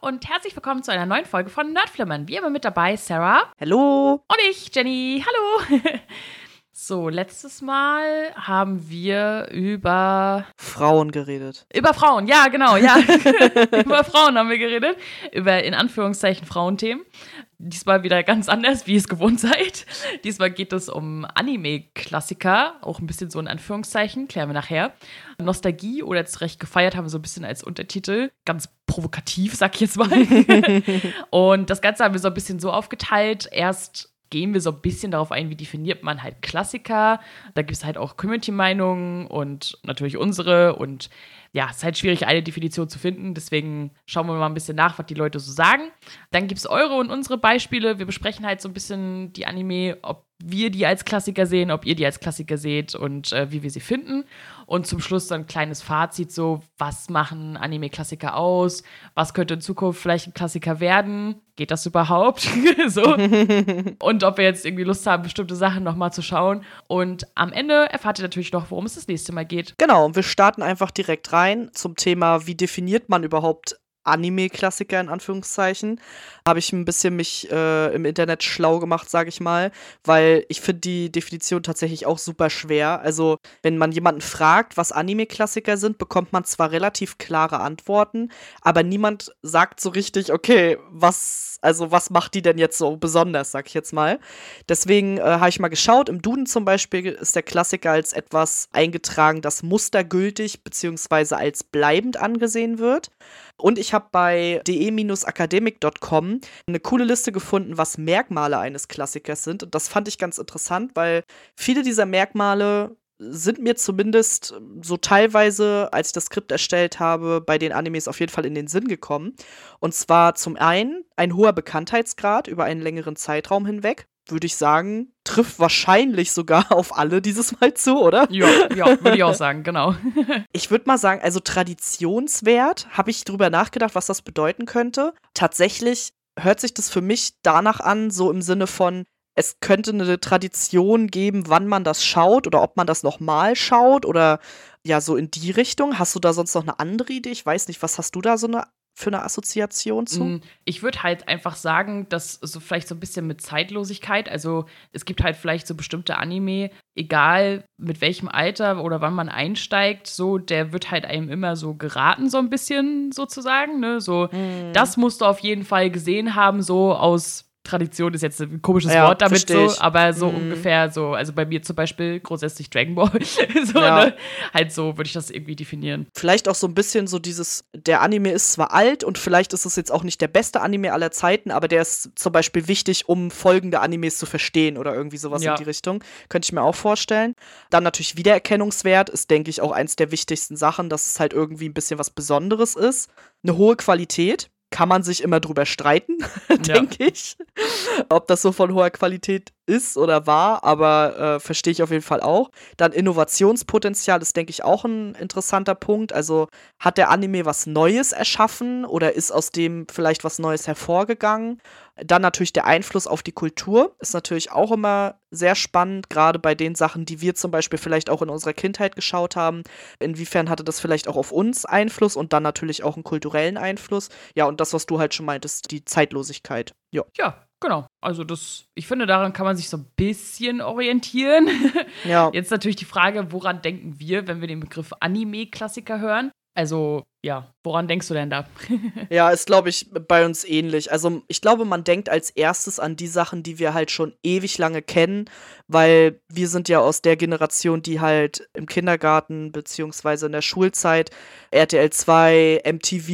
und herzlich willkommen zu einer neuen Folge von Nerdflimmern. Wie immer mit dabei Sarah. Hallo. Und ich, Jenny. Hallo. So, letztes Mal haben wir über Frauen geredet. Über Frauen, ja, genau, ja. über Frauen haben wir geredet. Über in Anführungszeichen Frauenthemen. Diesmal wieder ganz anders, wie ihr es gewohnt seid. Diesmal geht es um Anime-Klassiker, auch ein bisschen so in Anführungszeichen, klären wir nachher. Nostalgie oder jetzt recht gefeiert haben wir so ein bisschen als Untertitel. Ganz provokativ, sag ich jetzt mal. Und das Ganze haben wir so ein bisschen so aufgeteilt. Erst gehen wir so ein bisschen darauf ein, wie definiert man halt Klassiker. Da gibt es halt auch Community-Meinungen und natürlich unsere. Und ja, es ist halt schwierig, eine Definition zu finden. Deswegen schauen wir mal ein bisschen nach, was die Leute so sagen. Dann gibt es eure und unsere Beispiele. Wir besprechen halt so ein bisschen die Anime, ob wir die als Klassiker sehen, ob ihr die als Klassiker seht und äh, wie wir sie finden. Und zum Schluss dann ein kleines Fazit, so was machen Anime-Klassiker aus, was könnte in Zukunft vielleicht ein Klassiker werden, geht das überhaupt? so. und ob wir jetzt irgendwie Lust haben, bestimmte Sachen nochmal zu schauen. Und am Ende erfahrt ihr natürlich noch, worum es das nächste Mal geht. Genau, und wir starten einfach direkt rein zum Thema, wie definiert man überhaupt Anime-Klassiker in Anführungszeichen. Habe ich ein bisschen mich äh, im Internet schlau gemacht, sage ich mal, weil ich finde die Definition tatsächlich auch super schwer. Also, wenn man jemanden fragt, was Anime-Klassiker sind, bekommt man zwar relativ klare Antworten, aber niemand sagt so richtig, okay, was, also was macht die denn jetzt so besonders, sag ich jetzt mal. Deswegen äh, habe ich mal geschaut, im Duden zum Beispiel ist der Klassiker als etwas eingetragen, das mustergültig bzw. als bleibend angesehen wird. Und ich habe bei de-akademik.com eine coole Liste gefunden, was Merkmale eines Klassikers sind. Und das fand ich ganz interessant, weil viele dieser Merkmale sind mir zumindest so teilweise, als ich das Skript erstellt habe, bei den Animes auf jeden Fall in den Sinn gekommen. Und zwar zum einen ein hoher Bekanntheitsgrad über einen längeren Zeitraum hinweg würde ich sagen, trifft wahrscheinlich sogar auf alle dieses Mal zu, oder? Ja, ja würde ich auch sagen, genau. ich würde mal sagen, also Traditionswert, habe ich drüber nachgedacht, was das bedeuten könnte. Tatsächlich hört sich das für mich danach an, so im Sinne von, es könnte eine Tradition geben, wann man das schaut oder ob man das nochmal schaut oder ja, so in die Richtung. Hast du da sonst noch eine andere Idee? Ich weiß nicht, was hast du da so eine für eine Assoziation zu? Mm, ich würde halt einfach sagen, dass so vielleicht so ein bisschen mit Zeitlosigkeit, also es gibt halt vielleicht so bestimmte Anime, egal mit welchem Alter oder wann man einsteigt, so der wird halt einem immer so geraten so ein bisschen sozusagen, ne? So mm. das musst du auf jeden Fall gesehen haben so aus Tradition ist jetzt ein komisches ja, Wort damit so, aber so mhm. ungefähr so, also bei mir zum Beispiel grundsätzlich Dragon Ball, so, ja. ne? halt so würde ich das irgendwie definieren. Vielleicht auch so ein bisschen so dieses, der Anime ist zwar alt und vielleicht ist es jetzt auch nicht der beste Anime aller Zeiten, aber der ist zum Beispiel wichtig, um folgende Animes zu verstehen oder irgendwie sowas ja. in die Richtung. Könnte ich mir auch vorstellen. Dann natürlich Wiedererkennungswert ist, denke ich, auch eins der wichtigsten Sachen, dass es halt irgendwie ein bisschen was Besonderes ist. Eine hohe Qualität kann man sich immer drüber streiten, denke ja. ich. Ob das so von hoher Qualität ist oder war, aber äh, verstehe ich auf jeden Fall auch. Dann Innovationspotenzial ist, denke ich, auch ein interessanter Punkt. Also hat der Anime was Neues erschaffen oder ist aus dem vielleicht was Neues hervorgegangen? Dann natürlich der Einfluss auf die Kultur ist natürlich auch immer sehr spannend, gerade bei den Sachen, die wir zum Beispiel vielleicht auch in unserer Kindheit geschaut haben. Inwiefern hatte das vielleicht auch auf uns Einfluss und dann natürlich auch einen kulturellen Einfluss? Ja, und das, was du halt schon meintest, die Zeitlosigkeit. Ja. Ja, Genau. Also das, ich finde, daran kann man sich so ein bisschen orientieren. Ja. Jetzt natürlich die Frage, woran denken wir, wenn wir den Begriff Anime-Klassiker hören? Also, ja, woran denkst du denn da? ja, ist, glaube ich, bei uns ähnlich. Also, ich glaube, man denkt als erstes an die Sachen, die wir halt schon ewig lange kennen, weil wir sind ja aus der Generation, die halt im Kindergarten beziehungsweise in der Schulzeit RTL 2, MTV,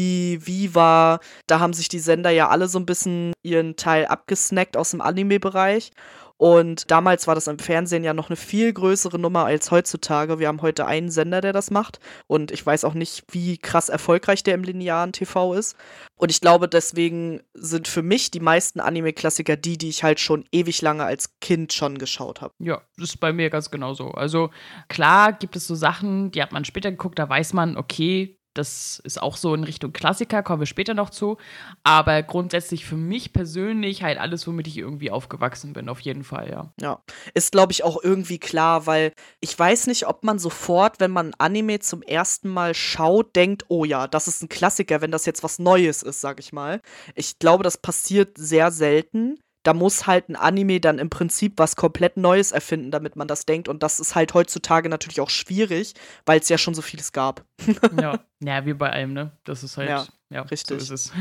Viva, da haben sich die Sender ja alle so ein bisschen ihren Teil abgesnackt aus dem Anime-Bereich. Und damals war das im Fernsehen ja noch eine viel größere Nummer als heutzutage. Wir haben heute einen Sender, der das macht. Und ich weiß auch nicht, wie krass erfolgreich der im linearen TV ist. Und ich glaube, deswegen sind für mich die meisten Anime-Klassiker die, die ich halt schon ewig lange als Kind schon geschaut habe. Ja, das ist bei mir ganz genauso. Also klar gibt es so Sachen, die hat man später geguckt, da weiß man, okay, Das ist auch so in Richtung Klassiker, kommen wir später noch zu. Aber grundsätzlich für mich persönlich halt alles, womit ich irgendwie aufgewachsen bin, auf jeden Fall, ja. Ja, ist, glaube ich, auch irgendwie klar, weil ich weiß nicht, ob man sofort, wenn man Anime zum ersten Mal schaut, denkt, oh ja, das ist ein Klassiker, wenn das jetzt was Neues ist, sag ich mal. Ich glaube, das passiert sehr selten da muss halt ein Anime dann im Prinzip was komplett Neues erfinden, damit man das denkt. Und das ist halt heutzutage natürlich auch schwierig, weil es ja schon so vieles gab. ja. ja, wie bei allem, ne? Das ist halt, ja, ja richtig. So ist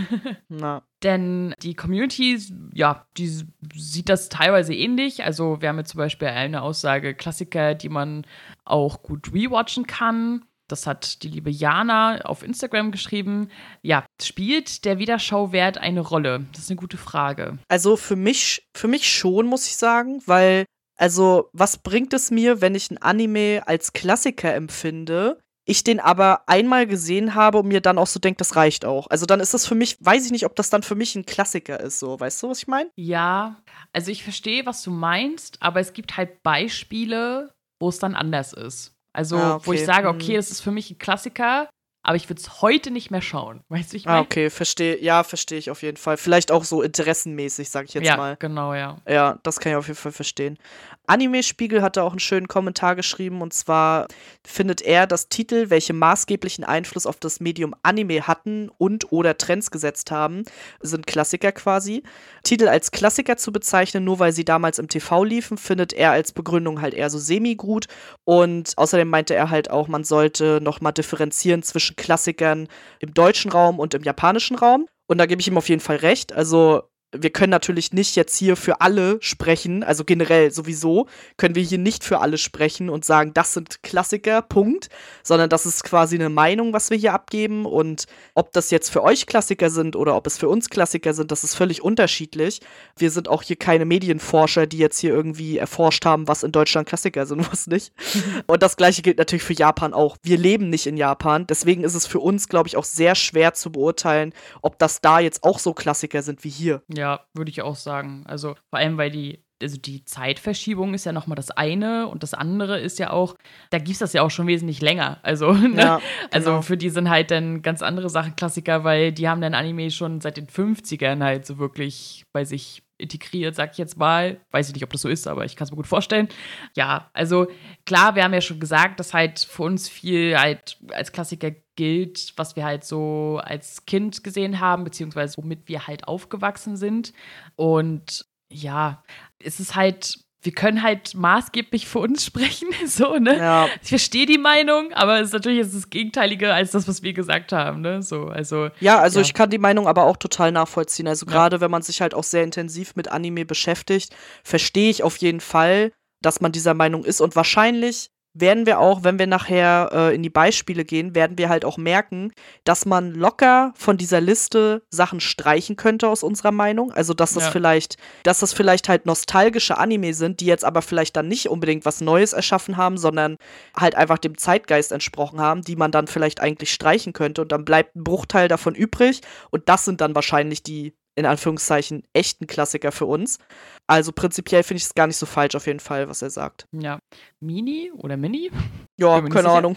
es. Denn die Community, ja, die sieht das teilweise ähnlich. Also, wir haben jetzt zum Beispiel eine Aussage, Klassiker, die man auch gut rewatchen kann. Das hat die liebe Jana auf Instagram geschrieben. Ja, spielt der Wiederschauwert eine Rolle? Das ist eine gute Frage. Also für mich, für mich schon, muss ich sagen, weil, also, was bringt es mir, wenn ich ein Anime als Klassiker empfinde, ich den aber einmal gesehen habe und mir dann auch so denkt, das reicht auch. Also dann ist das für mich, weiß ich nicht, ob das dann für mich ein Klassiker ist, so, weißt du, was ich meine? Ja, also ich verstehe, was du meinst, aber es gibt halt Beispiele, wo es dann anders ist. Also, ah, okay. wo ich sage, okay, mhm. das ist für mich ein Klassiker, aber ich würde es heute nicht mehr schauen. Weißt du, ich meine? Ah, okay, verstehe. Ja, verstehe ich auf jeden Fall. Vielleicht auch so interessenmäßig, sage ich jetzt ja, mal. Ja, genau, ja. Ja, das kann ich auf jeden Fall verstehen. Anime-Spiegel hatte auch einen schönen Kommentar geschrieben und zwar findet er, dass Titel, welche maßgeblichen Einfluss auf das Medium Anime hatten und oder Trends gesetzt haben, sind Klassiker quasi. Titel als Klassiker zu bezeichnen, nur weil sie damals im TV liefen, findet er als Begründung halt eher so semi-gut und außerdem meinte er halt auch, man sollte nochmal differenzieren zwischen Klassikern im deutschen Raum und im japanischen Raum. Und da gebe ich ihm auf jeden Fall recht. Also wir können natürlich nicht jetzt hier für alle sprechen, also generell sowieso können wir hier nicht für alle sprechen und sagen, das sind Klassiker, Punkt, sondern das ist quasi eine Meinung, was wir hier abgeben und ob das jetzt für euch Klassiker sind oder ob es für uns Klassiker sind, das ist völlig unterschiedlich. Wir sind auch hier keine Medienforscher, die jetzt hier irgendwie erforscht haben, was in Deutschland Klassiker sind und was nicht. und das gleiche gilt natürlich für Japan auch. Wir leben nicht in Japan, deswegen ist es für uns, glaube ich, auch sehr schwer zu beurteilen, ob das da jetzt auch so Klassiker sind wie hier. Ja. Ja, würde ich auch sagen. Also vor allem, weil die, also die Zeitverschiebung ist ja nochmal das eine und das andere ist ja auch, da gibt es das ja auch schon wesentlich länger. Also, ne? ja, also genau. also für die sind halt dann ganz andere Sachen Klassiker, weil die haben dann Anime schon seit den 50ern halt so wirklich bei sich integriert, sag ich jetzt mal. Weiß ich nicht, ob das so ist, aber ich kann es mir gut vorstellen. Ja, also klar, wir haben ja schon gesagt, dass halt für uns viel halt als Klassiker gilt, was wir halt so als Kind gesehen haben, beziehungsweise womit wir halt aufgewachsen sind. Und ja, es ist halt wir können halt maßgeblich für uns sprechen, so, ne? Ja. Ich verstehe die Meinung, aber es ist natürlich ist das Gegenteilige als das, was wir gesagt haben, ne? So, also. Ja, also ja. ich kann die Meinung aber auch total nachvollziehen. Also gerade ja. wenn man sich halt auch sehr intensiv mit Anime beschäftigt, verstehe ich auf jeden Fall, dass man dieser Meinung ist und wahrscheinlich werden wir auch, wenn wir nachher äh, in die Beispiele gehen, werden wir halt auch merken, dass man locker von dieser Liste Sachen streichen könnte aus unserer Meinung. Also dass das ja. vielleicht, dass das vielleicht halt nostalgische Anime sind, die jetzt aber vielleicht dann nicht unbedingt was Neues erschaffen haben, sondern halt einfach dem Zeitgeist entsprochen haben, die man dann vielleicht eigentlich streichen könnte und dann bleibt ein Bruchteil davon übrig und das sind dann wahrscheinlich die in Anführungszeichen echten Klassiker für uns. Also prinzipiell finde ich es gar nicht so falsch auf jeden Fall, was er sagt. Ja. Mini oder Mini? Ja, keine. Ahnung.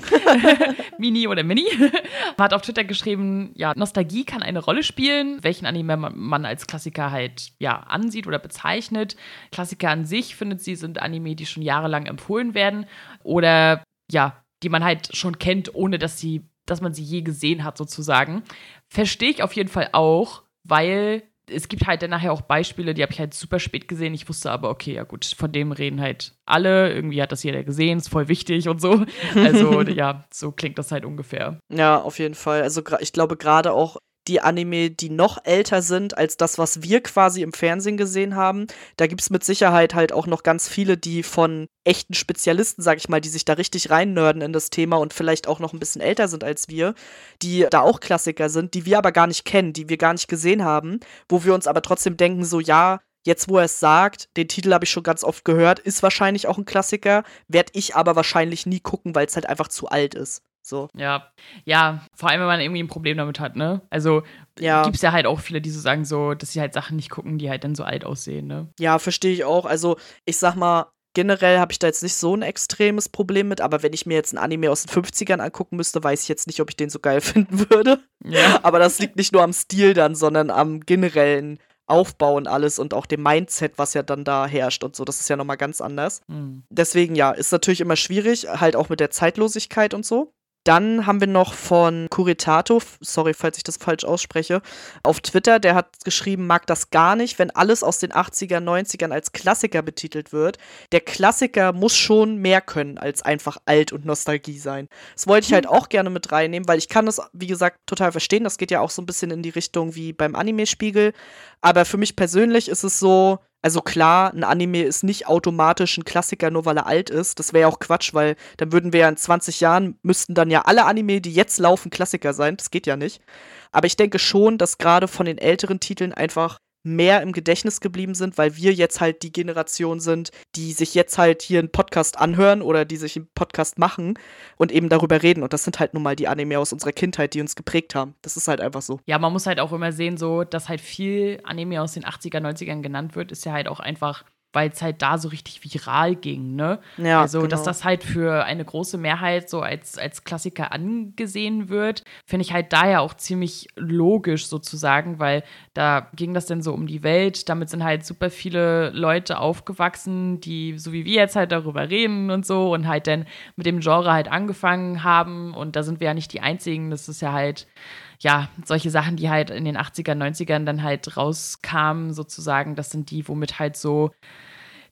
Mini oder Mini hat auf Twitter geschrieben, ja, Nostalgie kann eine Rolle spielen, welchen Anime man als Klassiker halt ja ansieht oder bezeichnet. Klassiker an sich findet sie sind Anime, die schon jahrelang empfohlen werden oder ja, die man halt schon kennt, ohne dass sie dass man sie je gesehen hat sozusagen. Verstehe ich auf jeden Fall auch, weil es gibt halt dann nachher auch Beispiele, die habe ich halt super spät gesehen. Ich wusste aber, okay, ja gut, von dem reden halt alle. Irgendwie hat das jeder gesehen, ist voll wichtig und so. Also ja, so klingt das halt ungefähr. Ja, auf jeden Fall. Also ich glaube gerade auch die Anime, die noch älter sind als das, was wir quasi im Fernsehen gesehen haben. Da gibt es mit Sicherheit halt auch noch ganz viele, die von echten Spezialisten, sag ich mal, die sich da richtig reinnörden in das Thema und vielleicht auch noch ein bisschen älter sind als wir, die da auch Klassiker sind, die wir aber gar nicht kennen, die wir gar nicht gesehen haben, wo wir uns aber trotzdem denken, so ja, jetzt wo er es sagt, den Titel habe ich schon ganz oft gehört, ist wahrscheinlich auch ein Klassiker, werde ich aber wahrscheinlich nie gucken, weil es halt einfach zu alt ist. So. Ja, ja, vor allem, wenn man irgendwie ein Problem damit hat, ne? Also ja. gibt es ja halt auch viele, die so sagen, so, dass sie halt Sachen nicht gucken, die halt dann so alt aussehen, ne? Ja, verstehe ich auch. Also, ich sag mal, generell habe ich da jetzt nicht so ein extremes Problem mit, aber wenn ich mir jetzt ein Anime aus den 50ern angucken müsste, weiß ich jetzt nicht, ob ich den so geil finden würde. Ja. Aber das liegt nicht nur am Stil dann, sondern am generellen Aufbau und alles und auch dem Mindset, was ja dann da herrscht und so. Das ist ja nochmal ganz anders. Mhm. Deswegen ja, ist natürlich immer schwierig, halt auch mit der Zeitlosigkeit und so. Dann haben wir noch von Curitato, sorry, falls ich das falsch ausspreche, auf Twitter, der hat geschrieben, mag das gar nicht, wenn alles aus den 80er, 90ern als Klassiker betitelt wird. Der Klassiker muss schon mehr können als einfach alt und Nostalgie sein. Das wollte ich halt auch gerne mit reinnehmen, weil ich kann das, wie gesagt, total verstehen. Das geht ja auch so ein bisschen in die Richtung wie beim Anime-Spiegel. Aber für mich persönlich ist es so, also klar, ein Anime ist nicht automatisch ein Klassiker, nur weil er alt ist. Das wäre ja auch Quatsch, weil dann würden wir ja in 20 Jahren, müssten dann ja alle Anime, die jetzt laufen, Klassiker sein. Das geht ja nicht. Aber ich denke schon, dass gerade von den älteren Titeln einfach mehr im Gedächtnis geblieben sind, weil wir jetzt halt die Generation sind, die sich jetzt halt hier einen Podcast anhören oder die sich einen Podcast machen und eben darüber reden. Und das sind halt nun mal die Anime aus unserer Kindheit, die uns geprägt haben. Das ist halt einfach so. Ja, man muss halt auch immer sehen, so, dass halt viel Anime aus den 80er, 90ern genannt wird, ist ja halt auch einfach weil es halt da so richtig viral ging, ne? Ja, also, genau. dass das halt für eine große Mehrheit so als, als Klassiker angesehen wird, finde ich halt daher auch ziemlich logisch sozusagen, weil da ging das dann so um die Welt. Damit sind halt super viele Leute aufgewachsen, die so wie wir jetzt halt darüber reden und so und halt dann mit dem Genre halt angefangen haben. Und da sind wir ja nicht die Einzigen. Das ist ja halt ja, solche Sachen, die halt in den 80er, 90ern dann halt rauskamen, sozusagen, das sind die, womit halt so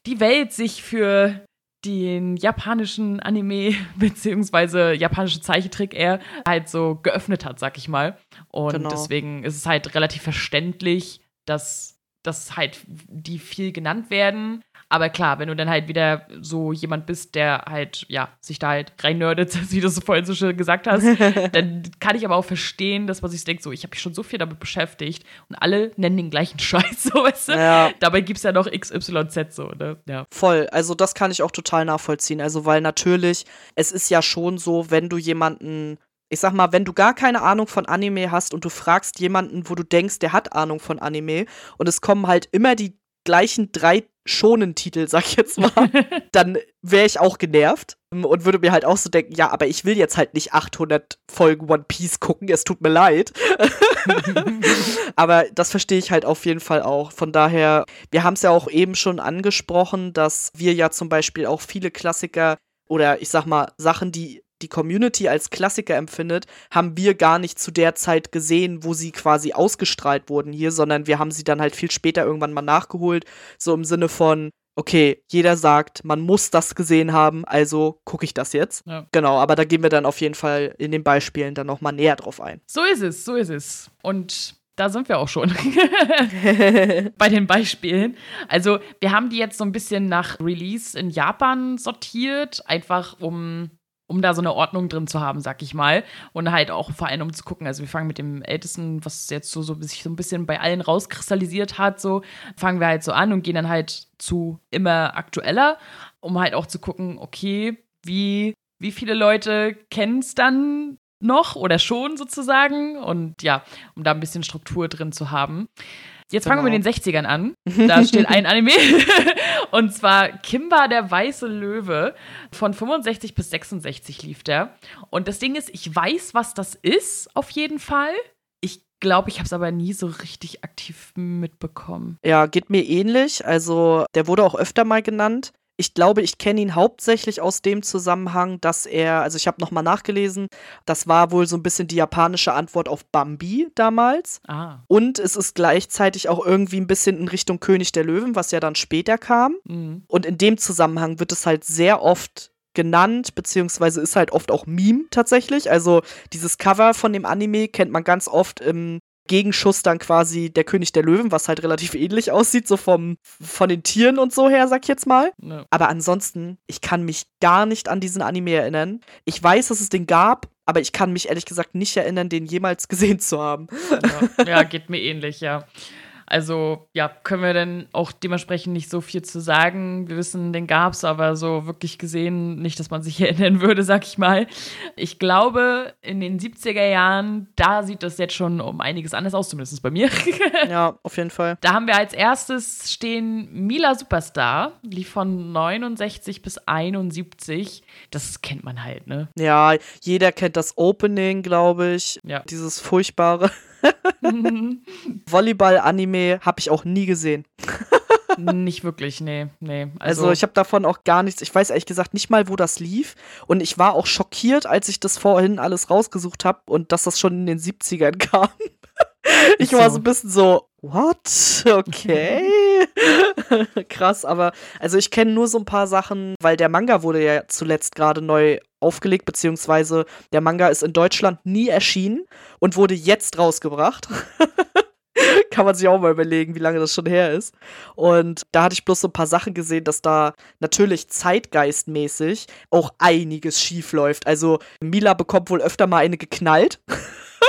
die Welt sich für den japanischen Anime beziehungsweise japanische Zeichentrick eher halt so geöffnet hat, sag ich mal. Und genau. deswegen ist es halt relativ verständlich, dass dass halt die viel genannt werden. Aber klar, wenn du dann halt wieder so jemand bist, der halt, ja, sich da halt reinnördet, wie du es vorhin so schön gesagt hast, dann kann ich aber auch verstehen, dass man sich denkt, so, ich habe mich schon so viel damit beschäftigt und alle nennen den gleichen Scheiß, so, weißt du? Ja. Dabei gibt es ja noch XYZ, so, ne? Ja. Voll. Also, das kann ich auch total nachvollziehen. Also, weil natürlich, es ist ja schon so, wenn du jemanden ich sag mal, wenn du gar keine Ahnung von Anime hast und du fragst jemanden, wo du denkst, der hat Ahnung von Anime und es kommen halt immer die gleichen drei schonen Titel, sag ich jetzt mal, dann wäre ich auch genervt und würde mir halt auch so denken, ja, aber ich will jetzt halt nicht 800 Folgen One Piece gucken, es tut mir leid. aber das verstehe ich halt auf jeden Fall auch. Von daher, wir haben es ja auch eben schon angesprochen, dass wir ja zum Beispiel auch viele Klassiker oder ich sag mal Sachen, die die Community als Klassiker empfindet, haben wir gar nicht zu der Zeit gesehen, wo sie quasi ausgestrahlt wurden hier, sondern wir haben sie dann halt viel später irgendwann mal nachgeholt, so im Sinne von, okay, jeder sagt, man muss das gesehen haben, also gucke ich das jetzt. Ja. Genau, aber da gehen wir dann auf jeden Fall in den Beispielen dann nochmal näher drauf ein. So ist es, so ist es. Und da sind wir auch schon bei den Beispielen. Also, wir haben die jetzt so ein bisschen nach Release in Japan sortiert, einfach um um da so eine Ordnung drin zu haben, sag ich mal. Und halt auch vor allem um zu gucken. Also wir fangen mit dem Ältesten, was jetzt so, so sich so ein bisschen bei allen rauskristallisiert hat, so fangen wir halt so an und gehen dann halt zu immer aktueller, um halt auch zu gucken, okay, wie, wie viele Leute kennen es dann noch oder schon sozusagen? Und ja, um da ein bisschen Struktur drin zu haben. Jetzt genau. fangen wir mit den 60ern an. Da steht ein Anime. und zwar Kimba der weiße Löwe. Von 65 bis 66 lief der. Und das Ding ist, ich weiß, was das ist, auf jeden Fall. Ich glaube, ich habe es aber nie so richtig aktiv mitbekommen. Ja, geht mir ähnlich. Also, der wurde auch öfter mal genannt. Ich glaube, ich kenne ihn hauptsächlich aus dem Zusammenhang, dass er, also ich habe nochmal nachgelesen, das war wohl so ein bisschen die japanische Antwort auf Bambi damals. Ah. Und es ist gleichzeitig auch irgendwie ein bisschen in Richtung König der Löwen, was ja dann später kam. Mhm. Und in dem Zusammenhang wird es halt sehr oft genannt, beziehungsweise ist halt oft auch Meme tatsächlich. Also dieses Cover von dem Anime kennt man ganz oft im Gegenschuss dann quasi der König der Löwen, was halt relativ ähnlich aussieht, so vom, von den Tieren und so her, sag ich jetzt mal. Ja. Aber ansonsten, ich kann mich gar nicht an diesen Anime erinnern. Ich weiß, dass es den gab, aber ich kann mich ehrlich gesagt nicht erinnern, den jemals gesehen zu haben. Ja, ja geht mir ähnlich, ja. Also, ja, können wir dann auch dementsprechend nicht so viel zu sagen. Wir wissen, den gab es, aber so wirklich gesehen, nicht, dass man sich erinnern würde, sag ich mal. Ich glaube, in den 70er Jahren, da sieht das jetzt schon um einiges anders aus, zumindest bei mir. ja, auf jeden Fall. Da haben wir als erstes stehen Mila Superstar, lief von 69 bis 71. Das kennt man halt, ne? Ja, jeder kennt das Opening, glaube ich. Ja. Dieses furchtbare. Volleyball-Anime habe ich auch nie gesehen. nicht wirklich, nee, nee. Also, also ich habe davon auch gar nichts. Ich weiß ehrlich gesagt nicht mal, wo das lief. Und ich war auch schockiert, als ich das vorhin alles rausgesucht habe und dass das schon in den 70ern kam. ich war so ein bisschen so, what? Okay. Krass, aber also ich kenne nur so ein paar Sachen, weil der Manga wurde ja zuletzt gerade neu aufgelegt, beziehungsweise der Manga ist in Deutschland nie erschienen und wurde jetzt rausgebracht. Kann man sich auch mal überlegen, wie lange das schon her ist. Und da hatte ich bloß so ein paar Sachen gesehen, dass da natürlich zeitgeistmäßig auch einiges schief läuft. Also Mila bekommt wohl öfter mal eine geknallt.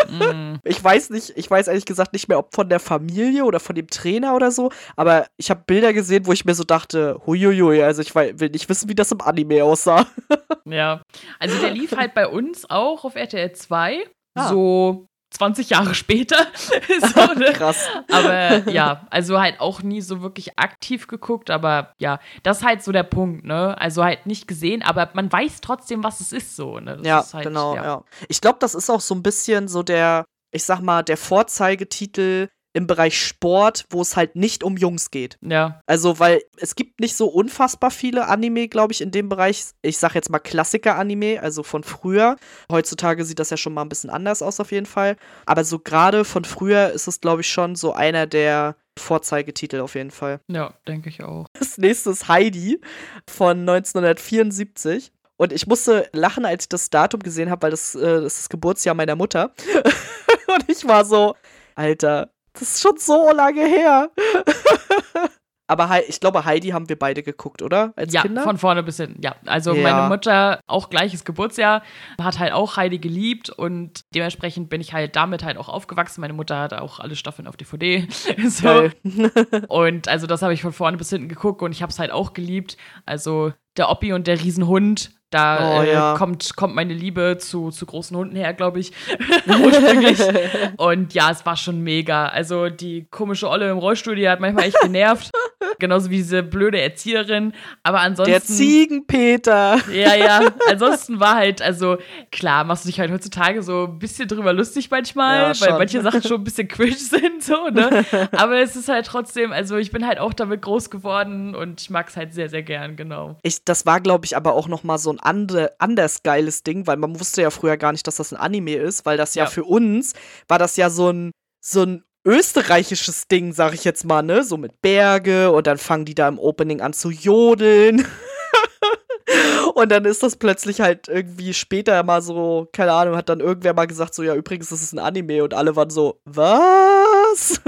Mm. Ich weiß nicht, ich weiß ehrlich gesagt nicht mehr, ob von der Familie oder von dem Trainer oder so, aber ich habe Bilder gesehen, wo ich mir so dachte, huiuiui, also ich will nicht wissen, wie das im Anime aussah. Ja, also der lief halt bei uns auch auf RTL 2, ah. so 20 Jahre später. so, ne? Krass. Aber ja, also halt auch nie so wirklich aktiv geguckt, aber ja, das ist halt so der Punkt, ne? Also halt nicht gesehen, aber man weiß trotzdem, was es ist so, ne? Das ja, halt, genau, ja. ja. Ich glaube, das ist auch so ein bisschen so der, ich sag mal, der Vorzeigetitel im Bereich Sport, wo es halt nicht um Jungs geht. Ja. Also, weil es gibt nicht so unfassbar viele Anime, glaube ich, in dem Bereich. Ich sag jetzt mal Klassiker-Anime, also von früher. Heutzutage sieht das ja schon mal ein bisschen anders aus, auf jeden Fall. Aber so gerade von früher ist es, glaube ich, schon so einer der Vorzeigetitel auf jeden Fall. Ja, denke ich auch. Das nächste ist Heidi von 1974. Und ich musste lachen, als ich das Datum gesehen habe, weil das, äh, das ist das Geburtsjahr meiner Mutter. und ich war so, Alter, das ist schon so lange her. Aber ich glaube, Heidi haben wir beide geguckt, oder? Als ja, Kinder? von vorne bis hin. Ja, also ja. meine Mutter, auch gleiches Geburtsjahr, hat halt auch Heidi geliebt und dementsprechend bin ich halt damit halt auch aufgewachsen. Meine Mutter hat auch alle Staffeln auf DVD. so. und also das habe ich von vorne bis hinten geguckt und ich habe es halt auch geliebt. Also der Oppi und der Riesenhund da oh, äh, ja. kommt, kommt meine Liebe zu, zu großen Hunden her, glaube ich. Ursprünglich. Und ja, es war schon mega. Also die komische Olle im Rollstuhl, die hat manchmal echt genervt. Genauso wie diese blöde Erzieherin. Aber ansonsten. Der Ziegenpeter. Ja, ja. Ansonsten war halt, also klar, machst du dich halt heutzutage so ein bisschen drüber lustig manchmal, ja, weil manche Sachen schon ein bisschen cringe sind, so, ne? Aber es ist halt trotzdem, also ich bin halt auch damit groß geworden und ich mag es halt sehr, sehr gern, genau. Ich, das war, glaube ich, aber auch noch mal so ein andere, anders geiles Ding, weil man wusste ja früher gar nicht, dass das ein Anime ist, weil das ja, ja für uns war das ja so ein, so ein österreichisches Ding, sag ich jetzt mal, ne? So mit Berge und dann fangen die da im Opening an zu jodeln. und dann ist das plötzlich halt irgendwie später mal so, keine Ahnung, hat dann irgendwer mal gesagt, so, ja, übrigens, das ist ein Anime und alle waren so, was?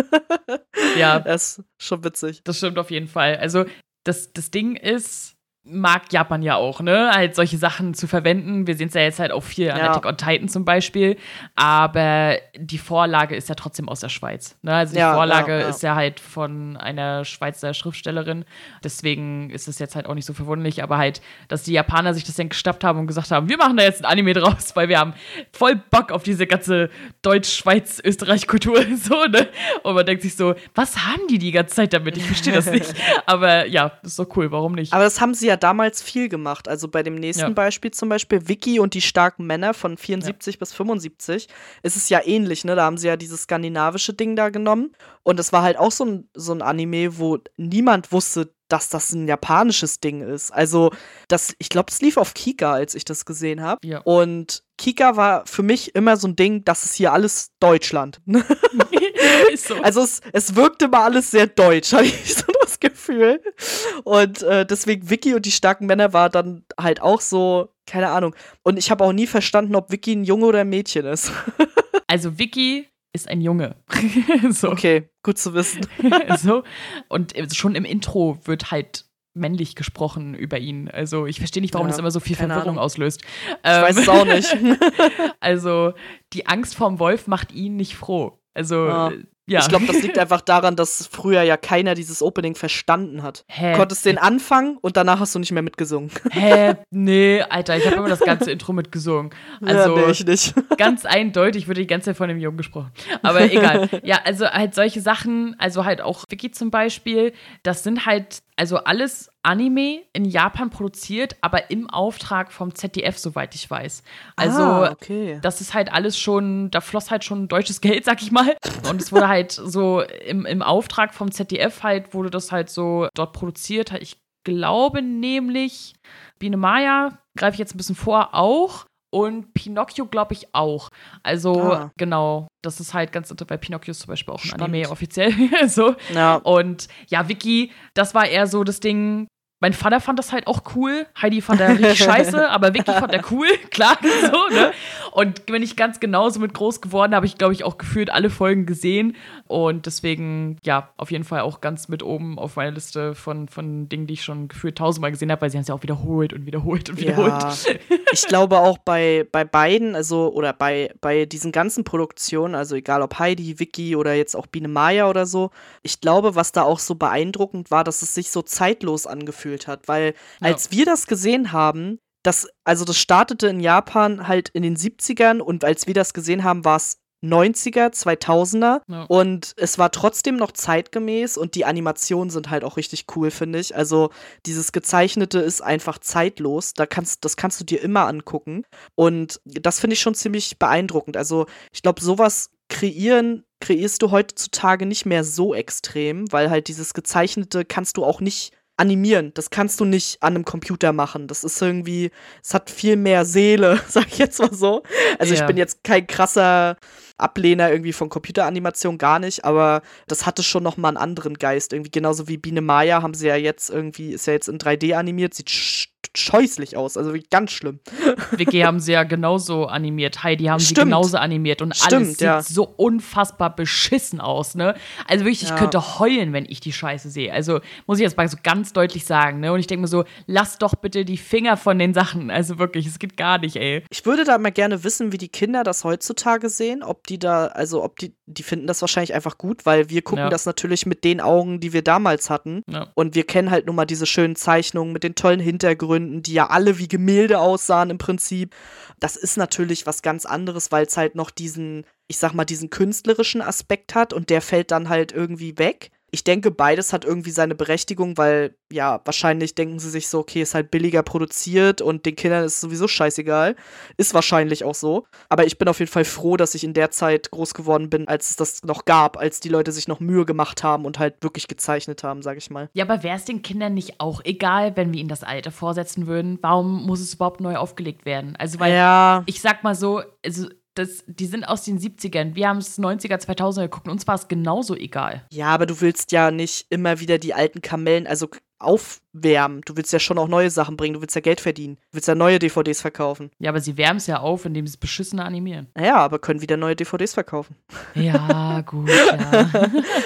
Ja. Das ist schon witzig. Das stimmt auf jeden Fall. Also, das, das Ding ist, mag Japan ja auch, ne? Halt solche Sachen zu verwenden. Wir sehen es ja jetzt halt auch viel an ja. Attack on Titan zum Beispiel. Aber die Vorlage ist ja trotzdem aus der Schweiz. Ne? Also die ja, Vorlage ja, ist ja halt von einer Schweizer Schriftstellerin. Deswegen ist es jetzt halt auch nicht so verwunderlich. Aber halt, dass die Japaner sich das dann gestappt haben und gesagt haben, wir machen da jetzt ein Anime draus, weil wir haben voll Bock auf diese ganze Deutsch-Schweiz-Österreich-Kultur. So, ne? Und man denkt sich so, was haben die die ganze Zeit damit? Ich verstehe das nicht. Aber ja, ist doch cool, warum nicht? Aber das haben sie ja damals viel gemacht. Also bei dem nächsten ja. Beispiel zum Beispiel, Vicky und die starken Männer von 74 ja. bis 75, ist es ja ähnlich, ne? Da haben sie ja dieses skandinavische Ding da genommen. Und es war halt auch so ein, so ein Anime, wo niemand wusste, dass das ein japanisches Ding ist. Also, das, ich glaube, es lief auf Kika, als ich das gesehen habe. Ja. Und Kika war für mich immer so ein Ding, das ist hier alles Deutschland. so. Also es, es wirkte mal alles sehr deutsch, hatte ich so das Gefühl. Und äh, deswegen Vicky und die starken Männer war dann halt auch so, keine Ahnung. Und ich habe auch nie verstanden, ob Vicky ein Junge oder ein Mädchen ist. also Vicky ist ein Junge. so. Okay, gut zu wissen. so. Und schon im Intro wird halt männlich gesprochen über ihn. Also ich verstehe nicht, warum ja, das immer so viel Verwirrung Ahnung. auslöst. Ich ähm, weiß es auch nicht. also die Angst vorm Wolf macht ihn nicht froh. Also ja. Ja. Ich glaube, das liegt einfach daran, dass früher ja keiner dieses Opening verstanden hat. Hä? Du konntest den anfangen und danach hast du nicht mehr mitgesungen. Hä? Nee, Alter, ich habe immer das ganze Intro mitgesungen. Also ja, nee, ich nicht. ganz eindeutig wurde die ganze Zeit von dem Jungen gesprochen. Aber egal. Ja, also halt solche Sachen, also halt auch Wiki zum Beispiel, das sind halt also alles Anime in Japan produziert, aber im Auftrag vom ZDF, soweit ich weiß. Also ah, okay. das ist halt alles schon, da floss halt schon deutsches Geld, sag ich mal. Und es wurde halt so im, im Auftrag vom ZDF halt, wurde das halt so dort produziert. Ich glaube nämlich, Biene Maya, greife ich jetzt ein bisschen vor, auch. Und Pinocchio, glaube ich, auch. Also, Ah. genau, das ist halt ganz interessant, weil Pinocchio ist zum Beispiel auch ein. Anime offiziell. so. Ja. Und ja, Vicky, das war eher so das Ding. Mein Vater fand das halt auch cool. Heidi fand er richtig scheiße, aber Vicky fand er cool, klar, so, ne? Und bin ich ganz genauso mit groß geworden, habe ich, glaube ich, auch gefühlt alle Folgen gesehen. Und deswegen, ja, auf jeden Fall auch ganz mit oben auf meiner Liste von, von Dingen, die ich schon gefühlt tausendmal gesehen habe, weil sie haben es ja auch wiederholt und wiederholt und wiederholt. Ja, ich glaube auch bei, bei beiden, also oder bei, bei diesen ganzen Produktionen, also egal ob Heidi, Vicky oder jetzt auch Biene Maya oder so, ich glaube, was da auch so beeindruckend war, dass es sich so zeitlos angefühlt hat, weil Ja. als wir das gesehen haben, das, also das startete in Japan halt in den 70ern und als wir das gesehen haben, war es 90er, 2000er Ja. und es war trotzdem noch zeitgemäß und die Animationen sind halt auch richtig cool, finde ich. Also dieses gezeichnete ist einfach zeitlos, da kannst das kannst du dir immer angucken und das finde ich schon ziemlich beeindruckend. Also, ich glaube, sowas kreieren kreierst du heutzutage nicht mehr so extrem, weil halt dieses gezeichnete kannst du auch nicht animieren. Das kannst du nicht an einem Computer machen. Das ist irgendwie, es hat viel mehr Seele, sag ich jetzt mal so. Also ich Ja. bin jetzt kein krasser Ablehner irgendwie von Computeranimation, gar nicht, aber das hatte schon noch mal einen anderen Geist. Irgendwie genauso wie Biene Maya haben sie ja jetzt irgendwie, ist ja jetzt in 3D animiert, sieht sch scheußlich aus, also wirklich ganz schlimm. Vicky haben sie ja genauso animiert. Heidi haben sie Stimmt. genauso animiert. Und Stimmt, alles sieht ja. so unfassbar beschissen aus, ne? Also wirklich, ich Ja. könnte heulen, wenn ich die Scheiße sehe. Also muss ich jetzt mal so ganz deutlich sagen, ne? Und ich denke mir so, lass doch bitte die Finger von den Sachen. Also wirklich, es geht gar nicht, ey. Ich würde da mal gerne wissen, wie die Kinder das heutzutage sehen, ob die da, also ob die, die finden das wahrscheinlich einfach gut, weil wir gucken Ja. das natürlich mit den Augen, die wir damals hatten. Und wir kennen halt nun mal diese schönen Zeichnungen mit den tollen Hintergründen, die ja alle wie Gemälde aussahen im Prinzip. Das ist natürlich was ganz anderes, weil es halt noch diesen, ich sag mal, diesen künstlerischen Aspekt hat und der fällt dann halt irgendwie weg. Ich denke, beides hat irgendwie seine Berechtigung, weil ja, wahrscheinlich denken sie sich so, okay, ist halt billiger produziert und den Kindern ist sowieso scheißegal. Ist wahrscheinlich auch so. Aber ich bin auf jeden Fall froh, dass ich in der Zeit groß geworden bin, als es das noch gab, als die Leute sich noch Mühe gemacht haben und halt wirklich gezeichnet haben, sag ich mal. Ja, aber wäre es den Kindern nicht auch egal, wenn wir ihnen das Alte vorsetzen würden? Warum muss es überhaupt neu aufgelegt werden? Also, weil ja, ich sag mal so, also das, die sind aus den 70ern. Wir haben es 90er, 2000er geguckt. Uns war es genauso egal. ja, aber du willst ja nicht immer wieder die alten Kamellen, also aufwärmen. Du willst ja schon auch neue Sachen bringen. Du willst ja Geld verdienen. Du willst ja neue DVDs verkaufen. Ja, aber sie wärmen es ja auf, indem sie es beschissener animieren. Naja, aber können wieder neue DVDs verkaufen. Ja, gut, ja.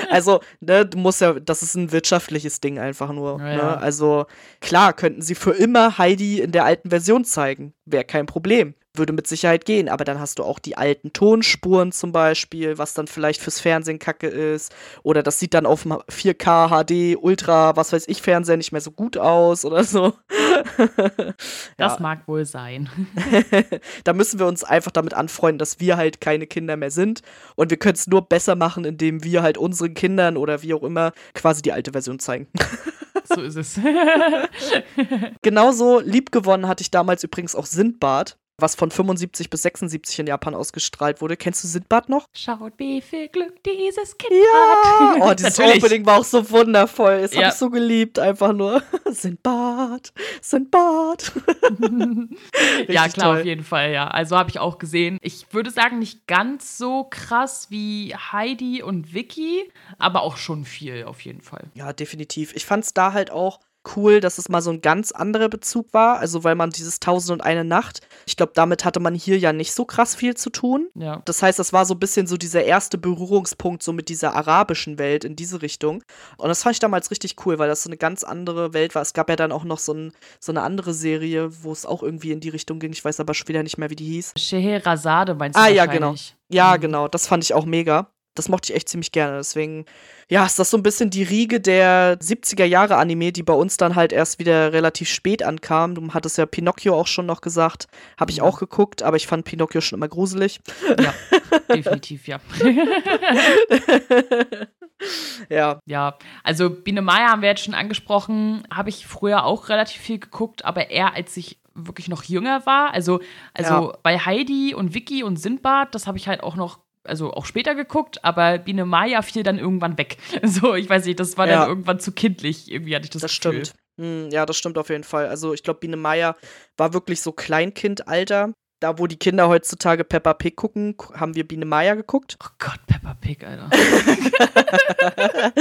Also, ne, du musst ja, das ist ein wirtschaftliches Ding einfach nur. Ja, ja. Ne? Also, klar, könnten sie für immer Heidi in der alten Version zeigen. Wäre kein Problem. Würde mit Sicherheit gehen, aber dann hast du auch die alten Tonspuren zum Beispiel, was dann vielleicht fürs Fernsehen kacke ist. Oder das sieht dann auf dem 4K, HD, Ultra, was weiß ich, Fernseher nicht mehr so gut aus oder so. Das Ja. mag wohl sein. da müssen wir uns einfach damit anfreunden, dass wir halt keine Kinder mehr sind. Und wir können es nur besser machen, indem wir halt unseren Kindern oder wie auch immer quasi die alte Version zeigen. So ist es. Genauso liebgewonnen hatte ich damals übrigens auch Sindbad, was von 75 bis 76 in Japan ausgestrahlt wurde. Kennst du Sindbad noch? Schaut, wie viel Glück dieses Kind Ja! hat. Oh, dieses Natürlich. Opening war auch so wundervoll. Das Ja. habe ich so geliebt, einfach nur. Sindbad, Sindbad. ja, klar, toll. auf jeden Fall, ja. Also habe ich auch gesehen. Ich würde sagen, nicht ganz so krass wie Heidi und Vicky, aber auch schon viel, auf jeden Fall. Ja, definitiv. Ich fand es da halt auch cool, dass es mal so ein ganz anderer Bezug war. Also, weil man dieses Tausend und eine Nacht, ich glaube, damit hatte man hier ja nicht so krass viel zu tun. Ja. Das heißt, das war so ein bisschen so dieser erste Berührungspunkt so mit dieser arabischen Welt in diese Richtung. Und das fand ich damals richtig cool, weil das so eine ganz andere Welt war. Es gab ja dann auch noch so, ein, so eine andere Serie, wo es auch irgendwie in die Richtung ging. Ich weiß aber schon wieder nicht mehr, wie die hieß. Scheherazade meinst du Ah, ja, genau. Ja, Mhm. genau. Das fand ich auch mega. Das mochte ich echt ziemlich gerne. Deswegen, ja, ist das so ein bisschen die Riege der 70er Jahre Anime, die bei uns dann halt erst wieder relativ spät ankam. Du hattest ja Pinocchio auch schon noch gesagt. Habe ich Ja. auch geguckt, aber ich fand Pinocchio schon immer gruselig. Ja, definitiv, ja. Ja, Ja, also Biene Meier haben wir jetzt schon angesprochen, habe ich früher auch relativ viel geguckt, aber eher als ich wirklich noch jünger war. Also, also Ja. bei Heidi und Vicky und Sindbad, das habe ich halt auch noch, also auch später geguckt, aber Biene Meier fiel dann irgendwann weg. So, ich weiß nicht, das war Ja. dann irgendwann zu kindlich, irgendwie hatte ich das, das Gefühl. stimmt. Hm, ja, das stimmt auf jeden Fall. Also ich glaube, Biene Meier war wirklich so Kleinkindalter. Da, wo die Kinder heutzutage Peppa Pig gucken, gu- haben wir Biene Meier geguckt. Oh Gott, Peppa Pig, Alter.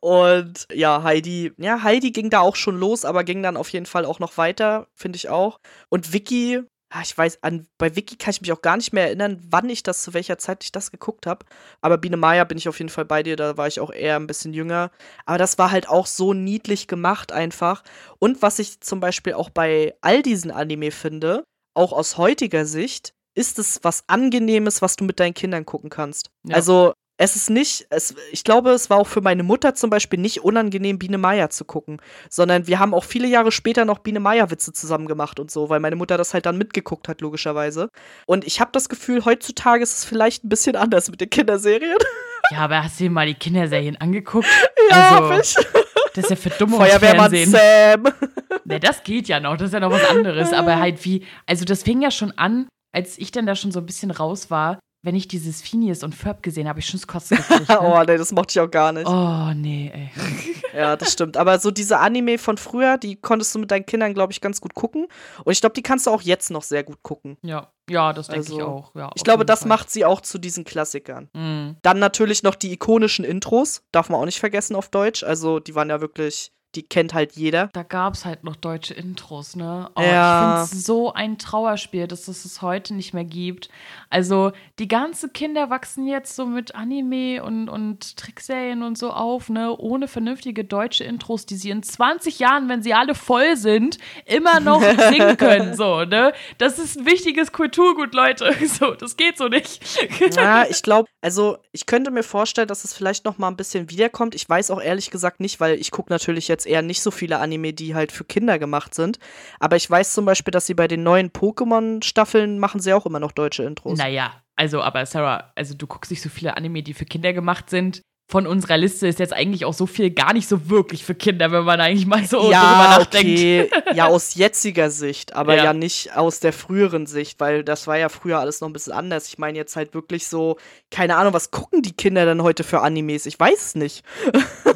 Und ja, Heidi, ja, Heidi ging da auch schon los, aber ging dann auf jeden Fall auch noch weiter, finde ich auch. Und Vicky, ich weiß, an, bei Vicky kann ich mich auch gar nicht mehr erinnern, wann ich das, zu welcher Zeit ich das geguckt habe. Aber Biene Meier bin ich auf jeden Fall bei dir, da war ich auch eher ein bisschen jünger. Aber das war halt auch so niedlich gemacht einfach. Und was ich zum Beispiel auch bei all diesen Anime finde, auch aus heutiger Sicht, ist es was Angenehmes, was du mit deinen Kindern gucken kannst. Ja. Also es ist nicht, es, ich glaube, es war auch für meine Mutter zum Beispiel nicht unangenehm, Biene Meier zu gucken, sondern wir haben auch viele Jahre später noch Biene Meier Witze zusammen gemacht und so, weil meine Mutter das halt dann mitgeguckt hat, logischerweise. Und ich habe das Gefühl, heutzutage ist es vielleicht ein bisschen anders mit den Kinderserien. Ja, aber hast du dir mal die Kinderserien angeguckt? ja, Also, hab ich. Das ist ja für dumme Feuerwehrmann Fernsehen. Sam. Ne, das geht ja noch, das ist ja noch was anderes. Aber halt wie, also das fing ja schon an, als ich dann da schon so ein bisschen raus war, wenn ich dieses Phineas und Ferb gesehen habe, ich schon das Kotzen gekriegt. Ne? oh, nee, das mochte ich auch gar nicht. Oh, nee, ey. Ja, das stimmt. Aber so diese Anime von früher, die konntest du mit deinen Kindern, glaube ich, ganz gut gucken. Und ich glaube, die kannst du auch jetzt noch sehr gut gucken. Ja, ja, das denke ich Also, auch. Ja, Ich glaube, das Fall. macht sie auch zu diesen Klassikern. Mhm. Dann natürlich noch die ikonischen Intros, darf man auch nicht vergessen auf Deutsch. Also, die waren ja wirklich, die kennt halt jeder. Da gab es halt noch deutsche Intros, ne? Oh, Ja. Ich finde es so ein Trauerspiel, dass es es heute nicht mehr gibt. Also, die ganzen Kinder wachsen jetzt so mit Anime und, und Trickserien und so auf, ne? Ohne vernünftige deutsche Intros, die sie in 20 Jahren, wenn sie alle voll sind, immer noch singen können, so, ne? Das ist ein wichtiges Kulturgut, Leute. So, das geht so nicht. Ja, ich glaube, also ich könnte mir vorstellen, dass es vielleicht noch mal ein bisschen wiederkommt. Ich weiß auch ehrlich gesagt nicht, weil ich gucke natürlich jetzt eher nicht so viele Anime, die halt für Kinder gemacht sind. Aber ich weiß zum Beispiel, dass sie bei den neuen Pokémon-Staffeln machen sie auch immer noch deutsche Intros. Naja, also, aber Sarah, also du guckst nicht so viele Anime, die für Kinder gemacht sind. Von unserer Liste ist jetzt eigentlich auch so viel gar nicht so wirklich für Kinder, wenn man eigentlich mal so drüber ja, nachdenkt. okay. ja, aus jetziger Sicht, aber Ja. ja. nicht aus der früheren Sicht, weil das war ja früher alles noch ein bisschen anders. Ich meine jetzt halt wirklich so, keine Ahnung, was gucken die Kinder denn heute für Animes? Ich weiß es nicht.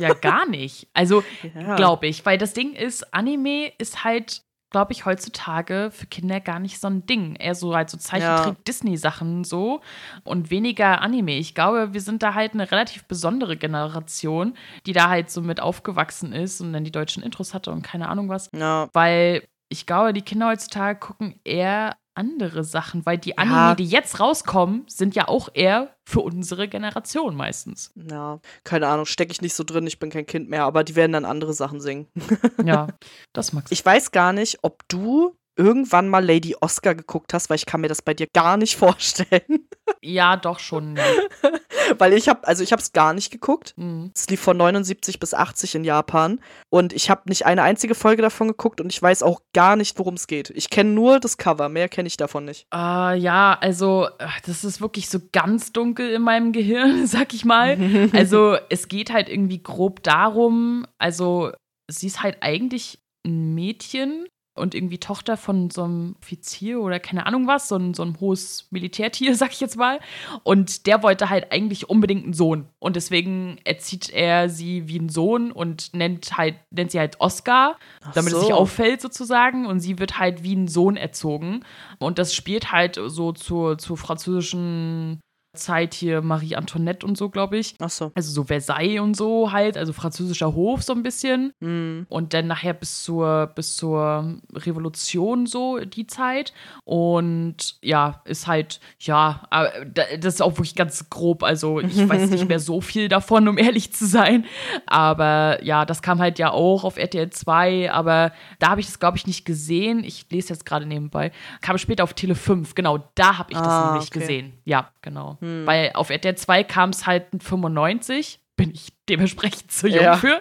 Ja, gar nicht. Also, Ja. glaube ich, weil das Ding ist, Anime ist halt, glaube ich, heutzutage für Kinder gar nicht so ein Ding. Eher so halt so Zeichentrick-Disney-Sachen so und weniger Anime. Ich glaube, wir sind da halt eine relativ besondere Generation, die da halt so mit aufgewachsen ist und dann die deutschen Intros hatte und keine Ahnung was. Ja. Weil ich glaube, die Kinder heutzutage gucken eher andere Sachen, weil die Anime, Ja. die jetzt rauskommen, sind ja auch eher für unsere Generation meistens. Ja, keine Ahnung, stecke ich nicht so drin, ich bin kein Kind mehr, aber die werden dann andere Sachen singen. Ja, das magst Ich weiß gar nicht, ob du irgendwann mal Lady Oscar geguckt hast, weil ich kann mir das bei dir gar nicht vorstellen. Ja, doch schon. Ja. weil ich habe, also ich habe es gar nicht geguckt. Mhm. Es lief von 79 bis 80 in Japan und ich habe nicht eine einzige Folge davon geguckt und ich weiß auch gar nicht, worum es geht. Ich kenne nur das Cover, mehr kenne ich davon nicht. Äh, ja, also das ist wirklich so ganz dunkel in meinem Gehirn, sag ich mal. Also es geht halt irgendwie grob darum, also sie ist halt eigentlich ein Mädchen und irgendwie Tochter von so einem Offizier oder keine Ahnung was, so ein, so ein hohes Militärtier, sag ich jetzt mal. Und der wollte halt eigentlich unbedingt einen Sohn. Und deswegen erzieht er sie wie einen Sohn und nennt halt, nennt sie halt Oscar, Ach damit es so. nicht auffällt sozusagen. Und sie wird halt wie ein Sohn erzogen. Und das spielt halt so zur, zur französischen Zeit hier Marie Antoinette und so, glaube ich. Ach so. Also so Versailles und so halt, also französischer Hof so ein bisschen. Hm. Und dann nachher bis zur, bis zur Revolution so die Zeit. Und ja, ist halt, ja, da- das ist auch wirklich ganz grob. Also ich weiß nicht mehr so viel davon, um ehrlich zu sein. Aber ja, das kam halt ja auch auf RTL 2. Aber da habe ich das, glaube ich, nicht gesehen. Ich lese jetzt gerade nebenbei. Kam später auf Tele 5. Genau, da habe ich das Ah, nämlich okay. gesehen. Ja, genau. Hm. Weil auf RTL 2 kam es halt 95 bin ich dementsprechend zu jung ja. für.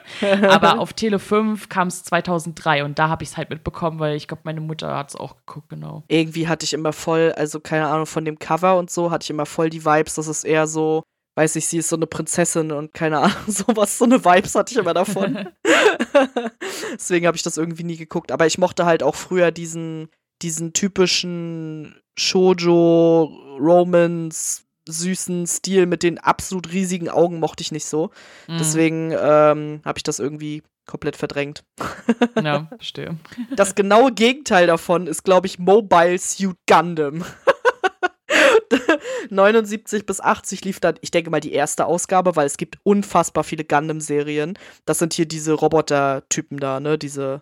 Aber auf Tele 5 kam es 2003 und da habe ich es halt mitbekommen, weil ich glaube, meine Mutter hat es auch geguckt, genau. Irgendwie hatte ich immer voll, also keine Ahnung, von dem Cover und so, hatte ich immer voll die Vibes, dass es eher so, weiß ich, sie ist so eine Prinzessin und keine Ahnung, sowas, so eine Vibes hatte ich immer davon. Deswegen habe ich das irgendwie nie geguckt. Aber ich mochte halt auch früher diesen, diesen typischen Shoujo, Romance, süßen Stil mit den absolut riesigen Augen mochte ich nicht so. Mhm. Deswegen ähm, habe ich das irgendwie komplett verdrängt. Ja, verstehe. Das genaue Gegenteil davon ist, glaube ich, Mobile Suit Gundam. 79 bis 80 lief dann, ich denke mal, die erste Ausgabe, weil es gibt unfassbar viele Gundam-Serien. Das sind hier diese Roboter-Typen da, ne? Diese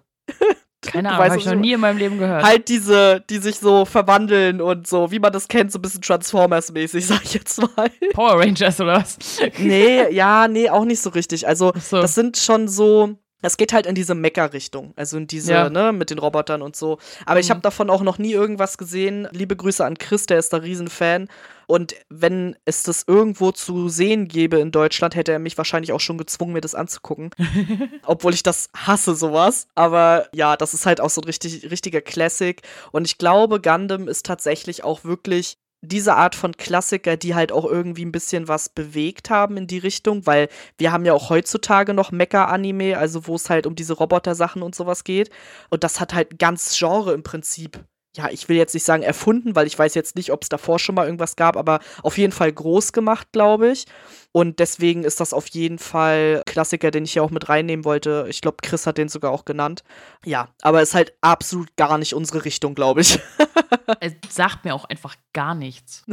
keine Ahnung, habe ich noch nie in meinem Leben gehört. Halt diese, die sich so verwandeln und so, wie man das kennt, so ein bisschen Transformers-mäßig, sag ich jetzt mal. Power Rangers oder was? nee, ja, nee, auch nicht so richtig. Also, so. das sind schon so, es geht halt in diese Mecker-Richtung, also in diese, ja. ne, mit den Robotern und so. Aber mhm. ich habe davon auch noch nie irgendwas gesehen. Liebe Grüße an Chris, der ist da Riesenfan. Und wenn es das irgendwo zu sehen gäbe in Deutschland, hätte er mich wahrscheinlich auch schon gezwungen, mir das anzugucken. Obwohl ich das hasse, sowas. Aber ja, das ist halt auch so ein richtig, richtiger Classic. Und ich glaube, Gundam ist tatsächlich auch wirklich diese Art von Klassiker, die halt auch irgendwie ein bisschen was bewegt haben in die Richtung, weil wir haben ja auch heutzutage noch Mecha-Anime, also wo es halt um diese Roboter-Sachen und sowas geht. Und das hat halt ganz Genre im Prinzip ja, ich will jetzt nicht sagen erfunden, weil ich weiß jetzt nicht, ob es davor schon mal irgendwas gab, aber auf jeden Fall groß gemacht, glaube ich. Und deswegen ist das auf jeden Fall Klassiker, den ich hier auch mit reinnehmen wollte. Ich glaube, Chris hat den sogar auch genannt. Ja, aber ist halt absolut gar nicht unsere Richtung, glaube ich. es sagt mir auch einfach gar nichts.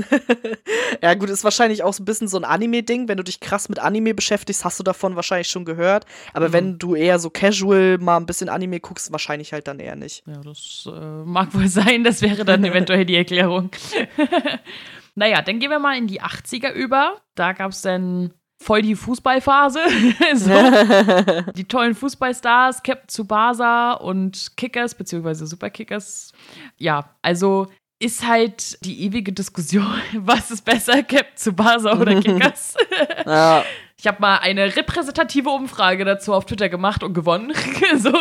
ja, gut, ist wahrscheinlich auch so ein bisschen so ein Anime-Ding. Wenn du dich krass mit Anime beschäftigst, hast du davon wahrscheinlich schon gehört. Aber mhm. wenn du eher so casual mal ein bisschen Anime guckst, wahrscheinlich halt dann eher nicht. Ja, das äh, mag wohl sein. Das wäre dann eventuell die Erklärung. Naja, dann gehen wir mal in die 80er über. Da gab es dann voll die Fußballphase. so. die tollen Fußballstars, Captain Tsubasa und Kickers, beziehungsweise Superkickers. Ja, also ist halt die ewige Diskussion, was ist besser, Captain Tsubasa oder Kickers? ja. Ich habe mal eine repräsentative Umfrage dazu auf Twitter gemacht und gewonnen. so.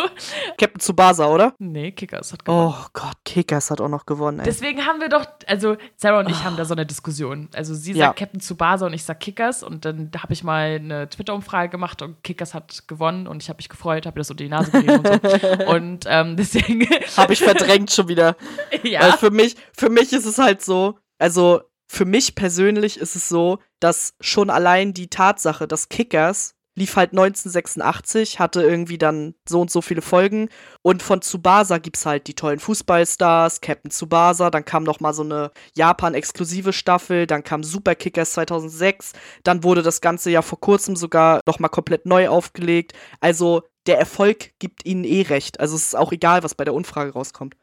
Captain Tsubasa, oder? Nee, Kickers hat gewonnen. Oh Gott, Kickers hat auch noch gewonnen, ey. Deswegen haben wir doch, also Sarah und ich oh. haben da so eine Diskussion. Also sie sagt ja. Captain Tsubasa und ich sag Kickers und dann habe ich mal eine Twitter-Umfrage gemacht und Kickers hat gewonnen und ich habe mich gefreut, habe mir das unter die Nase gegeben und so. Und ähm, deswegen. habe ich verdrängt schon wieder. Ja. Weil für mich, für mich ist es halt so, also für mich persönlich ist es so, dass schon allein die Tatsache, dass Kickers lief halt 1986, hatte irgendwie dann so und so viele Folgen. Und von Tsubasa gibt's halt die tollen Fußballstars, Captain Tsubasa, dann kam noch mal so eine Japan-exklusive Staffel, dann kam Super Kickers 2006, dann wurde das Ganze ja vor kurzem sogar noch mal komplett neu aufgelegt. Also der Erfolg gibt ihnen eh recht. Also es ist auch egal, was bei der Umfrage rauskommt.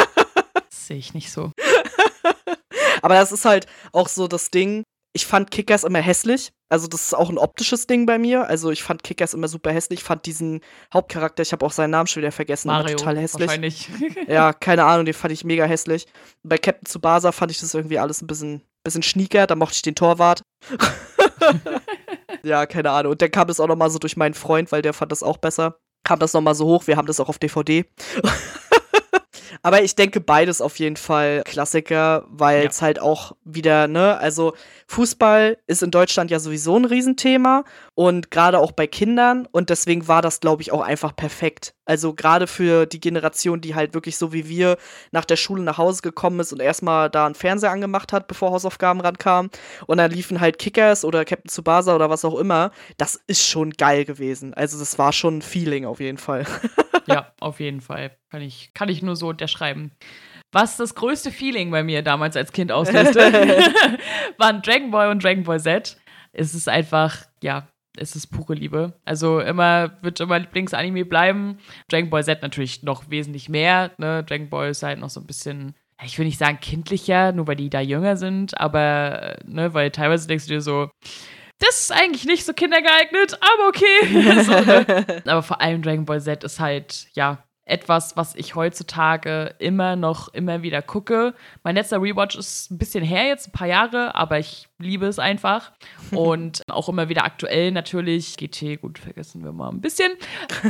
Sehe ich nicht so. Aber das ist halt auch so das Ding. Ich fand Kickers immer hässlich. Also, das ist auch ein optisches Ding bei mir. Also, ich fand Kickers immer super hässlich. Ich fand diesen Hauptcharakter, ich habe auch seinen Namen schon wieder vergessen, Mario, total hässlich. Wahrscheinlich. ja, keine Ahnung, den fand ich mega hässlich. Bei Captain Tsubasa fand ich das irgendwie alles ein bisschen, bisschen schnieker. Da mochte ich den Torwart. ja, keine Ahnung. Und dann kam es auch noch mal so durch meinen Freund, weil der fand das auch besser. Kam das noch mal so hoch. Wir haben das auch auf DVD. Aber ich denke beides auf jeden Fall Klassiker, weil es ja. halt auch wieder, ne, also Fußball ist in Deutschland ja sowieso ein Riesenthema und gerade auch bei Kindern und deswegen war das, glaube ich, auch einfach perfekt. Also gerade für die Generation, die halt wirklich so wie wir nach der Schule nach Hause gekommen ist und erstmal da einen Fernseher angemacht hat, bevor Hausaufgaben rankamen und dann liefen halt Kickers oder Captain Tsubasa oder was auch immer. Das ist schon geil gewesen. Also das war schon ein Feeling auf jeden Fall. ja, auf jeden Fall. Kann ich, kann ich nur so unterschreiben. Was das größte Feeling bei mir damals als Kind auslöste, waren Dragon Ball und Dragon Ball Z. Es ist einfach, ja, es ist pure Liebe. Also immer, wird immer Lieblingsanime bleiben. Dragon Ball Z natürlich noch wesentlich mehr. Ne? Dragon Ball ist halt noch so ein bisschen, ich will nicht sagen kindlicher, nur weil die da jünger sind, aber, ne, weil teilweise denkst du dir so, das ist eigentlich nicht so kindergeeignet, aber okay. so, ne? Aber vor allem Dragon Ball Z ist halt, ja, etwas, was ich heutzutage immer noch, immer wieder gucke. Mein letzter Rewatch ist ein bisschen her jetzt, ein paar Jahre, aber ich liebe es einfach. Und auch immer wieder aktuell natürlich. GT, gut, vergessen wir mal ein bisschen.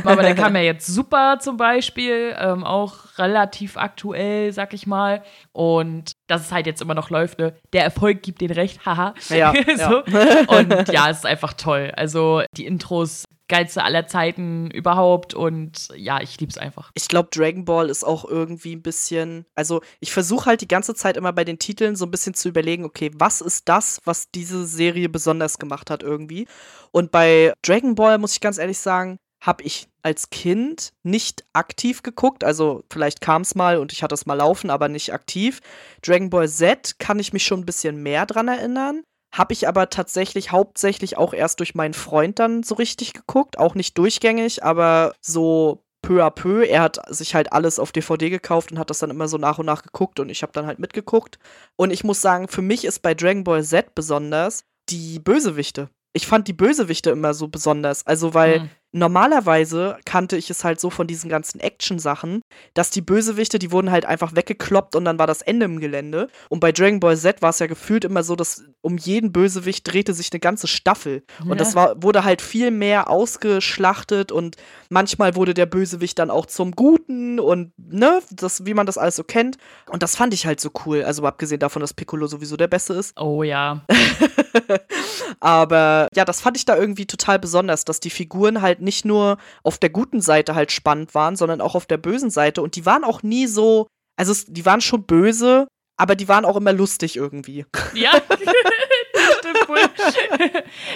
Aber der kam ja jetzt super zum Beispiel, ähm, auch relativ aktuell, sag ich mal. Und dass es halt jetzt immer noch läuft, ne? Der Erfolg gibt den recht, haha. Ja, so. ja. Und ja, es ist einfach toll. Also die Intros geilste aller Zeiten überhaupt und ja, ich lieb's einfach. Ich glaube, Dragon Ball ist auch irgendwie ein bisschen, also ich versuche halt die ganze Zeit immer bei den Titeln so ein bisschen zu überlegen, okay, was ist das, was diese Serie besonders gemacht hat irgendwie? Und bei Dragon Ball muss ich ganz ehrlich sagen, habe ich als Kind nicht aktiv geguckt. Also vielleicht kam es mal und ich hatte es mal laufen, aber nicht aktiv. Dragon Ball Z kann ich mich schon ein bisschen mehr dran erinnern. Habe ich aber tatsächlich hauptsächlich auch erst durch meinen Freund dann so richtig geguckt. Auch nicht durchgängig, aber so peu à peu. Er hat sich halt alles auf DVD gekauft und hat das dann immer so nach und nach geguckt und ich habe dann halt mitgeguckt. Und ich muss sagen, für mich ist bei Dragon Ball Z besonders die Bösewichte. Ich fand die Bösewichte immer so besonders. Also, weil mhm. Normalerweise kannte ich es halt so von diesen ganzen Action-Sachen, dass die Bösewichte, die wurden halt einfach weggekloppt und dann war das Ende im Gelände. Und bei Dragon Ball Z war es ja gefühlt immer so, dass um jeden Bösewicht drehte sich eine ganze Staffel. Ja. Und das war, wurde halt viel mehr ausgeschlachtet und manchmal wurde der Bösewicht dann auch zum Guten und ne, das, wie man das alles so kennt. Und das fand ich halt so cool. Also abgesehen davon, dass Piccolo sowieso der Beste ist. Oh ja. Aber ja, das fand ich da irgendwie total besonders, dass die Figuren halt halt nicht nur auf der guten Seite halt spannend waren, sondern auch auf der bösen Seite. Und die waren auch nie so, also die waren schon böse, aber die waren auch immer lustig irgendwie. Ja.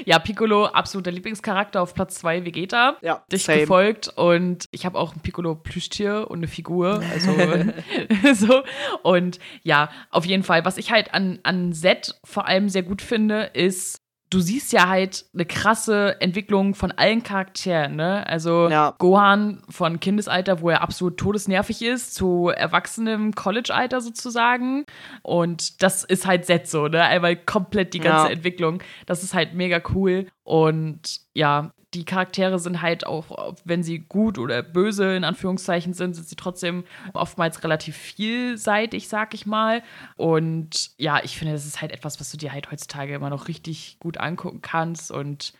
Ja, Piccolo, absoluter Lieblingscharakter auf Platz 2, Vegeta. Ja, dich same. gefolgt und ich habe auch ein Piccolo-Plüschtier und eine Figur. Also so. Und ja, auf jeden Fall. Was ich halt an, an Set vor allem sehr gut finde, ist, du siehst ja halt eine krasse Entwicklung von allen Charakteren, ne? Also ja. Gohan von Kindesalter, wo er absolut todesnervig ist, zu erwachsenem College-Alter sozusagen. Und das ist halt Set so, ne? Einmal komplett die ganze ja. Entwicklung. Das ist halt mega cool. Und ja, die Charaktere sind halt auch, wenn sie gut oder böse in Anführungszeichen sind, sind sie trotzdem oftmals relativ vielseitig, sag ich mal. Und ja, ich finde, das ist halt etwas, was du dir halt heutzutage immer noch richtig gut angucken kannst und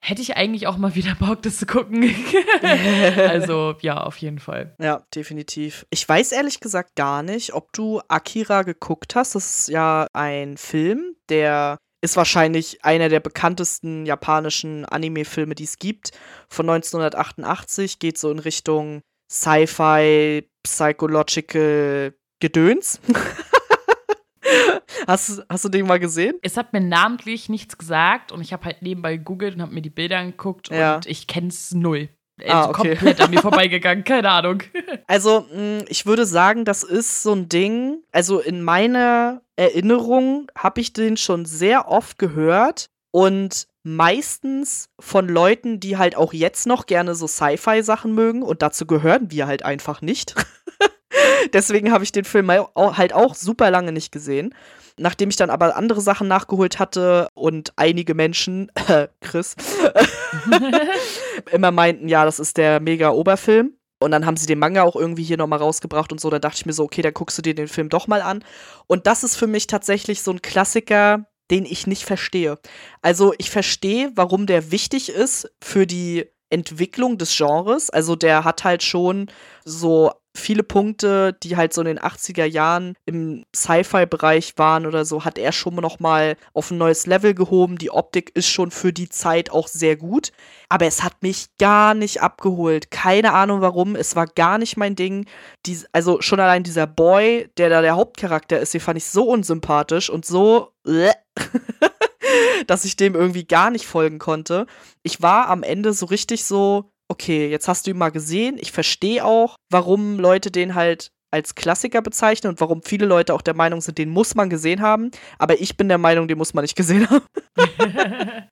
hätte ich eigentlich auch mal wieder Bock, das zu gucken. also ja, auf jeden Fall. Ja, definitiv. Ich weiß ehrlich gesagt gar nicht, ob du Akira geguckt hast. Das ist ja ein Film, der ist wahrscheinlich einer der bekanntesten japanischen Anime-Filme, die es gibt. Von 1988 geht so in Richtung Sci-Fi, Psychological Gedöns. hast, hast du den mal gesehen? Es hat mir namentlich nichts gesagt und ich habe halt nebenbei gegoogelt und habe mir die Bilder angeguckt ja. und ich kenne es null. Ah, okay. komplett an mir vorbeigegangen, keine Ahnung. Also, mm, ich würde sagen, das ist so ein Ding. Also, in meiner Erinnerung habe ich den schon sehr oft gehört und meistens von Leuten, die halt auch jetzt noch gerne so Sci-Fi-Sachen mögen und dazu gehören wir halt einfach nicht. Deswegen habe ich den Film halt auch super lange nicht gesehen. Nachdem ich dann aber andere Sachen nachgeholt hatte und einige Menschen, äh, Chris, immer meinten, ja, das ist der mega Oberfilm. Und dann haben sie den Manga auch irgendwie hier nochmal rausgebracht und so. Da dachte ich mir so, okay, dann guckst du dir den Film doch mal an. Und das ist für mich tatsächlich so ein Klassiker, den ich nicht verstehe. Also ich verstehe, warum der wichtig ist für die Entwicklung des Genres. Also der hat halt schon so viele Punkte, die halt so in den 80er Jahren im Sci-Fi-Bereich waren oder so, hat er schon noch mal auf ein neues Level gehoben. Die Optik ist schon für die Zeit auch sehr gut. Aber es hat mich gar nicht abgeholt. Keine Ahnung warum. Es war gar nicht mein Ding. Die, also schon allein dieser Boy, der da der Hauptcharakter ist, den fand ich so unsympathisch und so. dass ich dem irgendwie gar nicht folgen konnte. Ich war am Ende so richtig so, okay, jetzt hast du ihn mal gesehen. Ich verstehe auch, warum Leute den halt als Klassiker bezeichnen und warum viele Leute auch der Meinung sind, den muss man gesehen haben. Aber ich bin der Meinung, den muss man nicht gesehen haben.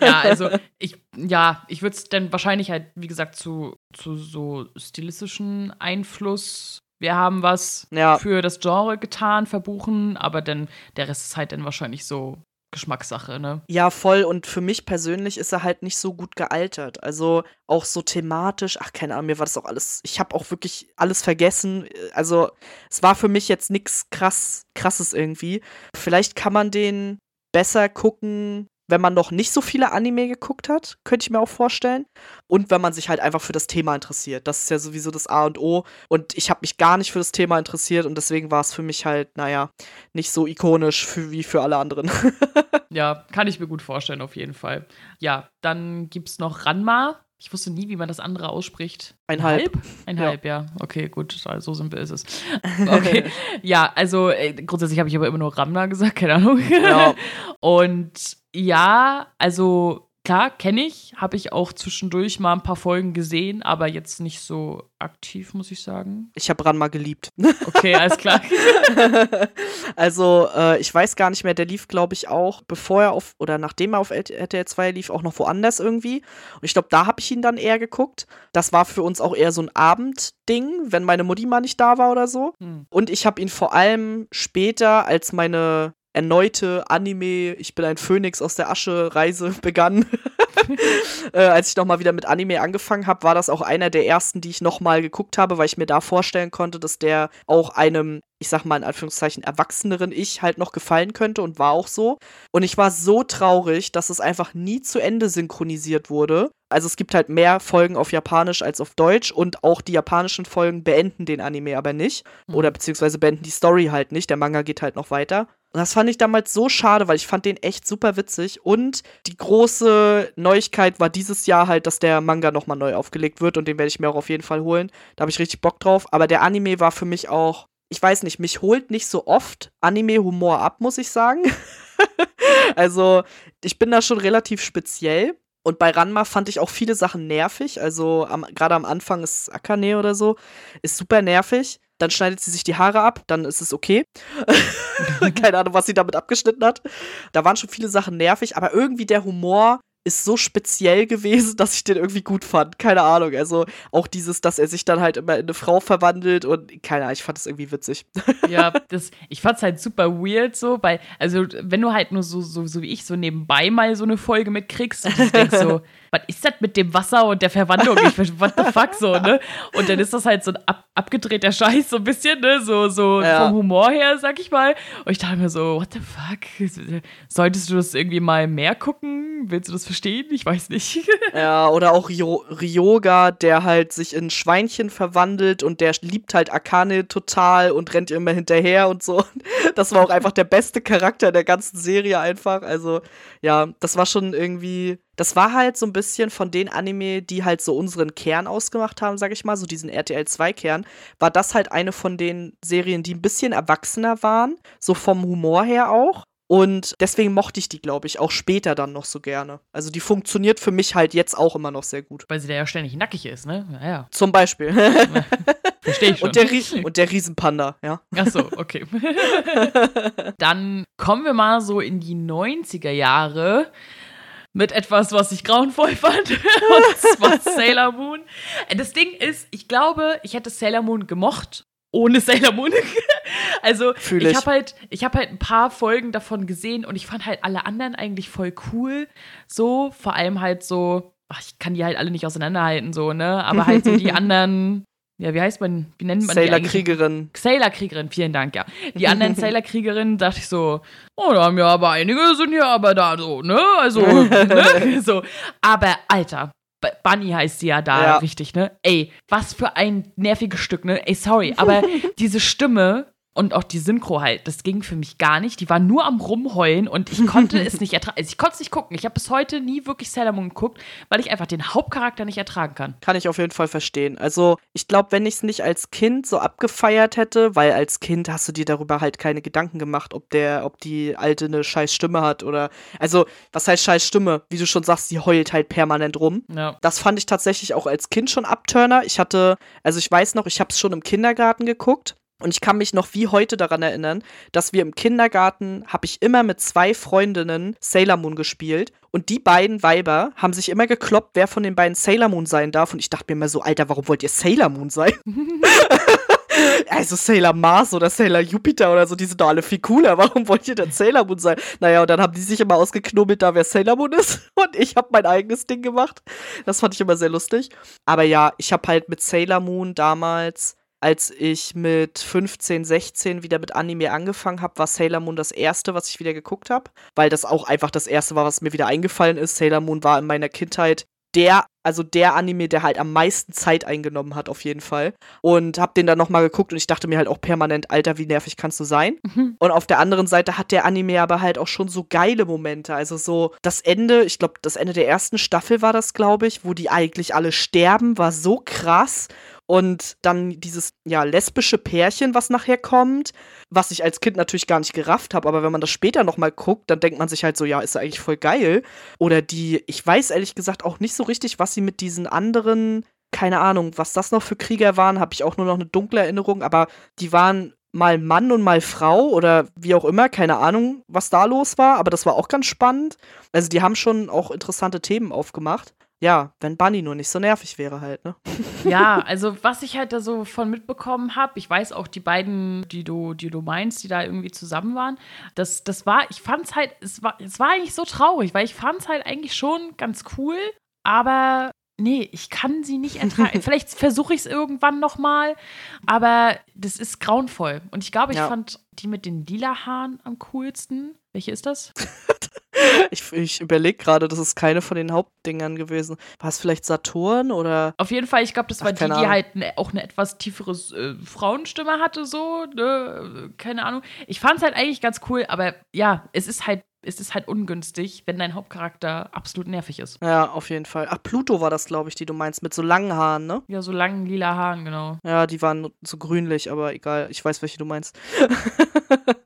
ja, also ich, ja, ich würde es dann wahrscheinlich halt, wie gesagt, zu, zu so stilistischen Einfluss. Wir haben was ja. für das Genre getan, verbuchen, aber dann der Rest ist halt dann wahrscheinlich so Geschmackssache, ne? Ja, voll. Und für mich persönlich ist er halt nicht so gut gealtert. Also auch so thematisch, ach, keine Ahnung, mir war das auch alles, ich habe auch wirklich alles vergessen. Also es war für mich jetzt nichts krass, krasses irgendwie. Vielleicht kann man den besser gucken, wenn man noch nicht so viele Anime geguckt hat, könnte ich mir auch vorstellen. Und wenn man sich halt einfach für das Thema interessiert. Das ist ja sowieso das A und O. Und ich habe mich gar nicht für das Thema interessiert und deswegen war es für mich halt, naja, nicht so ikonisch für, wie für alle anderen. ja, kann ich mir gut vorstellen, auf jeden Fall. Ja, dann gibt es noch Ranma. Ich wusste nie, wie man das andere ausspricht. Ein Halb? Ein Halb, ja. ja. Okay, gut, so simpel ist es. Okay. ja, also äh, grundsätzlich habe ich aber immer nur Ramna gesagt, keine Ahnung. Ja. Und ja, also klar, kenne ich, habe ich auch zwischendurch mal ein paar Folgen gesehen, aber jetzt nicht so aktiv, muss ich sagen. Ich habe Ranma geliebt. Okay, alles klar. also, äh, ich weiß gar nicht mehr, der lief, glaube ich, auch, bevor er auf, oder nachdem er auf RTL 2 lief, auch noch woanders irgendwie. Und ich glaube, da habe ich ihn dann eher geguckt. Das war für uns auch eher so ein Abendding, wenn meine Mutti mal nicht da war oder so. Hm. Und ich habe ihn vor allem später, als meine erneute Anime, ich bin ein Phönix aus der Asche Reise begann. äh, als ich nochmal wieder mit Anime angefangen habe, war das auch einer der ersten, die ich nochmal geguckt habe, weil ich mir da vorstellen konnte, dass der auch einem, ich sag mal in Anführungszeichen, erwachseneren Ich halt noch gefallen könnte und war auch so. Und ich war so traurig, dass es einfach nie zu Ende synchronisiert wurde. Also es gibt halt mehr Folgen auf Japanisch als auf Deutsch und auch die japanischen Folgen beenden den Anime aber nicht. Mhm. Oder beziehungsweise beenden die Story halt nicht. Der Manga geht halt noch weiter. Und das fand ich damals so schade, weil ich fand den echt super witzig. Und die große Neuigkeit war dieses Jahr halt, dass der Manga nochmal neu aufgelegt wird und den werde ich mir auch auf jeden Fall holen. Da habe ich richtig Bock drauf. Aber der Anime war für mich auch, ich weiß nicht, mich holt nicht so oft Anime-Humor ab, muss ich sagen. also ich bin da schon relativ speziell. Und bei Ranma fand ich auch viele Sachen nervig. Also gerade am Anfang ist Akane oder so, ist super nervig dann schneidet sie sich die Haare ab, dann ist es okay. Keine Ahnung, was sie damit abgeschnitten hat. Da waren schon viele Sachen nervig, aber irgendwie der Humor ist so speziell gewesen, dass ich den irgendwie gut fand. Keine Ahnung. Also auch dieses, dass er sich dann halt immer in eine Frau verwandelt und keine Ahnung, ich fand das irgendwie witzig. Ja, das, ich fand es halt super weird so, weil, also wenn du halt nur so, so, so wie ich so nebenbei mal so eine Folge mitkriegst und du denkst so, was ist das mit dem Wasser und der Verwandlung? Ich, what the fuck so, ne? Und dann ist das halt so ein ab, abgedrehter Scheiß so ein bisschen, ne? So, so ja. vom Humor her, sag ich mal. Und ich dachte mir so, what the fuck? Solltest du das irgendwie mal mehr gucken? Willst du das verstehen? Ich weiß nicht. Ja, oder auch Ryoga, der halt sich in Schweinchen verwandelt und der liebt halt Akane total und rennt immer hinterher und so. Das war auch einfach der beste Charakter der ganzen Serie einfach. Also, ja, das war schon irgendwie das war halt so ein bisschen von den Anime, die halt so unseren Kern ausgemacht haben, sag ich mal, so diesen RTL 2 Kern, war das halt eine von den Serien, die ein bisschen erwachsener waren, so vom Humor her auch. Und deswegen mochte ich die, glaube ich, auch später dann noch so gerne. Also die funktioniert für mich halt jetzt auch immer noch sehr gut. Weil sie da ja ständig nackig ist, ne? Naja. Zum Beispiel. Verstehe ich schon. Und der, und der Riesenpanda, ja. Ach so, okay. dann kommen wir mal so in die 90er Jahre mit etwas, was ich grauenvoll fand. und zwar Sailor Moon. Das Ding ist, ich glaube, ich hätte Sailor Moon gemocht, ohne Sailor Moon. also Fühl ich, ich habe halt, ich habe halt ein paar Folgen davon gesehen und ich fand halt alle anderen eigentlich voll cool. So, vor allem halt so, ach, ich kann die halt alle nicht auseinanderhalten, so, ne? Aber halt so die anderen. Ja, wie heißt man, wie nennt man Sailor die Kriegerin. Sailor Kriegerin, vielen Dank, ja. Die anderen Sailor Kriegerinnen dachte ich so, oh, da haben ja aber einige sind ja aber da so, ne? Also, ne? So. Aber, Alter, Bunny heißt sie ja da, ja. richtig, ne? Ey, was für ein nerviges Stück, ne? Ey, sorry, aber diese Stimme und auch die Synchro halt, das ging für mich gar nicht. Die war nur am Rumheulen und ich konnte es nicht ertragen. Also ich konnte es nicht gucken. Ich habe bis heute nie wirklich Sailor Moon geguckt, weil ich einfach den Hauptcharakter nicht ertragen kann. Kann ich auf jeden Fall verstehen. Also ich glaube, wenn ich es nicht als Kind so abgefeiert hätte, weil als Kind hast du dir darüber halt keine Gedanken gemacht, ob der, ob die Alte eine scheiß Stimme hat oder. Also, was heißt scheiß Stimme? Wie du schon sagst, sie heult halt permanent rum. Ja. Das fand ich tatsächlich auch als Kind schon Abturner. Ich hatte, also ich weiß noch, ich habe es schon im Kindergarten geguckt und ich kann mich noch wie heute daran erinnern, dass wir im Kindergarten, habe ich immer mit zwei Freundinnen Sailor Moon gespielt. Und die beiden Weiber haben sich immer gekloppt, wer von den beiden Sailor Moon sein darf. Und ich dachte mir immer so, Alter, warum wollt ihr Sailor Moon sein? Also Sailor Mars oder Sailor Jupiter oder so, die sind doch alle viel cooler. Warum wollt ihr denn Sailor Moon sein? Naja, und dann haben die sich immer ausgeknubbelt, da wer Sailor Moon ist. Und ich habe mein eigenes Ding gemacht. Das fand ich immer sehr lustig. Aber ja, ich habe halt mit Sailor Moon damals als ich mit 15, 16 wieder mit Anime angefangen habe, war Sailor Moon das erste, was ich wieder geguckt habe, weil das auch einfach das erste war, was mir wieder eingefallen ist. Sailor Moon war in meiner Kindheit der, also der Anime, der halt am meisten Zeit eingenommen hat, auf jeden Fall. Und hab den dann nochmal geguckt und ich dachte mir halt auch permanent, Alter, wie nervig kannst du sein? Mhm. Und auf der anderen Seite hat der Anime aber halt auch schon so geile Momente. Also so das Ende, ich glaube, das Ende der ersten Staffel war das, glaube ich, wo die eigentlich alle sterben, war so krass. Und dann dieses, ja, lesbische Pärchen, was nachher kommt, was ich als Kind natürlich gar nicht gerafft habe, aber wenn man das später nochmal guckt, dann denkt man sich halt so, ja, ist eigentlich voll geil. Oder die, ich weiß ehrlich gesagt auch nicht so richtig, was sie mit diesen anderen, keine Ahnung, was das noch für Krieger waren, habe ich auch nur noch eine dunkle Erinnerung, aber die waren mal Mann und mal Frau oder wie auch immer, keine Ahnung, was da los war, aber das war auch ganz spannend. Also die haben schon auch interessante Themen aufgemacht ja, wenn Bunny nur nicht so nervig wäre halt, ne? Ja, also was ich halt da so von mitbekommen habe, ich weiß auch die beiden, die du, die du meinst, die da irgendwie zusammen waren, das, das war, ich fand's halt, es war, es war eigentlich so traurig, weil ich fand's halt eigentlich schon ganz cool, aber nee, ich kann sie nicht ertragen. Vielleicht versuche ich es irgendwann nochmal, aber das ist grauenvoll. Und ich glaube, ich ja. fand die mit den lila Haaren am coolsten. Welche ist das? ich ich überlege gerade, das ist keine von den Hauptdingern gewesen. War es vielleicht Saturn oder? Auf jeden Fall, ich glaube, das war Ach, die, die halt ne, auch eine etwas tiefere äh, Frauenstimme hatte, so. Ne? Keine Ahnung. Ich fand es halt eigentlich ganz cool, aber ja, es ist halt es ist halt ungünstig, wenn dein Hauptcharakter absolut nervig ist. Ja, auf jeden Fall. Ach, Pluto war das, glaube ich, die du meinst, mit so langen Haaren, ne? Ja, so langen lila Haaren, genau. Ja, die waren so grünlich, aber egal, ich weiß, welche du meinst.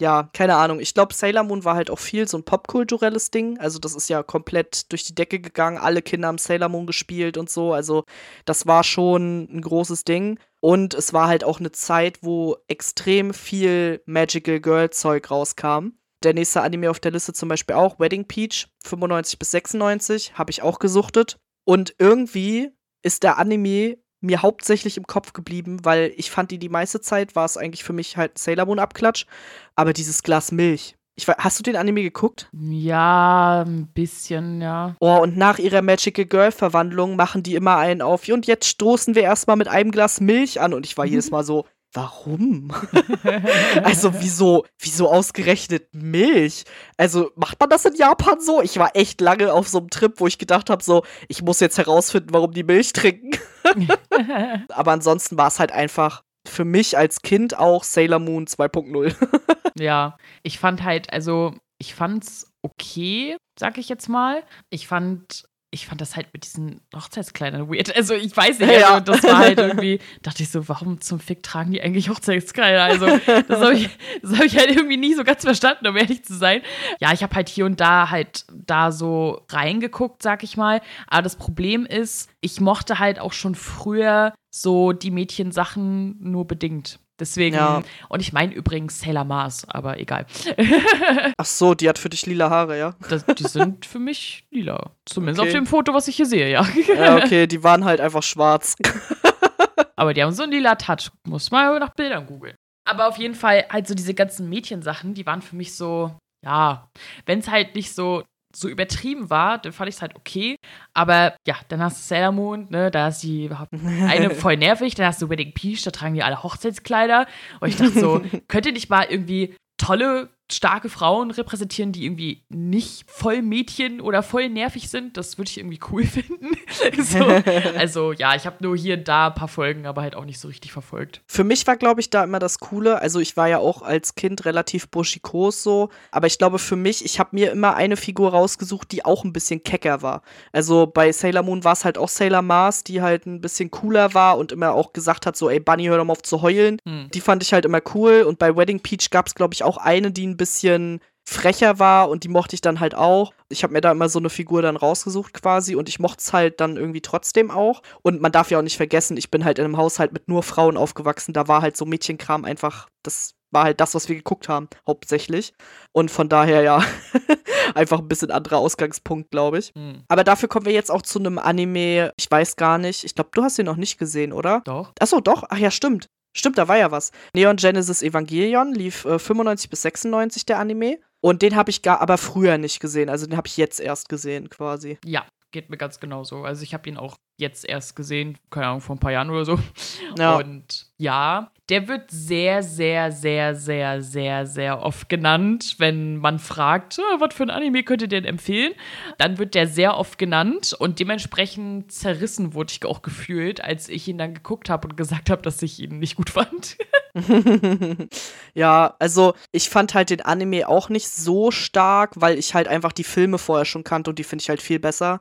ja, keine Ahnung. Ich glaube, Sailor Moon war halt auch viel so ein popkulturelles Ding. Also, das ist ja komplett durch die Decke gegangen. Alle Kinder haben Sailor Moon gespielt und so. Also, das war schon ein großes Ding. Und es war halt auch eine Zeit, wo extrem viel Magical Girl Zeug rauskam. Der nächste Anime auf der Liste zum Beispiel auch, Wedding Peach, 95 bis 96, habe ich auch gesuchtet. Und irgendwie ist der Anime mir hauptsächlich im Kopf geblieben, weil ich fand die die meiste Zeit war es eigentlich für mich halt Sailor Moon Abklatsch, aber dieses Glas Milch. Ich, hast du den Anime geguckt? Ja, ein bisschen, ja. Oh, und nach ihrer Magical Girl Verwandlung machen die immer einen auf. Und jetzt stoßen wir erstmal mit einem Glas Milch an. Und ich war jedes Mal so, warum? also, wieso, wieso ausgerechnet Milch? Also, macht man das in Japan so? Ich war echt lange auf so einem Trip, wo ich gedacht habe, so, ich muss jetzt herausfinden, warum die Milch trinken. Aber ansonsten war es halt einfach für mich als Kind auch Sailor Moon 2.0. ja, ich fand halt, also, ich fand's okay, sag ich jetzt mal. Ich fand ich fand das halt mit diesen Hochzeitskleidern weird. Also ich weiß nicht, also, ja. das war halt irgendwie, dachte ich so, warum zum Fick tragen die eigentlich Hochzeitskleider? Also das habe ich, hab ich halt irgendwie nie so ganz verstanden, um ehrlich zu sein. Ja, ich habe halt hier und da halt da so reingeguckt, sag ich mal. Aber das Problem ist, ich mochte halt auch schon früher so die Mädchensachen nur bedingt. Deswegen, ja. und ich meine übrigens Sailor Mars, aber egal. Ach so, die hat für dich lila Haare, ja? Das, die sind für mich lila. Zumindest okay. auf dem Foto, was ich hier sehe, ja. Ja, okay, die waren halt einfach schwarz. aber die haben so einen lila Touch. Muss mal nach Bildern googeln. Aber auf jeden Fall, halt so diese ganzen Mädchensachen, die waren für mich so, ja, wenn es halt nicht so so übertrieben war, dann fand ich es halt okay. Aber ja, dann hast du Sailor Moon, ne, da ist die eine voll nervig, dann hast du Wedding Peach, da tragen die alle Hochzeitskleider. Und ich dachte so, könnt ihr nicht mal irgendwie tolle starke Frauen repräsentieren, die irgendwie nicht voll Mädchen oder voll nervig sind. Das würde ich irgendwie cool finden. so. Also ja, ich habe nur hier und da ein paar Folgen, aber halt auch nicht so richtig verfolgt. Für mich war, glaube ich, da immer das Coole. Also ich war ja auch als Kind relativ buschikos so, aber ich glaube für mich, ich habe mir immer eine Figur rausgesucht, die auch ein bisschen kecker war. Also bei Sailor Moon war es halt auch Sailor Mars, die halt ein bisschen cooler war und immer auch gesagt hat, so, ey Bunny, hör doch mal auf zu heulen. Hm. Die fand ich halt immer cool und bei Wedding Peach gab es, glaube ich, auch eine, die ein bisschen frecher war und die mochte ich dann halt auch. Ich habe mir da immer so eine Figur dann rausgesucht quasi und ich mochte es halt dann irgendwie trotzdem auch. Und man darf ja auch nicht vergessen, ich bin halt in einem Haushalt mit nur Frauen aufgewachsen. Da war halt so Mädchenkram einfach, das war halt das, was wir geguckt haben, hauptsächlich. Und von daher ja, einfach ein bisschen anderer Ausgangspunkt, glaube ich. Mhm. Aber dafür kommen wir jetzt auch zu einem Anime, ich weiß gar nicht. Ich glaube, du hast ihn noch nicht gesehen, oder? Doch. Achso, doch. Ach ja, stimmt. Stimmt, da war ja was. Neon Genesis Evangelion lief äh, 95 bis 96 der Anime. Und den habe ich gar aber früher nicht gesehen. Also den habe ich jetzt erst gesehen, quasi. Ja, geht mir ganz genauso. Also ich habe ihn auch jetzt erst gesehen, keine Ahnung, vor ein paar Jahren oder so. Ja. Und ja, der wird sehr, sehr, sehr, sehr, sehr, sehr oft genannt, wenn man fragt, oh, was für ein Anime könnt ihr denn empfehlen? Dann wird der sehr oft genannt und dementsprechend zerrissen wurde ich auch gefühlt, als ich ihn dann geguckt habe und gesagt habe, dass ich ihn nicht gut fand. ja, also ich fand halt den Anime auch nicht so stark, weil ich halt einfach die Filme vorher schon kannte und die finde ich halt viel besser.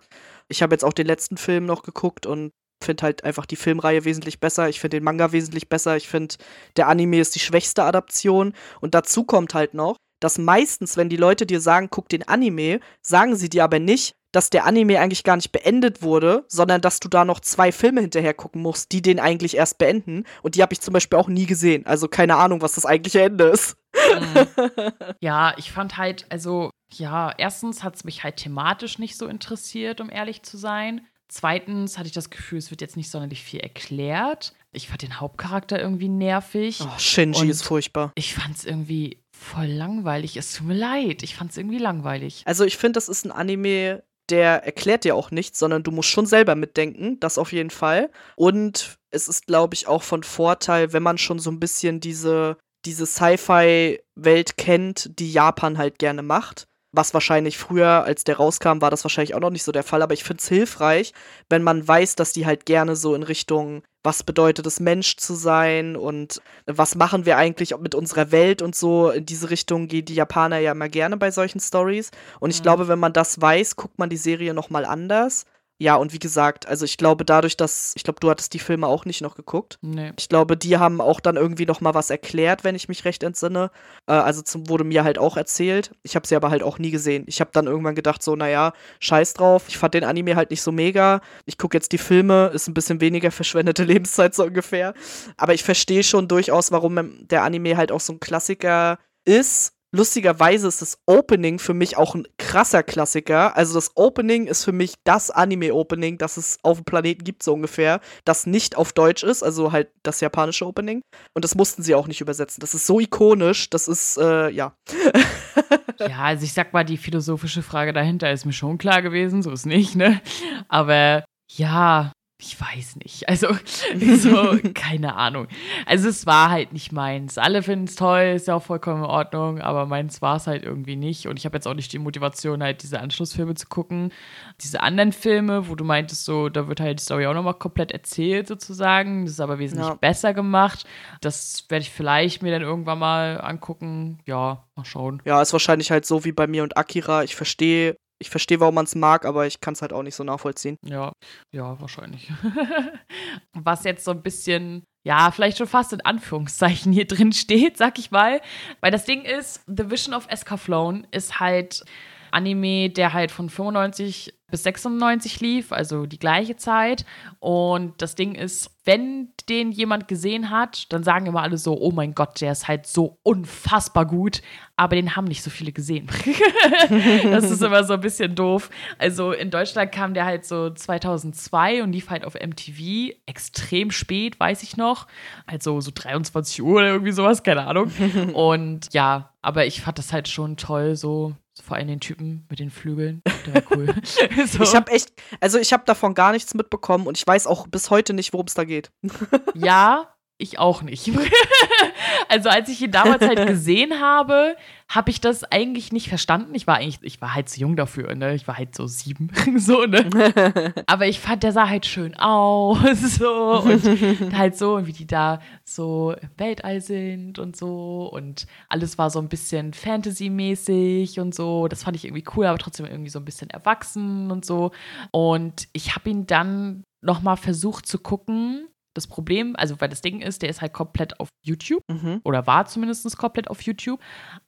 Ich habe jetzt auch den letzten Film noch geguckt und finde halt einfach die Filmreihe wesentlich besser. Ich finde den Manga wesentlich besser. Ich finde, der Anime ist die schwächste Adaption. Und dazu kommt halt noch, dass meistens, wenn die Leute dir sagen, guck den Anime, sagen sie dir aber nicht, dass der Anime eigentlich gar nicht beendet wurde, sondern dass du da noch zwei Filme hinterher gucken musst, die den eigentlich erst beenden. Und die habe ich zum Beispiel auch nie gesehen. Also keine Ahnung, was das eigentliche Ende ist. Mhm. ja, ich fand halt, also ja, erstens hat es mich halt thematisch nicht so interessiert, um ehrlich zu sein. Zweitens hatte ich das Gefühl, es wird jetzt nicht sonderlich viel erklärt. Ich fand den Hauptcharakter irgendwie nervig. Oh, Shinji ist furchtbar. Ich fand es irgendwie voll langweilig. Es tut mir leid. Ich fand es irgendwie langweilig. Also ich finde, das ist ein Anime, der erklärt dir auch nichts, sondern du musst schon selber mitdenken. Das auf jeden Fall. Und es ist, glaube ich, auch von Vorteil, wenn man schon so ein bisschen diese, diese Sci-Fi-Welt kennt, die Japan halt gerne macht was wahrscheinlich früher, als der rauskam, war das wahrscheinlich auch noch nicht so der Fall. Aber ich finde es hilfreich, wenn man weiß, dass die halt gerne so in Richtung, was bedeutet es, Mensch zu sein und was machen wir eigentlich mit unserer Welt und so. In diese Richtung gehen die Japaner ja immer gerne bei solchen Stories. Und ich mhm. glaube, wenn man das weiß, guckt man die Serie nochmal anders. Ja, und wie gesagt, also ich glaube dadurch, dass, ich glaube, du hattest die Filme auch nicht noch geguckt. Nee. Ich glaube, die haben auch dann irgendwie noch mal was erklärt, wenn ich mich recht entsinne. Äh, also zum, wurde mir halt auch erzählt. Ich habe sie aber halt auch nie gesehen. Ich habe dann irgendwann gedacht so, naja, scheiß drauf. Ich fand den Anime halt nicht so mega. Ich gucke jetzt die Filme, ist ein bisschen weniger verschwendete Lebenszeit so ungefähr. Aber ich verstehe schon durchaus, warum der Anime halt auch so ein Klassiker ist Lustigerweise ist das Opening für mich auch ein krasser Klassiker. Also das Opening ist für mich das Anime-Opening, das es auf dem Planeten gibt, so ungefähr, das nicht auf Deutsch ist, also halt das japanische Opening. Und das mussten sie auch nicht übersetzen. Das ist so ikonisch, das ist, äh, ja. ja, also ich sag mal, die philosophische Frage dahinter ist mir schon klar gewesen, so ist nicht, ne? Aber ja, ich weiß nicht. Also, so, keine Ahnung. Also, es war halt nicht meins. Alle finden es toll, ist ja auch vollkommen in Ordnung, aber meins war es halt irgendwie nicht. Und ich habe jetzt auch nicht die Motivation, halt diese Anschlussfilme zu gucken. Diese anderen Filme, wo du meintest, so, da wird halt die Story auch nochmal komplett erzählt, sozusagen. Das ist aber wesentlich ja. besser gemacht. Das werde ich vielleicht mir dann irgendwann mal angucken. Ja, mal schauen. Ja, ist wahrscheinlich halt so wie bei mir und Akira. Ich verstehe ich verstehe, warum man es mag, aber ich kann es halt auch nicht so nachvollziehen. Ja, ja, wahrscheinlich. Was jetzt so ein bisschen, ja, vielleicht schon fast in Anführungszeichen hier drin steht, sag ich mal. Weil das Ding ist, The Vision of Escaflowne ist halt Anime, der halt von 95 bis 96 lief, also die gleiche Zeit. Und das Ding ist, wenn den jemand gesehen hat, dann sagen immer alle so, oh mein Gott, der ist halt so unfassbar gut, aber den haben nicht so viele gesehen. das ist immer so ein bisschen doof. Also in Deutschland kam der halt so 2002 und lief halt auf MTV extrem spät, weiß ich noch. Also so 23 Uhr oder irgendwie sowas, keine Ahnung. Und ja, aber ich fand das halt schon toll, so vor allem den Typen mit den Flügeln. Der war cool. so. Ich habe echt, also ich habe davon gar nichts mitbekommen und ich weiß auch bis heute nicht, worum es da geht. ja, ich auch nicht. also als ich ihn damals halt gesehen habe, habe ich das eigentlich nicht verstanden. Ich war eigentlich, ich war halt zu jung dafür, ne? Ich war halt so sieben, so, ne? Aber ich fand, der sah halt schön aus, so und halt so, wie die da so im Weltall sind und so und alles war so ein bisschen Fantasy-mäßig und so. Das fand ich irgendwie cool, aber trotzdem irgendwie so ein bisschen erwachsen und so. Und ich habe ihn dann noch mal versucht zu gucken das Problem, also weil das Ding ist, der ist halt komplett auf YouTube mhm. oder war zumindest komplett auf YouTube.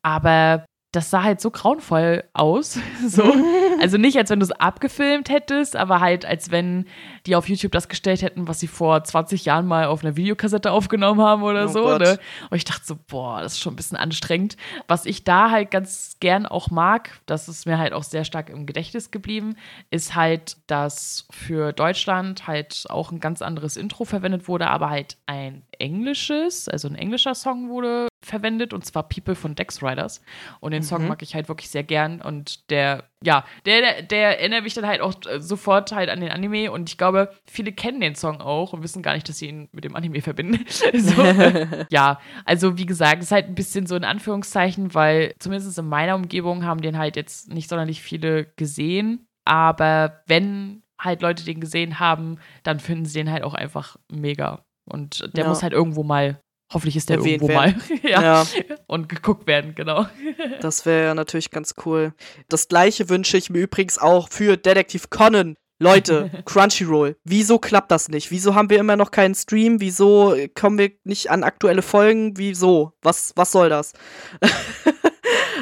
Aber das sah halt so grauenvoll aus. so. Also nicht, als wenn du es abgefilmt hättest, aber halt, als wenn die auf YouTube das gestellt hätten, was sie vor 20 Jahren mal auf einer Videokassette aufgenommen haben oder oh so. Ne? Und ich dachte so, boah, das ist schon ein bisschen anstrengend. Was ich da halt ganz gern auch mag, das ist mir halt auch sehr stark im Gedächtnis geblieben, ist halt, dass für Deutschland halt auch ein ganz anderes Intro verwendet wurde, aber halt ein englisches, also ein englischer Song wurde verwendet und zwar People von Dex Riders. Und den Song mhm. mag ich halt wirklich sehr gern und der, ja, der, der, der, erinnert mich dann halt auch äh, sofort halt an den Anime und ich glaube, viele kennen den Song auch und wissen gar nicht, dass sie ihn mit dem Anime verbinden. so, ja, also wie gesagt, es ist halt ein bisschen so in Anführungszeichen, weil zumindest in meiner Umgebung haben den halt jetzt nicht sonderlich viele gesehen, aber wenn halt Leute den gesehen haben, dann finden sie den halt auch einfach mega. Und der ja. muss halt irgendwo mal Hoffentlich ist der Erwähnt irgendwo werden. mal. ja. ja. Und geguckt werden, genau. das wäre natürlich ganz cool. Das gleiche wünsche ich mir übrigens auch für Detektiv Conan. Leute, Crunchyroll, wieso klappt das nicht? Wieso haben wir immer noch keinen Stream? Wieso kommen wir nicht an aktuelle Folgen? Wieso? Was, was soll das?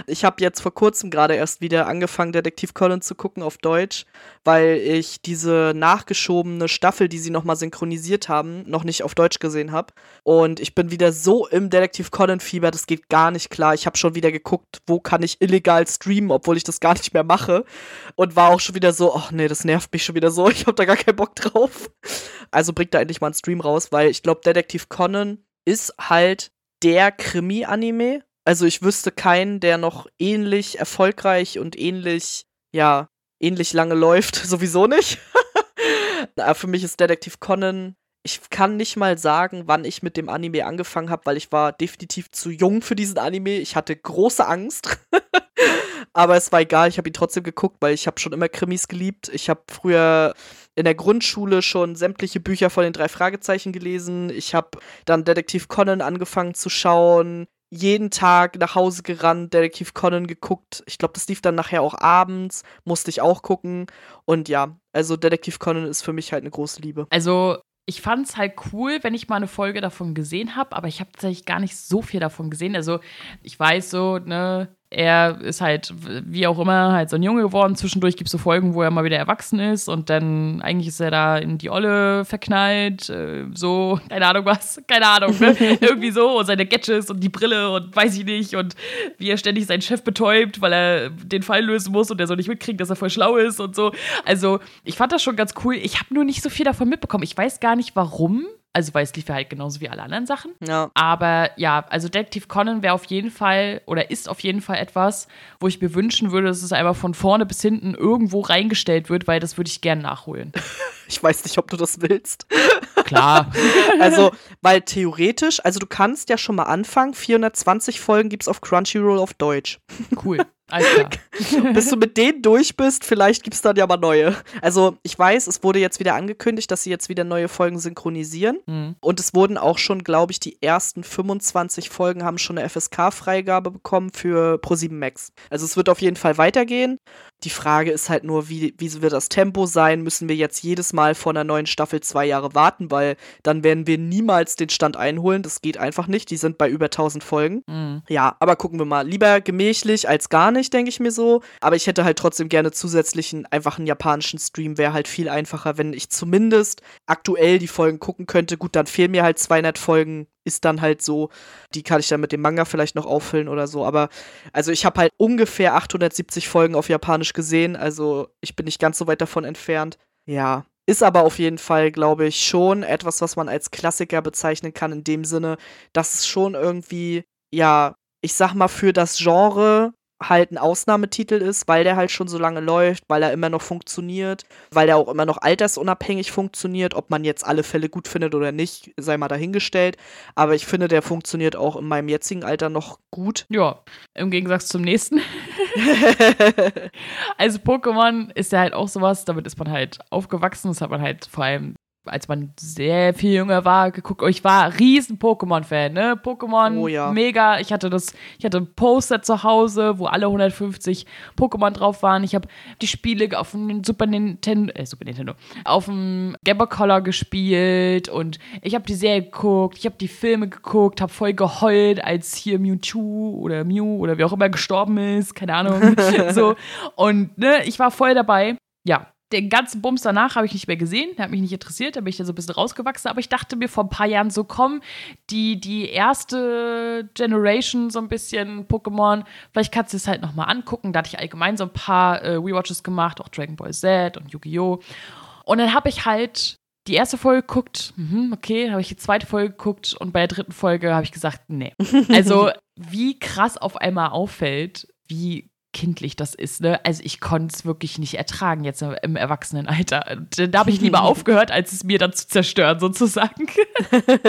Ich habe jetzt vor kurzem gerade erst wieder angefangen, Detektiv Conan zu gucken auf Deutsch, weil ich diese nachgeschobene Staffel, die sie nochmal synchronisiert haben, noch nicht auf Deutsch gesehen habe. Und ich bin wieder so im Detektiv Conan-Fieber, das geht gar nicht klar. Ich habe schon wieder geguckt, wo kann ich illegal streamen, obwohl ich das gar nicht mehr mache. Und war auch schon wieder so, ach nee, das nervt mich schon wieder so, ich habe da gar keinen Bock drauf. Also bringt da endlich mal einen Stream raus, weil ich glaube, Detektiv Conan ist halt der Krimi-Anime, also ich wüsste keinen, der noch ähnlich erfolgreich und ähnlich, ja, ähnlich lange läuft. Sowieso nicht. Aber für mich ist Detektiv Conan. Ich kann nicht mal sagen, wann ich mit dem Anime angefangen habe, weil ich war definitiv zu jung für diesen Anime. Ich hatte große Angst. Aber es war egal, ich habe ihn trotzdem geguckt, weil ich habe schon immer Krimis geliebt. Ich habe früher in der Grundschule schon sämtliche Bücher von den drei Fragezeichen gelesen. Ich habe dann Detektiv Conan angefangen zu schauen jeden Tag nach Hause gerannt, Detektiv Conan geguckt. Ich glaube, das lief dann nachher auch abends, musste ich auch gucken. Und ja, also Detektiv Conan ist für mich halt eine große Liebe. Also ich fand es halt cool, wenn ich mal eine Folge davon gesehen habe, aber ich habe tatsächlich gar nicht so viel davon gesehen. Also ich weiß so, ne, er ist halt, wie auch immer, halt so ein Junge geworden. Zwischendurch gibt es so Folgen, wo er mal wieder erwachsen ist und dann eigentlich ist er da in die Olle verknallt. Äh, so, keine Ahnung was, keine Ahnung, ne? Irgendwie so. Und seine Gadgets und die Brille und weiß ich nicht. Und wie er ständig seinen Chef betäubt, weil er den Fall lösen muss und der so nicht mitkriegt, dass er voll schlau ist und so. Also, ich fand das schon ganz cool. Ich habe nur nicht so viel davon mitbekommen. Ich weiß gar nicht warum. Also, weil es lief ja halt genauso wie alle anderen Sachen. Ja. Aber ja, also Detective Conan wäre auf jeden Fall oder ist auf jeden Fall etwas, wo ich mir wünschen würde, dass es einfach von vorne bis hinten irgendwo reingestellt wird, weil das würde ich gerne nachholen. Ich weiß nicht, ob du das willst. Klar. also, weil theoretisch, also du kannst ja schon mal anfangen. 420 Folgen gibt es auf Crunchyroll auf Deutsch. Cool. Bis du mit denen durch bist, vielleicht gibt es dann ja mal neue. Also, ich weiß, es wurde jetzt wieder angekündigt, dass sie jetzt wieder neue Folgen synchronisieren. Mhm. Und es wurden auch schon, glaube ich, die ersten 25 Folgen haben schon eine FSK-Freigabe bekommen für Pro7 Max. Also, es wird auf jeden Fall weitergehen. Die Frage ist halt nur, wie, wie wird das Tempo sein? Müssen wir jetzt jedes Mal vor einer neuen Staffel zwei Jahre warten, weil dann werden wir niemals den Stand einholen. Das geht einfach nicht. Die sind bei über 1000 Folgen. Mhm. Ja, aber gucken wir mal. Lieber gemächlich als gar nicht, denke ich mir so. Aber ich hätte halt trotzdem gerne zusätzlichen, einfach einen japanischen Stream. Wäre halt viel einfacher, wenn ich zumindest aktuell die Folgen gucken könnte. Gut, dann fehlen mir halt 200 Folgen ist dann halt so, die kann ich dann mit dem Manga vielleicht noch auffüllen oder so. Aber also ich habe halt ungefähr 870 Folgen auf Japanisch gesehen, also ich bin nicht ganz so weit davon entfernt. Ja, ist aber auf jeden Fall, glaube ich, schon etwas, was man als Klassiker bezeichnen kann, in dem Sinne, dass es schon irgendwie, ja, ich sag mal, für das Genre halt ein Ausnahmetitel ist, weil der halt schon so lange läuft, weil er immer noch funktioniert, weil er auch immer noch altersunabhängig funktioniert. Ob man jetzt alle Fälle gut findet oder nicht, sei mal dahingestellt. Aber ich finde, der funktioniert auch in meinem jetzigen Alter noch gut. Ja, im Gegensatz zum nächsten. also Pokémon ist ja halt auch sowas, damit ist man halt aufgewachsen. Das hat man halt vor allem als man sehr viel jünger war, geguckt. Ich war riesen Pokémon-Fan, ne? Pokémon, Oh ja. mega. Ich hatte das, ich hatte ein Poster zu Hause, wo alle 150 Pokémon drauf waren. Ich habe die Spiele auf dem Super Nintendo, äh, Super Nintendo, auf dem Game Boy Color gespielt und ich habe die Serie geguckt, ich habe die Filme geguckt, habe voll geheult, als hier Mewtwo oder Mew oder wie auch immer gestorben ist, keine Ahnung, so. Und ne, ich war voll dabei. Ja, den ganzen Bums danach habe ich nicht mehr gesehen, der hat mich nicht interessiert, da bin ich da so ein bisschen rausgewachsen, aber ich dachte mir vor ein paar Jahren so, komm, die, die erste Generation so ein bisschen Pokémon, vielleicht kannst du es halt nochmal angucken, da hatte ich allgemein so ein paar äh, Rewatches gemacht, auch Dragon Ball Z und Yu-Gi-Oh! Und dann habe ich halt die erste Folge geguckt, mhm, okay, dann habe ich die zweite Folge geguckt und bei der dritten Folge habe ich gesagt, nee. Also, wie krass auf einmal auffällt, wie kindlich das ist, ne? Also ich konnte es wirklich nicht ertragen jetzt im Erwachsenenalter. Da habe ich lieber aufgehört, als es mir dann zu zerstören, sozusagen.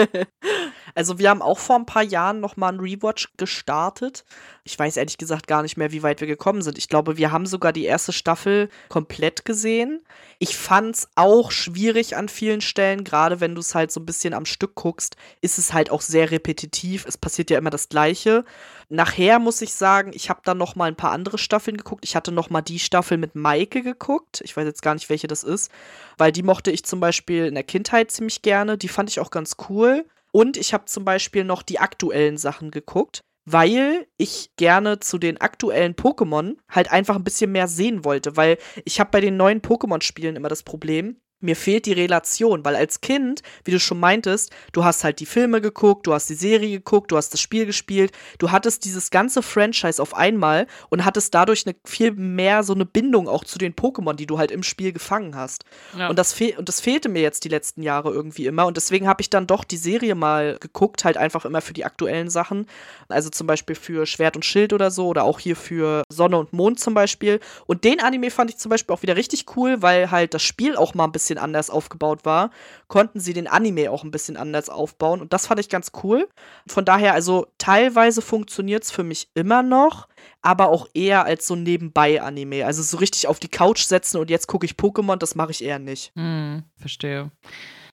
Also wir haben auch vor ein paar Jahren noch mal einen Rewatch gestartet. Ich weiß ehrlich gesagt gar nicht mehr, wie weit wir gekommen sind. Ich glaube, wir haben sogar die erste Staffel komplett gesehen. Ich fand's auch schwierig an vielen Stellen, gerade wenn du es halt so ein bisschen am Stück guckst, ist es halt auch sehr repetitiv. Es passiert ja immer das Gleiche. Nachher muss ich sagen, ich habe dann noch mal ein paar andere Staffeln geguckt. Ich hatte noch mal die Staffel mit Maike geguckt. Ich weiß jetzt gar nicht, welche das ist, weil die mochte ich zum Beispiel in der Kindheit ziemlich gerne. Die fand ich auch ganz cool. Und ich habe zum Beispiel noch die aktuellen Sachen geguckt, weil ich gerne zu den aktuellen Pokémon halt einfach ein bisschen mehr sehen wollte, weil ich habe bei den neuen Pokémon-Spielen immer das Problem, mir fehlt die Relation, weil als Kind, wie du schon meintest, du hast halt die Filme geguckt, du hast die Serie geguckt, du hast das Spiel gespielt, du hattest dieses ganze Franchise auf einmal und hattest dadurch eine viel mehr so eine Bindung auch zu den Pokémon, die du halt im Spiel gefangen hast. Ja. Und, das und das fehlte mir jetzt die letzten Jahre irgendwie immer. Und deswegen habe ich dann doch die Serie mal geguckt, halt einfach immer für die aktuellen Sachen. Also zum Beispiel für Schwert und Schild oder so, oder auch hier für Sonne und Mond zum Beispiel. Und den Anime fand ich zum Beispiel auch wieder richtig cool, weil halt das Spiel auch mal ein bisschen anders aufgebaut war. Konnten sie den Anime auch ein bisschen anders aufbauen. Und das fand ich ganz cool. Von daher, also teilweise funktioniert es für mich immer noch, aber auch eher als so Nebenbei-Anime. Also so richtig auf die Couch setzen und jetzt gucke ich Pokémon, das mache ich eher nicht. Hm, verstehe.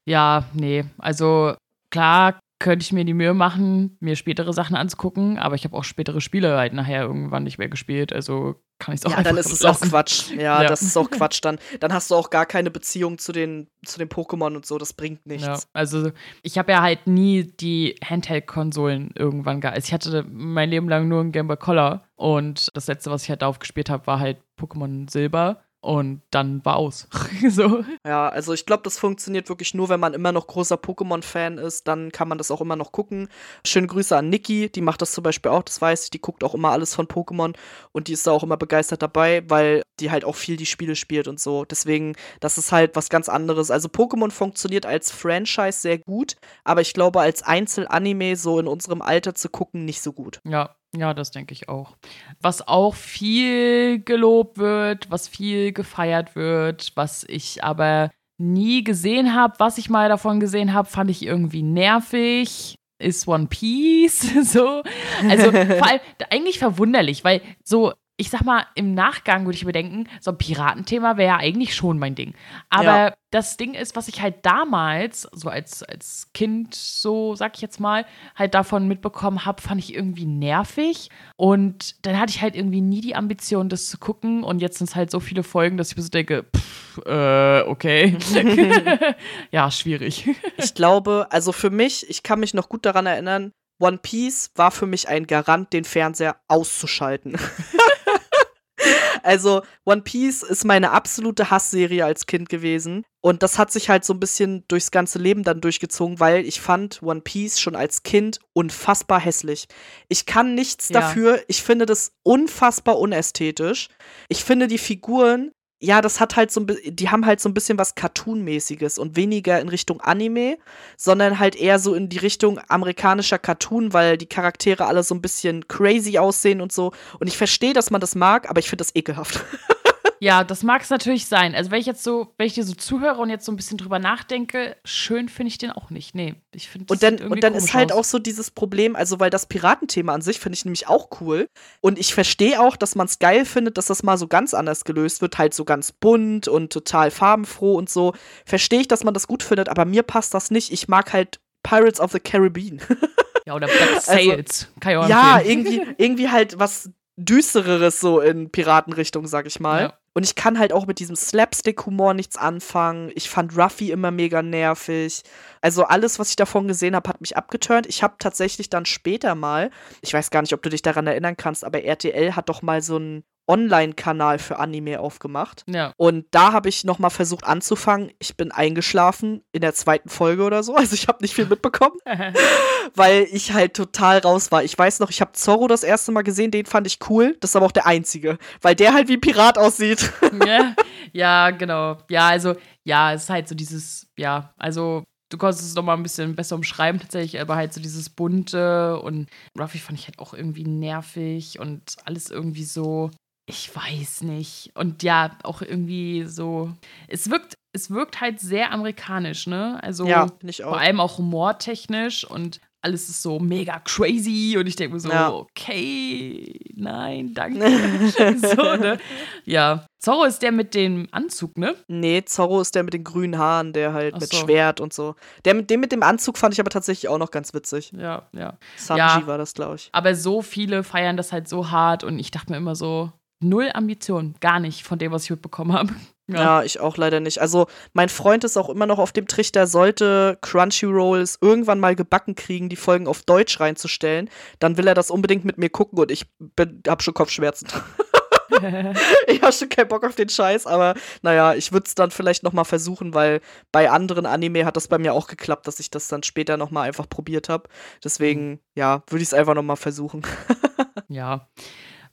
Ja, nee. Also klar könnte ich mir die Mühe machen, mir spätere Sachen anzugucken, aber ich habe auch spätere Spiele halt nachher irgendwann nicht mehr gespielt. Also kann ich es auch Ja, dann ist es auch. Quatsch. Ja, Ja. das ist auch Quatsch. Dann, dann hast du auch gar keine Beziehung zu den, zu den Pokémon und so. Das bringt nichts. Ja, also ich habe ja halt nie die Handheld-Konsolen irgendwann gehabt. Also ich hatte mein Leben lang nur einen Game Boy Color und das letzte, was ich halt darauf gespielt habe, war halt Pokémon Silber und dann war aus. so. Ja, also ich glaube, das funktioniert wirklich nur, wenn man immer noch großer Pokémon-Fan ist. Dann kann man das auch immer noch gucken. Schöne Grüße an Niki, die macht das zum Beispiel auch, das weiß ich. Die guckt auch immer alles von Pokémon und die ist da auch immer begeistert dabei, weil die halt auch viel die Spiele spielt und so. Deswegen, das ist halt was ganz anderes. Also Pokémon funktioniert als Franchise sehr gut, aber ich glaube, als Einzelanime so in unserem Alter zu gucken, nicht so gut. Ja, ja, das denke ich auch. Was auch viel gelobt wird, was viel gefeiert wird, was ich aber nie gesehen habe, was ich mal davon gesehen habe, fand ich irgendwie nervig. Ist One Piece so. Also vor allem eigentlich verwunderlich, weil so, ich sag mal, im Nachgang würde ich mir denken, so ein Piratenthema wäre ja eigentlich schon mein Ding. Aber Ja. das Ding ist, was ich halt damals, so als, als Kind, so sag ich jetzt mal, halt davon mitbekommen habe, fand ich irgendwie nervig. Und dann hatte ich halt irgendwie nie die Ambition, das zu gucken. Und jetzt sind es halt so viele Folgen, dass ich mir so denke, pff, äh, okay. ja, schwierig. Ich glaube, also für mich, ich kann mich noch gut daran erinnern, One Piece war für mich ein Garant, den Fernseher auszuschalten. Also One Piece ist meine absolute Hassserie als Kind gewesen. Und das hat sich halt so ein bisschen durchs ganze Leben dann durchgezogen, weil ich fand One Piece schon als Kind unfassbar hässlich. Ich kann nichts Ja. dafür. Ich finde das unfassbar unästhetisch. Ich finde die Figuren, ja, das hat halt so ein die haben halt so ein bisschen was Cartoon-mäßiges und weniger in Richtung Anime, sondern halt eher so in die Richtung amerikanischer Cartoon, weil die Charaktere alle so ein bisschen crazy aussehen und so. Und ich verstehe, dass man das mag, aber ich finde das ekelhaft. Ja, das mag es natürlich sein. Also wenn ich jetzt so, wenn ich dir so zuhöre und jetzt so ein bisschen drüber nachdenke, schön finde ich den auch nicht. Nee, ich finde Und dann, und dann ist halt aus. auch so dieses Problem, also weil das Piratenthema an sich finde ich nämlich auch cool. Und ich verstehe auch, dass man es geil findet, dass das mal so ganz anders gelöst wird, halt so ganz bunt und total farbenfroh und so. Verstehe ich, dass man das gut findet, aber mir passt das nicht. Ich mag halt Pirates of the Caribbean. ja, oder Black Sails. Also, ja, irgendwie, irgendwie halt was düstereres so in Piratenrichtung, sag ich mal. Ja. Und ich kann halt auch mit diesem Slapstick-Humor nichts anfangen. Ich fand Ruffy immer mega nervig. Also alles, was ich davon gesehen habe, hat mich abgeturnt. Ich habe tatsächlich dann später mal, ich weiß gar nicht, ob du dich daran erinnern kannst, aber RTL hat doch mal so ein Online-Kanal für Anime aufgemacht. Ja. Und da habe ich noch mal versucht anzufangen. Ich bin eingeschlafen in der zweiten Folge oder so. Also ich habe nicht viel mitbekommen, weil ich halt total raus war. Ich weiß noch, ich habe Zorro das erste Mal gesehen. Den fand ich cool. Das ist aber auch der einzige, weil der halt wie Pirat aussieht. ja, ja, genau. Ja, also ja, es ist halt so dieses, ja, also du konntest es noch mal ein bisschen besser umschreiben tatsächlich, aber halt so dieses bunte und Ruffy fand ich halt auch irgendwie nervig und alles irgendwie so ich weiß nicht. Und ja, auch irgendwie so. Es wirkt, es wirkt halt sehr amerikanisch, ne? Also ja, vor allem auch humortechnisch und alles ist so mega crazy und ich denke mir so, ja. okay, nein, danke. so, ne? Ja. Zorro ist der mit dem Anzug, ne? Nee, Zorro ist der mit den grünen Haaren, der halt Ach mit so. Schwert und so. Der mit dem mit dem Anzug fand ich aber tatsächlich auch noch ganz witzig. Ja, ja. Sanji ja, war das, glaube ich. Aber so viele feiern das halt so hart und ich dachte mir immer so, null Ambition, gar nicht von dem, was ich mitbekommen habe. Ja. ja. ich auch leider nicht. Also, mein Freund ist auch immer noch auf dem Trichter, sollte Crunchyroll es irgendwann mal gebacken kriegen, die Folgen auf Deutsch reinzustellen, dann will er das unbedingt mit mir gucken und ich bin, hab schon Kopfschmerzen. ich habe schon keinen Bock auf den Scheiß, aber naja, ich würde es dann vielleicht noch mal versuchen, weil bei anderen Anime hat das bei mir auch geklappt, dass ich das dann später noch mal einfach probiert habe. Deswegen, mhm. ja, würde ich es einfach noch mal versuchen. ja.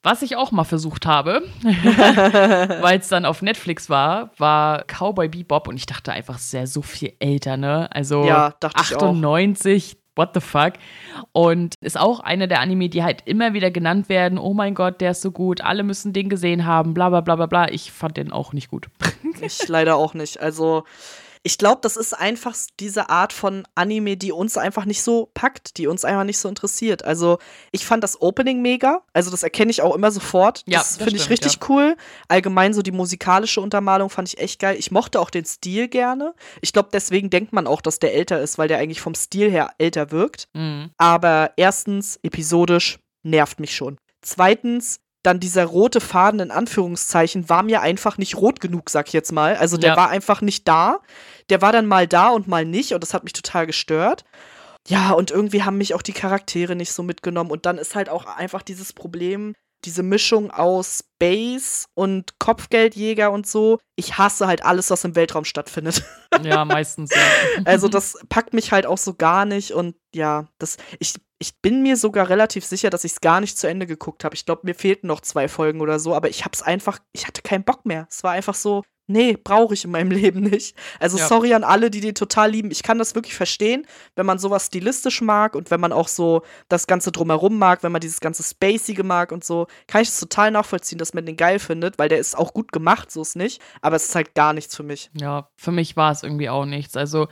Was ich auch mal versucht habe, weil es dann auf Netflix war, war Cowboy Bebop und ich dachte einfach sehr so viel älter, ne? Also ja, 98, what the fuck? Und ist auch einer der Anime, die halt immer wieder genannt werden. Oh mein Gott, der ist so gut, alle müssen den gesehen haben, bla bla bla bla bla. Ich fand den auch nicht gut. ich leider auch nicht. Also ich glaube, das ist einfach diese Art von Anime, die uns einfach nicht so packt, die uns einfach nicht so interessiert. Also, ich fand das Opening mega. Also, das erkenne ich auch immer sofort. Ja, das, das finde ich richtig ja. cool. Allgemein so die musikalische Untermalung fand ich echt geil. Ich mochte auch den Stil gerne. Ich glaube, deswegen denkt man auch, dass der älter ist, weil der eigentlich vom Stil her älter wirkt. Mhm. Aber erstens, episodisch nervt mich schon. Zweitens, dann dieser rote Faden in Anführungszeichen war mir einfach nicht rot genug, sag ich jetzt mal. Also der ja. war einfach nicht da. Der war dann mal da und mal nicht und das hat mich total gestört. Ja, und irgendwie haben mich auch die Charaktere nicht so mitgenommen und dann ist halt auch einfach dieses Problem, diese Mischung aus Space und Kopfgeldjäger und so. Ich hasse halt alles, was im Weltraum stattfindet. Ja, meistens. Ja. Also das packt mich halt auch so gar nicht und ja, das ich ich bin mir sogar relativ sicher, dass ich es gar nicht zu Ende geguckt habe. Ich glaube, mir fehlten noch zwei Folgen oder so, aber ich habe es einfach, ich hatte keinen Bock mehr. Es war einfach so, nee, brauche ich in meinem Leben nicht. Also ja. sorry an alle, die den total lieben. Ich kann das wirklich verstehen, wenn man sowas stilistisch mag und wenn man auch so das Ganze drumherum mag, wenn man dieses ganze Spacige mag und so, kann ich es total nachvollziehen, dass man den geil findet, weil der ist auch gut gemacht, so ist nicht. Aber es ist halt gar nichts für mich. Ja, für mich war es irgendwie auch nichts. Also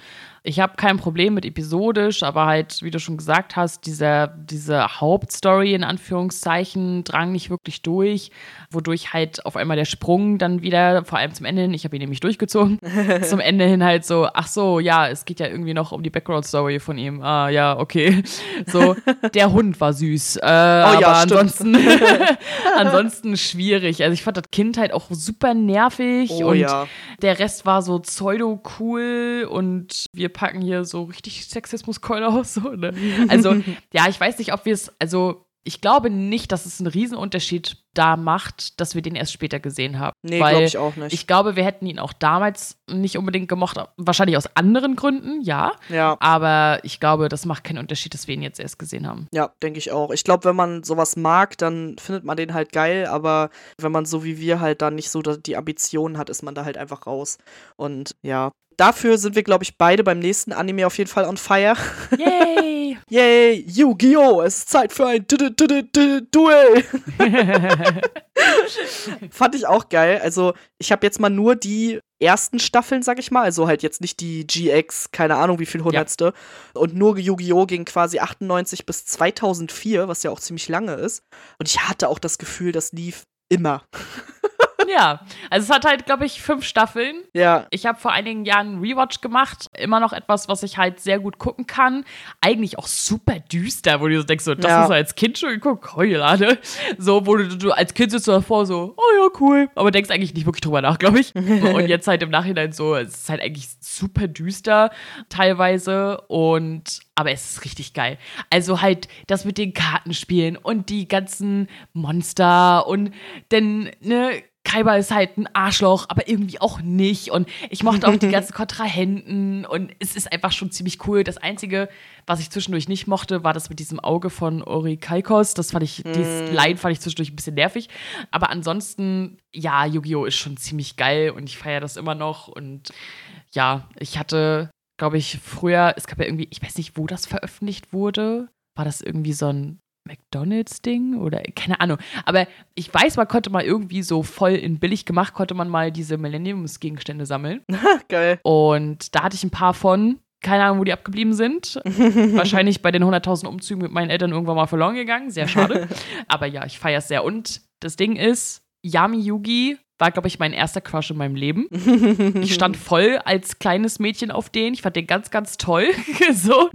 ich habe kein Problem mit episodisch, aber halt, wie du schon gesagt hast, dieser, diese Hauptstory in Anführungszeichen drang nicht wirklich durch, wodurch halt auf einmal der Sprung dann wieder, vor allem zum Ende hin, ich habe ihn nämlich durchgezogen, zum Ende hin halt so, ach so, ja, es geht ja irgendwie noch um die Background-Story von ihm. Ah, ja, okay. So, der Hund war süß. Äh, oh, aber ja, ansonsten, ansonsten schwierig. Also ich fand das Kind halt auch super nervig oh, und ja. der Rest war so pseudo-cool und wir packen hier so richtig Sexismuskeule aus. So, ne? Also, ja, ich weiß nicht, ob wir es, also ich glaube nicht, dass es einen Riesenunterschied da macht, dass wir den erst später gesehen haben. Nee, glaube ich auch nicht. Ich glaube, wir hätten ihn auch damals nicht unbedingt gemocht. Wahrscheinlich aus anderen Gründen, ja. Ja. Aber ich glaube, das macht keinen Unterschied, dass wir ihn jetzt erst gesehen haben. Ja, denke ich auch. Ich glaube, wenn man sowas mag, dann findet man den halt geil. Aber wenn man so wie wir halt dann nicht so die Ambitionen hat, ist man da halt einfach raus. Und ja, Dafür sind wir, glaube ich, beide beim nächsten Anime auf jeden Fall on fire. Yay! Yay! Yu-Gi-Oh! Es ist Zeit für ein Duell! Fand ich auch geil. Also, ich habe jetzt mal nur die ersten Staffeln, sag ich mal, also halt jetzt nicht die GX, keine Ahnung wie viel hundertste. Ja. Und nur Yu-Gi-Oh! ging quasi 98 bis 2004, was ja auch ziemlich lange ist. Und ich hatte auch das Gefühl, das lief immer. Ja, also es hat halt, glaube ich, fünf Staffeln. Ja. Ich habe vor einigen Jahren einen Rewatch gemacht. Immer noch etwas, was ich halt sehr gut gucken kann. Eigentlich auch super düster, wo du so denkst, so, das ja. du als Kind schon geguckt, Heulade. So, wo du, du als Kind sitzt du davor so, oh ja, cool. Aber denkst eigentlich nicht wirklich drüber nach, glaube ich. Und jetzt halt im Nachhinein so, es ist halt eigentlich super düster teilweise. Und aber es ist richtig geil. Also halt das mit den Kartenspielen und die ganzen Monster und denn, ne, Kaiba ist halt ein Arschloch, aber irgendwie auch nicht. Und ich mochte auch die ganzen Kontrahenten und es ist einfach schon ziemlich cool. Das Einzige, was ich zwischendurch nicht mochte, war das mit diesem Auge von Ori Kaikos. Das fand ich, mm. dieses Line fand ich zwischendurch ein bisschen nervig. Aber ansonsten, ja, Yu-Gi-Oh! ist schon ziemlich geil und ich feiere das immer noch. Und ja, ich hatte, glaube ich, früher, es gab ja irgendwie, ich weiß nicht, wo das veröffentlicht wurde. War das irgendwie so ein McDonalds-Ding oder keine Ahnung. Aber ich weiß, man konnte mal irgendwie so voll in billig gemacht, konnte man mal diese Millenniums-Gegenstände sammeln. Geil. Und da hatte ich ein paar von. Keine Ahnung, wo die abgeblieben sind. Wahrscheinlich bei den 100.000 Umzügen mit meinen Eltern irgendwann mal verloren gegangen. Sehr schade. Aber ja, ich feiere es sehr. Und das Ding ist, Yami Yugi war, glaube ich, mein erster Crush in meinem Leben. Ich stand voll als kleines Mädchen auf den. Ich fand den ganz, ganz toll. so.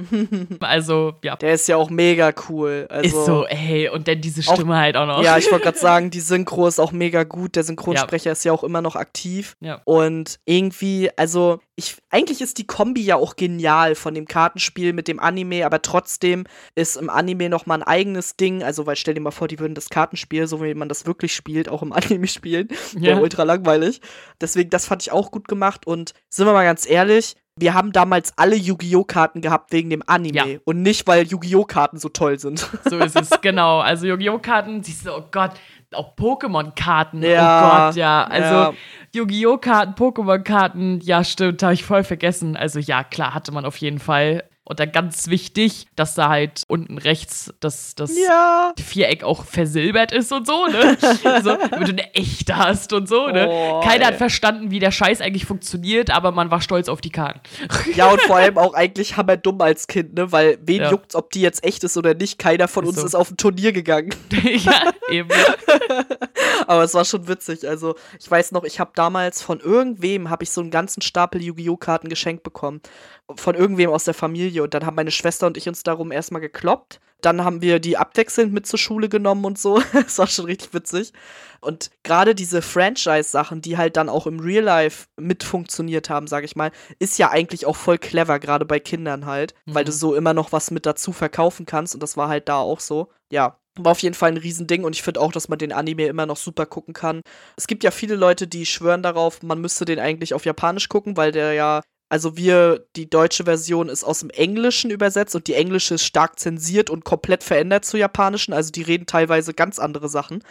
Also, ja. Der ist ja auch mega cool. Also ist so, ey, und dann diese Stimme auch, halt auch noch. Ja, ich wollte gerade sagen, die Synchro ist auch mega gut. Der Synchronsprecher ja. ist ja auch immer noch aktiv. Ja. Und irgendwie, also, ich, eigentlich ist die Kombi ja auch genial von dem Kartenspiel mit dem Anime, aber trotzdem ist im Anime nochmal ein eigenes Ding. Also, weil stell dir mal vor, die würden das Kartenspiel, so wie man das wirklich spielt, auch im Anime spielen. Ja ja. ultra langweilig. Deswegen, das fand ich auch gut gemacht. Und sind wir mal ganz ehrlich, wir haben damals alle Yu-Gi-Oh! Karten gehabt wegen dem Anime ja. und nicht, weil Yu-Gi-Oh! Karten so toll sind. So ist es, genau. Also Yu-Gi-Oh! Karten, siehst du, oh Gott, auch Pokémon-Karten. Oh ja, oh Gott, ja. Also ja. Yu-Gi-Oh! Karten, Pokémon-Karten, ja, stimmt, habe ich voll vergessen. Also ja, klar, hatte man auf jeden Fall. Und dann ganz wichtig, dass da halt unten rechts das, das ja. Viereck auch versilbert ist und so, ne? so, damit du eine echte hast und so, ne? Oh, Keiner ey. hat verstanden, wie der Scheiß eigentlich funktioniert, aber man war stolz auf die Karten. Ja, und vor allem auch eigentlich hammerdumm als Kind, ne? Weil wen ja. juckt's, ob die jetzt echt ist oder nicht? Keiner von ist uns so. ist auf ein Turnier gegangen. ja, eben. aber es war schon witzig. Also, ich weiß noch, ich habe damals von irgendwem habe ich so einen ganzen Stapel Yu-Gi-Oh! Karten geschenkt bekommen. Von irgendwem aus der Familie. Und dann haben meine Schwester und ich uns darum erstmal gekloppt. Dann haben wir die abwechselnd mit zur Schule genommen und so. das war schon richtig witzig. Und gerade diese Franchise-Sachen, die halt dann auch im Real Life mit funktioniert haben, sag ich mal, ist ja eigentlich auch voll clever, gerade bei Kindern halt, mhm. weil du mhm. so immer noch was mit dazu verkaufen kannst. Und das war halt da auch so. Ja, war auf jeden Fall ein Riesending und ich finde auch, dass man den Anime immer noch super gucken kann. Es gibt ja viele Leute, die schwören darauf, man müsste den eigentlich auf Japanisch gucken, weil der ja also wir, die deutsche Version ist aus dem Englischen übersetzt und die englische ist stark zensiert und komplett verändert zur japanischen. Also die reden teilweise ganz andere Sachen.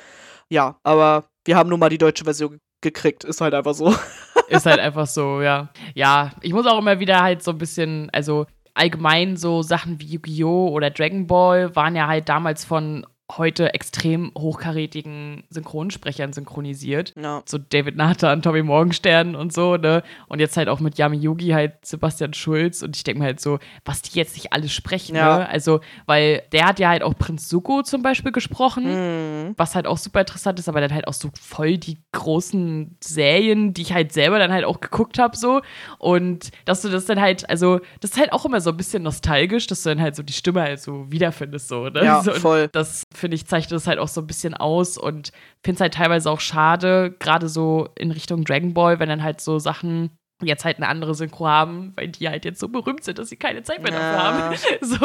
Ja, aber wir haben nun mal die deutsche Version gekriegt. Ist halt einfach so. ist halt einfach so, ja. Ja, ich muss auch immer wieder halt so ein bisschen, also allgemein so Sachen wie Yu-Gi-Oh! oder Dragon Ball waren ja halt damals von heute extrem hochkarätigen Synchronsprechern synchronisiert. No. So David Nathan, Tommy Morgenstern und so, ne? Und jetzt halt auch mit Yami Yugi halt Sebastian Schulz. Und ich denke mir halt so, was die jetzt nicht alles sprechen, ja. ne? Also, weil der hat ja halt auch Prinz Suko zum Beispiel gesprochen, mm. was halt auch super interessant ist, aber dann halt auch so voll die großen Serien, die ich halt selber dann halt auch geguckt habe, so. Und dass du das dann halt, also, das ist halt auch immer so ein bisschen nostalgisch, dass du dann halt so die Stimme halt so wiederfindest, so, ne? Ja, so, voll. Das finde ich, zeichnet das halt auch so ein bisschen aus und finde es halt teilweise auch schade, gerade so in Richtung Dragon Ball, wenn dann halt so Sachen jetzt halt eine andere Synchro haben, weil die halt jetzt so berühmt sind, dass sie keine Zeit mehr dafür ja. haben. So,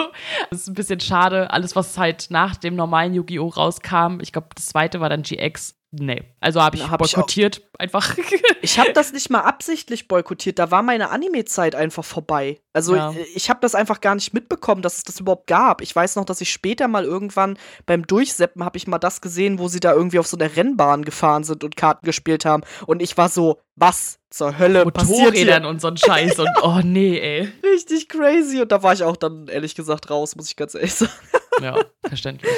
das ist ein bisschen schade. Alles, was halt nach dem normalen Yu-Gi-Oh! rauskam, ich glaube, das zweite war dann GX, Nee. Also habe ich hab boykottiert ich einfach. ich habe das nicht mal absichtlich boykottiert. Da war meine Anime-Zeit einfach vorbei. Also ja. ich habe das einfach gar nicht mitbekommen, dass es das überhaupt gab. Ich weiß noch, dass ich später mal irgendwann beim Durchseppen habe ich mal das gesehen, wo sie da irgendwie auf so einer Rennbahn gefahren sind und Karten gespielt haben. Und ich war so, was zur Hölle passiert hier? und so ein Scheiß und oh nee, ey. Richtig crazy. Und da war ich auch dann ehrlich gesagt raus, muss ich ganz ehrlich sagen. Ja, verständlich.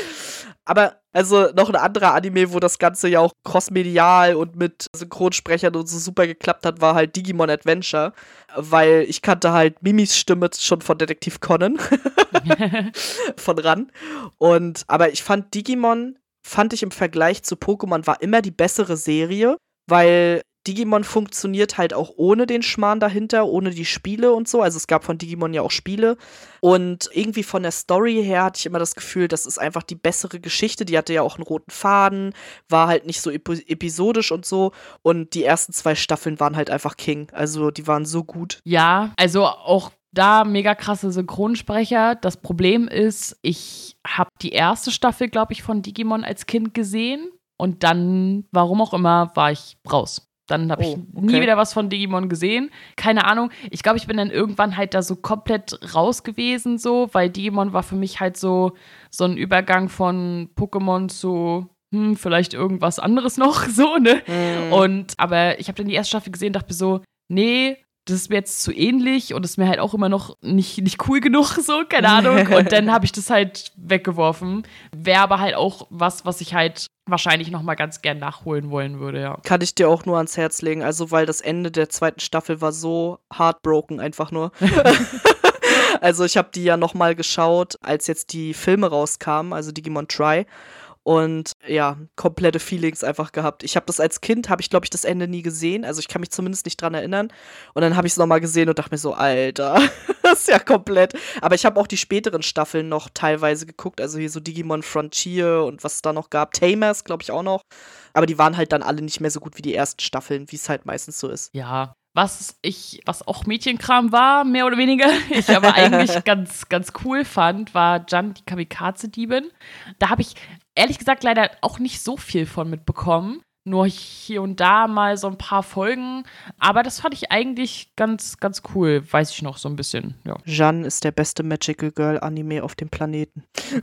Aber also noch ein anderer Anime, wo das Ganze ja auch crossmedial und mit Synchronsprechern und so super geklappt hat, war halt Digimon Adventure. Weil ich kannte halt Mimis Stimme schon von Detektiv Conan. von ran. Und, aber ich fand Digimon, fand ich im Vergleich zu Pokémon, war immer die bessere Serie, weil Digimon funktioniert halt auch ohne den Schmarrn dahinter, ohne die Spiele und so. Also es gab von Digimon ja auch Spiele. Und irgendwie von der Story her hatte ich immer das Gefühl, das ist einfach die bessere Geschichte. Die hatte ja auch einen roten Faden, war halt nicht so ep episodisch und so. Und die ersten zwei Staffeln waren halt einfach King. Also die waren so gut. Ja, also auch da mega krasse Synchronsprecher. Das Problem ist, ich habe die erste Staffel, glaube ich, von Digimon als Kind gesehen. Und dann, warum auch immer, war ich raus. Dann habe ich oh, okay. nie wieder was von Digimon gesehen. Keine Ahnung. Ich glaube, ich bin dann irgendwann halt da so komplett raus gewesen, so, weil Digimon war für mich halt so, so ein Übergang von Pokémon zu hm, vielleicht irgendwas anderes noch, so, ne? Mm. Und, aber ich habe dann die erste Staffel gesehen und dachte mir so, nee, das ist mir jetzt zu ähnlich und ist mir halt auch immer noch nicht, nicht cool genug, so, keine Ahnung. Und dann habe ich das halt weggeworfen. Wäre aber halt auch was, was ich halt wahrscheinlich noch mal ganz gern nachholen wollen würde, ja. Kann ich dir auch nur ans Herz legen, also weil das Ende der zweiten Staffel war so heartbroken einfach nur. also ich habe die ja noch mal geschaut, als jetzt die Filme rauskamen, also Digimon Try und ja, komplette Feelings einfach gehabt. Ich habe das als Kind, habe ich glaube ich das Ende nie gesehen, also ich kann mich zumindest nicht dran erinnern. Und dann habe ich es nochmal gesehen und dachte mir so, Alter, das ist ja komplett. Aber ich habe auch die späteren Staffeln noch teilweise geguckt, also hier so Digimon Frontier und was es da noch gab, Tamers glaube ich auch noch. Aber die waren halt dann alle nicht mehr so gut wie die ersten Staffeln, wie es halt meistens so ist. Ja, was ich, was auch Mädchenkram war, mehr oder weniger, ich aber eigentlich ganz, ganz cool fand, war Jan, die Kamikaze-Diebin. Da habe ich ehrlich gesagt leider auch nicht so viel von mitbekommen. Nur hier und da mal so ein paar Folgen. Aber das fand ich eigentlich ganz, ganz cool. Weiß ich noch so ein bisschen. Ja. Jeanne ist der beste Magical Girl Anime auf dem Planeten.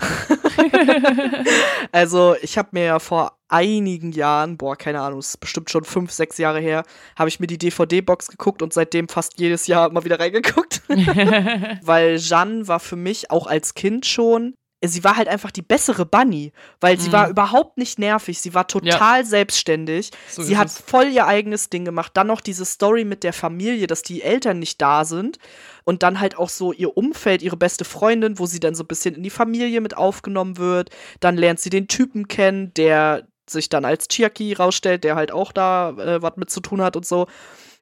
also, ich habe mir ja vor einigen Jahren, boah, keine Ahnung, es ist bestimmt schon fünf, sechs Jahre her, habe ich mir die DVD-Box geguckt und seitdem fast jedes Jahr mal wieder reingeguckt. Weil Jeanne war für mich auch als Kind schon sie war halt einfach die bessere Bunny, weil sie mhm. war überhaupt nicht nervig, sie war total ja. selbstständig, so sie hat es. voll ihr eigenes Ding gemacht. Dann noch diese Story mit der Familie, dass die Eltern nicht da sind und dann halt auch so ihr Umfeld, ihre beste Freundin, wo sie dann so ein bisschen in die Familie mit aufgenommen wird. Dann lernt sie den Typen kennen, der sich dann als Chiaki rausstellt, der halt auch da äh, was mit zu tun hat und so.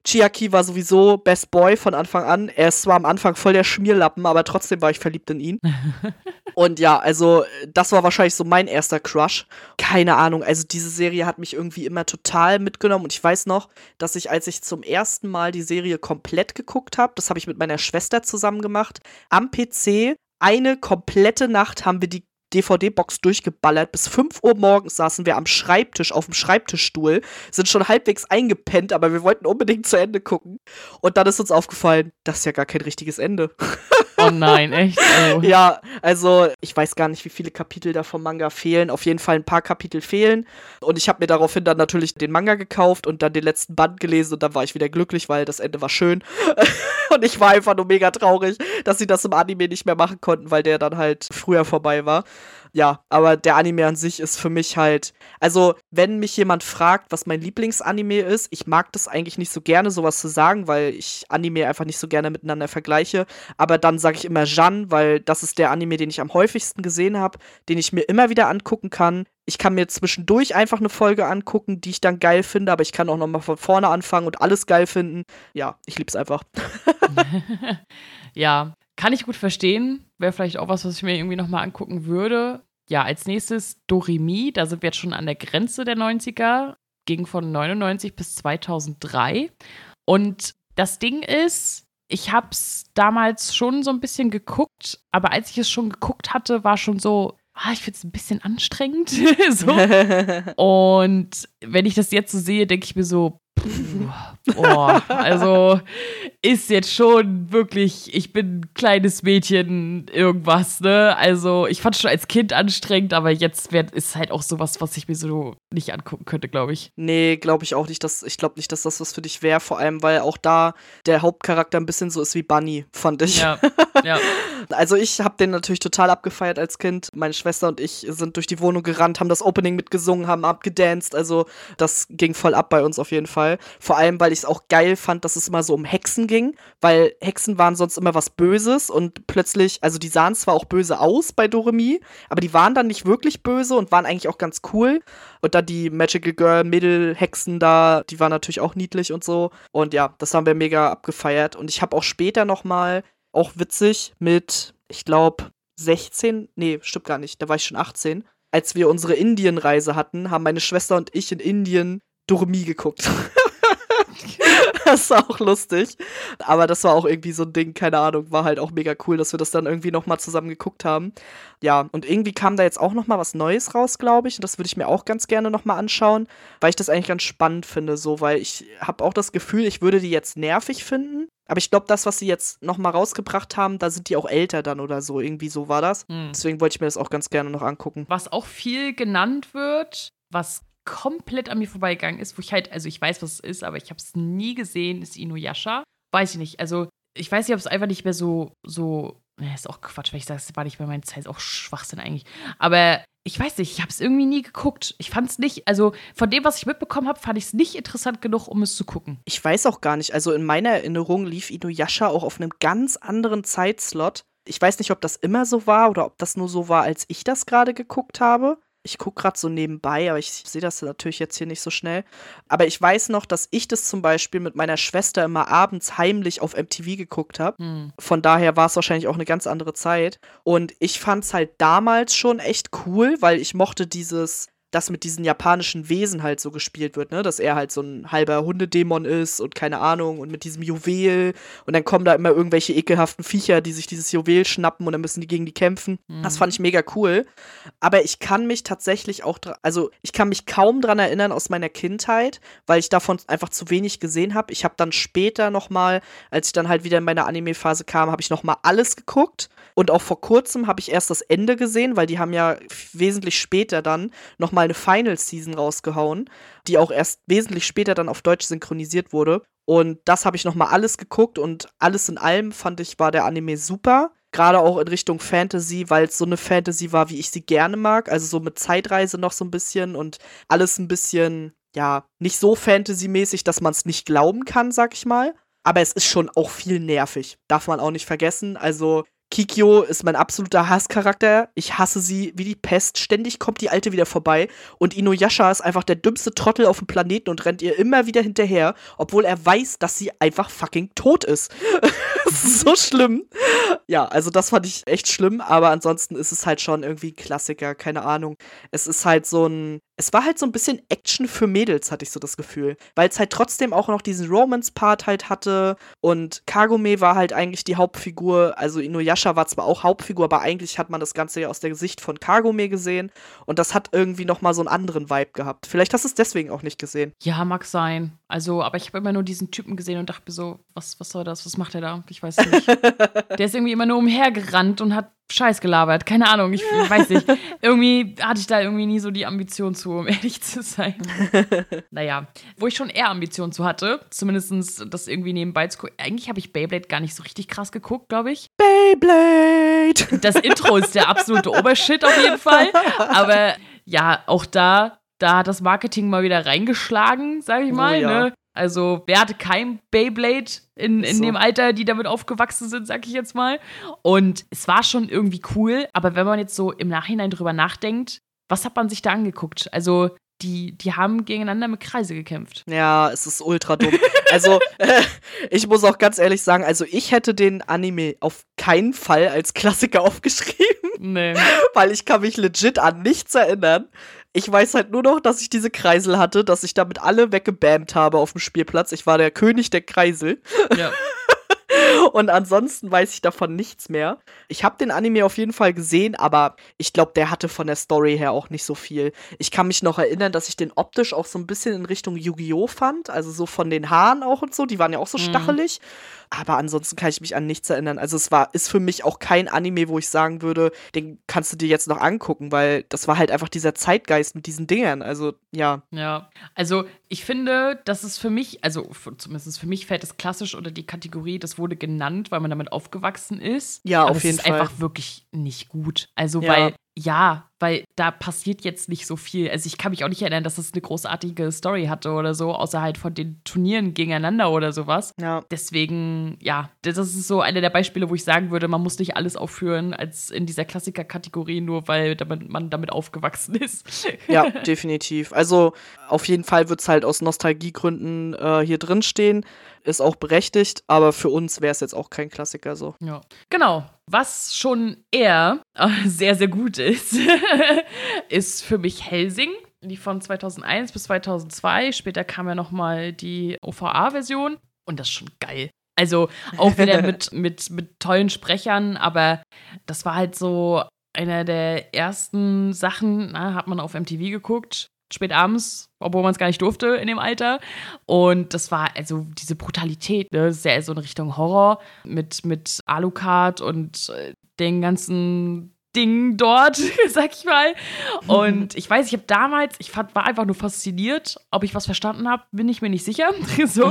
Chiaki war sowieso Best Boy von Anfang an. Er ist zwar am Anfang voll der Schmierlappen, aber trotzdem war ich verliebt in ihn. und ja, also das war wahrscheinlich so mein erster Crush. Keine Ahnung, also diese Serie hat mich irgendwie immer total mitgenommen und ich weiß noch, dass ich, als ich zum ersten Mal die Serie komplett geguckt habe, das habe ich mit meiner Schwester zusammen gemacht, am PC eine komplette Nacht haben wir die DVD-Box durchgeballert. Bis 5 Uhr morgens saßen wir am Schreibtisch, auf dem Schreibtischstuhl, sind schon halbwegs eingepennt, aber wir wollten unbedingt zu Ende gucken. Und dann ist uns aufgefallen, das ist ja gar kein richtiges Ende. Oh nein, echt? Oh. Ja, also ich weiß gar nicht, wie viele Kapitel da vom Manga fehlen. Auf jeden Fall ein paar Kapitel fehlen. Und ich habe mir daraufhin dann natürlich den Manga gekauft und dann den letzten Band gelesen und dann war ich wieder glücklich, weil das Ende war schön. und ich war einfach nur mega traurig, dass sie das im Anime nicht mehr machen konnten, weil der dann halt früher vorbei war ja, aber der Anime an sich ist für mich halt, also wenn mich jemand fragt, was mein Lieblingsanime ist, ich mag das eigentlich nicht so gerne, sowas zu sagen, weil ich Anime einfach nicht so gerne miteinander vergleiche. Aber dann sage ich immer Jeanne, weil das ist der Anime, den ich am häufigsten gesehen habe, den ich mir immer wieder angucken kann. Ich kann mir zwischendurch einfach eine Folge angucken, die ich dann geil finde, aber ich kann auch noch mal von vorne anfangen und alles geil finden. Ja, ich lieb's einfach. ja, kann ich gut verstehen. Wäre vielleicht auch was, was ich mir irgendwie nochmal angucken würde. Ja, als nächstes Doremi. Da sind wir jetzt schon an der Grenze der 90er. Ging von 99 bis 2003. Und das Ding ist, ich habe es damals schon so ein bisschen geguckt, aber als ich es schon geguckt hatte, war schon so, ah, ich finde es ein bisschen anstrengend. so. Und wenn ich das jetzt so sehe, denke ich mir so, Boah, also ist jetzt schon wirklich, ich bin ein kleines Mädchen, irgendwas, ne? Also ich fand es schon als Kind anstrengend, aber jetzt wär, ist halt auch sowas, was ich mir so nicht angucken könnte, glaube ich. Nee, glaube ich auch nicht. Dass, ich glaube nicht, dass das was für dich wäre, vor allem, weil auch da der Hauptcharakter ein bisschen so ist wie Bunny, fand ich. Ja, ja. Also ich habe den natürlich total abgefeiert als Kind. Meine Schwester und ich sind durch die Wohnung gerannt, haben das Opening mitgesungen, haben abgedanced. Also das ging voll ab bei uns auf jeden Fall. Vor allem, weil ich es auch geil fand, dass es immer so um Hexen ging, weil Hexen waren sonst immer was Böses und plötzlich, also die sahen zwar auch böse aus bei Doremi, aber die waren dann nicht wirklich böse und waren eigentlich auch ganz cool. Und dann die Magical Girl Mädel-Hexen da, die waren natürlich auch niedlich und so. Und ja, das haben wir mega abgefeiert. Und ich habe auch später noch mal auch witzig mit, ich glaube, 16, nee, stimmt gar nicht, da war ich schon 18. Als wir unsere Indienreise hatten, haben meine Schwester und ich in Indien Doremi geguckt. das war auch lustig. Aber das war auch irgendwie so ein Ding, keine Ahnung, war halt auch mega cool, dass wir das dann irgendwie nochmal zusammen geguckt haben. Ja, und irgendwie kam da jetzt auch nochmal was Neues raus, glaube ich. Und das würde ich mir auch ganz gerne nochmal anschauen, weil ich das eigentlich ganz spannend finde, so, weil ich habe auch das Gefühl, ich würde die jetzt nervig finden. Aber ich glaube, das, was sie jetzt nochmal rausgebracht haben, da sind die auch älter dann oder so. Irgendwie so war das. Hm. Deswegen wollte ich mir das auch ganz gerne noch angucken. Was auch viel genannt wird, was komplett an mir vorbeigegangen ist, wo ich halt, also ich weiß, was es ist, aber ich habe es nie gesehen, ist Inuyasha. Weiß ich nicht. Also ich weiß nicht, ob es einfach nicht mehr so, so, ne, ist auch Quatsch, weil ich sage, es war nicht mehr meine Zeit, ist auch Schwachsinn eigentlich. Aber ich weiß nicht, ich habe es irgendwie nie geguckt. Ich fand es nicht, also von dem, was ich mitbekommen habe, fand ich es nicht interessant genug, um es zu gucken. Ich weiß auch gar nicht. Also in meiner Erinnerung lief Inuyasha auch auf einem ganz anderen Zeitslot. Ich weiß nicht, ob das immer so war oder ob das nur so war, als ich das gerade geguckt habe. Ich gucke gerade so nebenbei, aber ich sehe das natürlich jetzt hier nicht so schnell. Aber ich weiß noch, dass ich das zum Beispiel mit meiner Schwester immer abends heimlich auf MTV geguckt habe. Hm. Von daher war es wahrscheinlich auch eine ganz andere Zeit. Und ich fand es halt damals schon echt cool, weil ich mochte dieses das mit diesen japanischen Wesen halt so gespielt wird, ne? Dass er halt so ein halber Hundedämon ist und keine Ahnung und mit diesem Juwel und dann kommen da immer irgendwelche ekelhaften Viecher, die sich dieses Juwel schnappen und dann müssen die gegen die kämpfen. Mhm. Das fand ich mega cool. Aber ich kann mich tatsächlich auch, also ich kann mich kaum dran erinnern aus meiner Kindheit, weil ich davon einfach zu wenig gesehen habe. Ich habe dann später noch mal, als ich dann halt wieder in meine Anime-Phase kam, habe ich noch mal alles geguckt und auch vor kurzem habe ich erst das Ende gesehen, weil die haben ja wesentlich später dann noch mal eine Final Season rausgehauen, die auch erst wesentlich später dann auf Deutsch synchronisiert wurde. Und das habe ich noch mal alles geguckt und alles in allem fand ich war der Anime super. Gerade auch in Richtung Fantasy, weil es so eine Fantasy war, wie ich sie gerne mag. Also so mit Zeitreise noch so ein bisschen und alles ein bisschen, ja, nicht so Fantasy-mäßig, dass man es nicht glauben kann, sag ich mal. Aber es ist schon auch viel nervig. Darf man auch nicht vergessen. Also, Kikyo ist mein absoluter Hasscharakter. Ich hasse sie wie die Pest. Ständig kommt die Alte wieder vorbei. Und Inuyasha ist einfach der dümmste Trottel auf dem Planeten und rennt ihr immer wieder hinterher, obwohl er weiß, dass sie einfach fucking tot ist. das ist so schlimm. Ja, also das fand ich echt schlimm, aber ansonsten ist es halt schon irgendwie Klassiker, keine Ahnung. Es ist halt so ein. Es war halt so ein bisschen Action für Mädels, hatte ich so das Gefühl. Weil es halt trotzdem auch noch diesen Romance-Part halt hatte. Und Kagome war halt eigentlich die Hauptfigur. Also Inuyasha war zwar auch Hauptfigur, aber eigentlich hat man das Ganze ja aus der Sicht von Kagome gesehen. Und das hat irgendwie nochmal so einen anderen Vibe gehabt. Vielleicht hast du es deswegen auch nicht gesehen. Ja, mag sein. Also, aber ich habe immer nur diesen Typen gesehen und dachte mir so, was, was soll das? Was macht er da? Ich weiß nicht. Der ist irgendwie immer nur umhergerannt und hat Scheiß gelabert. Keine Ahnung, ich, weiß nicht. irgendwie hatte ich da irgendwie nie so die Ambition zu, um ehrlich zu sein. naja, wo ich schon eher Ambition zu hatte, zumindest das irgendwie nebenbei zu gucken. Eigentlich habe ich Beyblade gar nicht so richtig krass geguckt, glaube ich. Beyblade! Das Intro ist der absolute Obershit auf jeden Fall. Aber ja, auch da, da hat das Marketing mal wieder reingeschlagen, sage ich Oh mal. ja. Ne? Also, wer hatte kein Beyblade in, in So. dem Alter, die damit aufgewachsen sind, sag ich jetzt mal. Und es war schon irgendwie cool, aber wenn man jetzt so im Nachhinein drüber nachdenkt, was hat man sich da angeguckt? Also, die, die haben gegeneinander mit Kreise gekämpft. Ja, es ist ultra dumm. Also, äh, ich muss auch ganz ehrlich sagen, also ich hätte den Anime auf keinen Fall als Klassiker aufgeschrieben, Nee. weil ich kann mich legit an nichts erinnern. Ich weiß halt nur noch, dass ich diese Kreisel hatte, dass ich damit alle weggebammt habe auf dem Spielplatz. Ich war der König der Kreisel. Ja. Und ansonsten weiß ich davon nichts mehr. Ich habe den Anime auf jeden Fall gesehen, aber ich glaube, der hatte von der Story her auch nicht so viel. Ich kann mich noch erinnern, dass ich den optisch auch so ein bisschen in Richtung Yu-Gi-Oh! fand. Also so von den Haaren auch und so. Die waren ja auch so mhm. Aber ansonsten kann ich mich an nichts erinnern. Also es war, ist für mich auch kein Anime, wo ich sagen würde, den kannst du dir jetzt noch angucken, weil das war halt einfach dieser Zeitgeist mit diesen Dingern. Also ja. Ja, also ich finde, das ist für mich, also zumindest für mich fällt es klassisch unter die Kategorie, das wurde genannt, weil man damit aufgewachsen ist. Ja, auf jeden Fall. Das ist einfach wirklich nicht gut. Also, ja. weil ja, weil da passiert jetzt nicht so viel. Also ich kann mich auch nicht erinnern, dass das eine großartige Story hatte oder so, außer halt von den Turnieren gegeneinander oder sowas. Ja. Deswegen, ja, das ist so eine der Beispiele, wo ich sagen würde, man muss nicht alles aufführen als in dieser Klassiker-Kategorie, nur weil damit man damit aufgewachsen ist. Ja, definitiv. Also auf jeden Fall wird es halt aus Nostalgiegründen äh, hier drin stehen ist auch berechtigt, aber für uns wäre es jetzt auch kein Klassiker so. Ja. Genau. Was schon eher äh, sehr, sehr gut ist, ist für mich Helsing. Die von 2001 bis 2002. Später kam ja noch mal die OVA-Version. Und das ist schon geil. Also auch wieder mit, mit, mit tollen Sprechern, aber das war halt so einer der ersten Sachen, na, hat man auf MTV geguckt spät abends, obwohl man es gar nicht durfte in dem Alter. Und das war also diese Brutalität, ne? Ja so in Richtung Horror mit, mit Alucard und äh, den ganzen Ding dort, sag ich mal. Und ich weiß, ich habe damals, ich fand, war einfach nur fasziniert. Ob ich was verstanden habe, bin ich mir nicht sicher. so.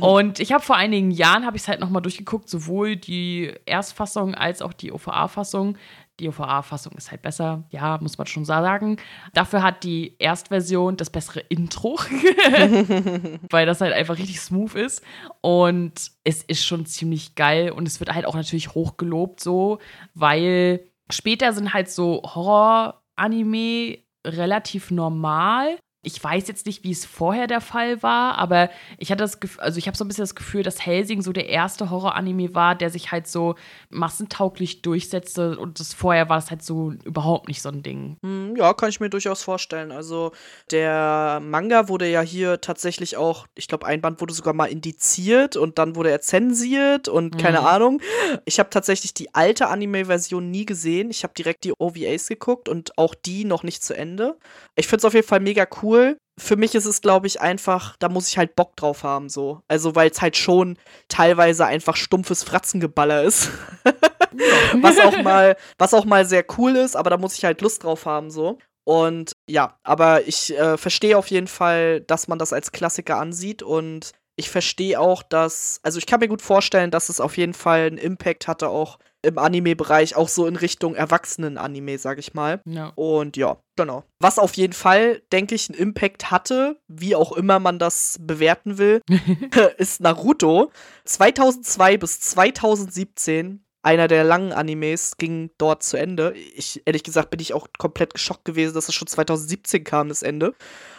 Und ich habe vor einigen Jahren, habe ich es halt nochmal durchgeguckt, sowohl die Erstfassung als auch die OVA-Fassung. Die OVA-Fassung ist halt besser, ja, muss man schon sagen. Dafür hat die Erstversion das bessere Intro, weil das halt einfach richtig smooth ist. Und es ist schon ziemlich geil und es wird halt auch natürlich hochgelobt so, weil später sind halt so Horror-Anime relativ normal ich weiß jetzt nicht, wie es vorher der Fall war, aber ich hatte das Gefühl, also ich habe so ein bisschen das Gefühl, dass Helsing so der erste Horror-Anime war, der sich halt so massentauglich durchsetzte und das vorher war das halt so überhaupt nicht so ein Ding. Hm, ja, kann ich mir durchaus vorstellen. Also der Manga wurde ja hier tatsächlich auch, ich glaube, ein Band wurde sogar mal indiziert und dann wurde er zensiert und keine mhm. Ahnung. Ich habe tatsächlich die alte Anime-Version nie gesehen. Ich habe direkt die OVAs geguckt und auch die noch nicht zu Ende. Ich finde es auf jeden Fall mega cool cool. Für mich ist es, glaube ich, einfach, da muss ich halt Bock drauf haben, so. Also, weil es halt schon teilweise einfach stumpfes Fratzengeballer ist. was, auch mal, was auch mal sehr cool ist, aber da muss ich halt Lust drauf haben, so. Und ja, aber ich äh, verstehe auf jeden Fall, dass man das als Klassiker ansieht und ich verstehe auch, dass, also ich kann mir gut vorstellen, dass es auf jeden Fall einen Impact hatte, auch im Anime-Bereich, auch so in Richtung Erwachsenen-Anime, sag ich mal. Ja. Und ja, genau. Was auf jeden Fall, denke ich, einen Impact hatte, wie auch immer man das bewerten will, ist Naruto. 2002 bis 2017 einer der langen Animes ging dort zu Ende. Ich, ehrlich gesagt, bin ich auch komplett geschockt gewesen, dass es schon 2017 kam, das Ende.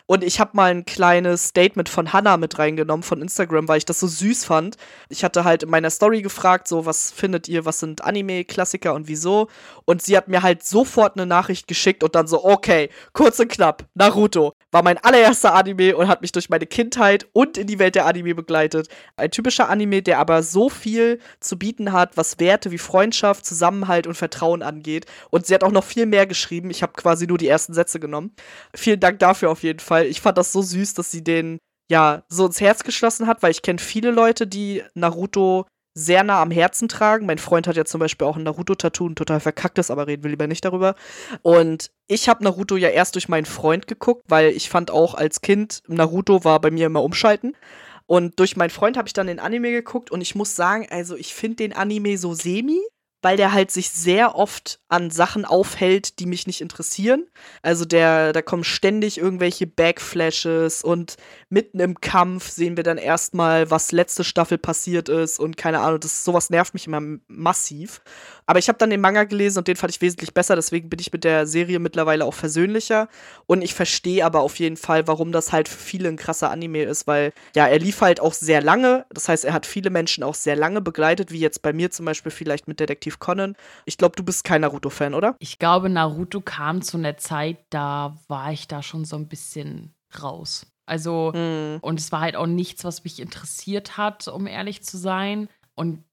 Und ich habe mal ein kleines Statement von Hannah mit reingenommen von Instagram, weil ich das so süß fand. Ich hatte halt in meiner Story gefragt, so, was findet ihr, was sind Anime-Klassiker und wieso? Und sie hat mir halt sofort eine Nachricht geschickt und dann so, okay, kurz und knapp, Naruto war mein allererster Anime und hat mich durch meine Kindheit und in die Welt der Anime begleitet. Ein typischer Anime, der aber so viel zu bieten hat, was Werte wie Freundschaft, Zusammenhalt und Vertrauen angeht. Und sie hat auch noch viel mehr geschrieben. Ich habe quasi nur die ersten Sätze genommen. Vielen Dank dafür auf jeden Fall. Ich fand das so süß, dass sie den ja so ins Herz geschlossen hat, weil ich kenne viele Leute, die Naruto sehr nah am Herzen tragen. Mein Freund hat ja zum Beispiel auch ein Naruto-Tattoo, ein total verkacktes, aber reden wir lieber nicht darüber. Und ich habe Naruto ja erst durch meinen Freund geguckt, weil ich fand auch als Kind, Naruto war bei mir immer umschalten. Und durch meinen Freund habe ich dann den Anime geguckt und ich muss sagen, also ich finde den Anime so semi weil der halt sich sehr oft an Sachen aufhält, die mich nicht interessieren. Also der, da kommen ständig irgendwelche Backflashes und mitten im Kampf sehen wir dann erstmal, was letzte Staffel passiert ist und keine Ahnung, das sowas nervt mich immer massiv. Aber ich habe dann den Manga gelesen und den fand ich wesentlich besser, deswegen bin ich mit der Serie mittlerweile auch versöhnlicher und ich verstehe aber auf jeden Fall, warum das halt für viele ein krasser Anime ist, weil ja, er lief halt auch sehr lange, das heißt, er hat viele Menschen auch sehr lange begleitet, wie jetzt bei mir zum Beispiel vielleicht mit Detektiv Conan. Ich glaube, du bist kein Naruto-Fan, oder? Ich glaube, Naruto kam zu einer Zeit, da war ich da schon so ein bisschen raus. Also, mm. und es war halt auch nichts, was mich interessiert hat, um ehrlich zu sein. Und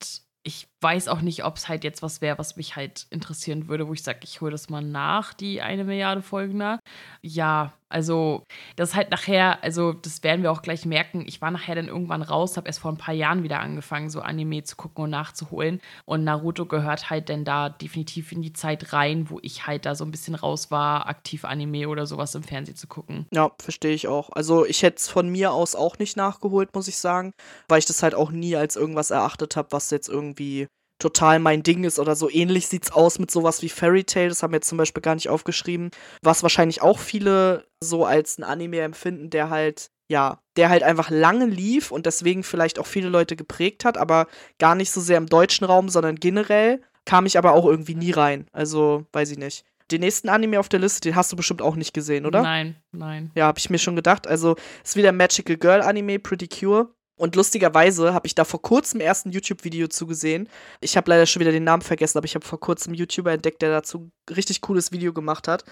ich weiß auch nicht, ob es halt jetzt was wäre, was mich halt interessieren würde, wo ich sage, ich hole das mal nach, die eine Milliarde Folgen nach. Ja, also das ist halt nachher, also das werden wir auch gleich merken. Ich war nachher dann irgendwann raus, habe erst vor ein paar Jahren wieder angefangen, so Anime zu gucken und nachzuholen. Und Naruto gehört halt dann da definitiv in die Zeit rein, wo ich halt da so ein bisschen raus war, aktiv Anime oder sowas im Fernsehen zu gucken. Ja, verstehe ich auch. Also ich hätte es von mir aus auch nicht nachgeholt, muss ich sagen, weil ich das halt auch nie als irgendwas erachtet habe, was jetzt irgendwie total mein Ding ist oder so. Ähnlich sieht es aus mit sowas wie Fairy Tail, das haben wir jetzt zum Beispiel gar nicht aufgeschrieben, was wahrscheinlich auch viele so als ein Anime empfinden, der halt, ja, der halt einfach lange lief und deswegen vielleicht auch viele Leute geprägt hat, aber gar nicht so sehr im deutschen Raum, sondern generell kam ich aber auch irgendwie nie rein. Also, weiß ich nicht. Den nächsten Anime auf der Liste, den hast du bestimmt auch nicht gesehen, oder? Nein, nein. Ja, habe ich mir schon gedacht. Also, ist wieder Magical Girl Anime, Pretty Cure. Und lustigerweise habe ich da vor kurzem erst ein YouTube-Video zugesehen. Ich habe leider schon wieder den Namen vergessen, aber ich habe vor kurzem einen YouTuber entdeckt, der dazu ein richtig cooles Video gemacht hat.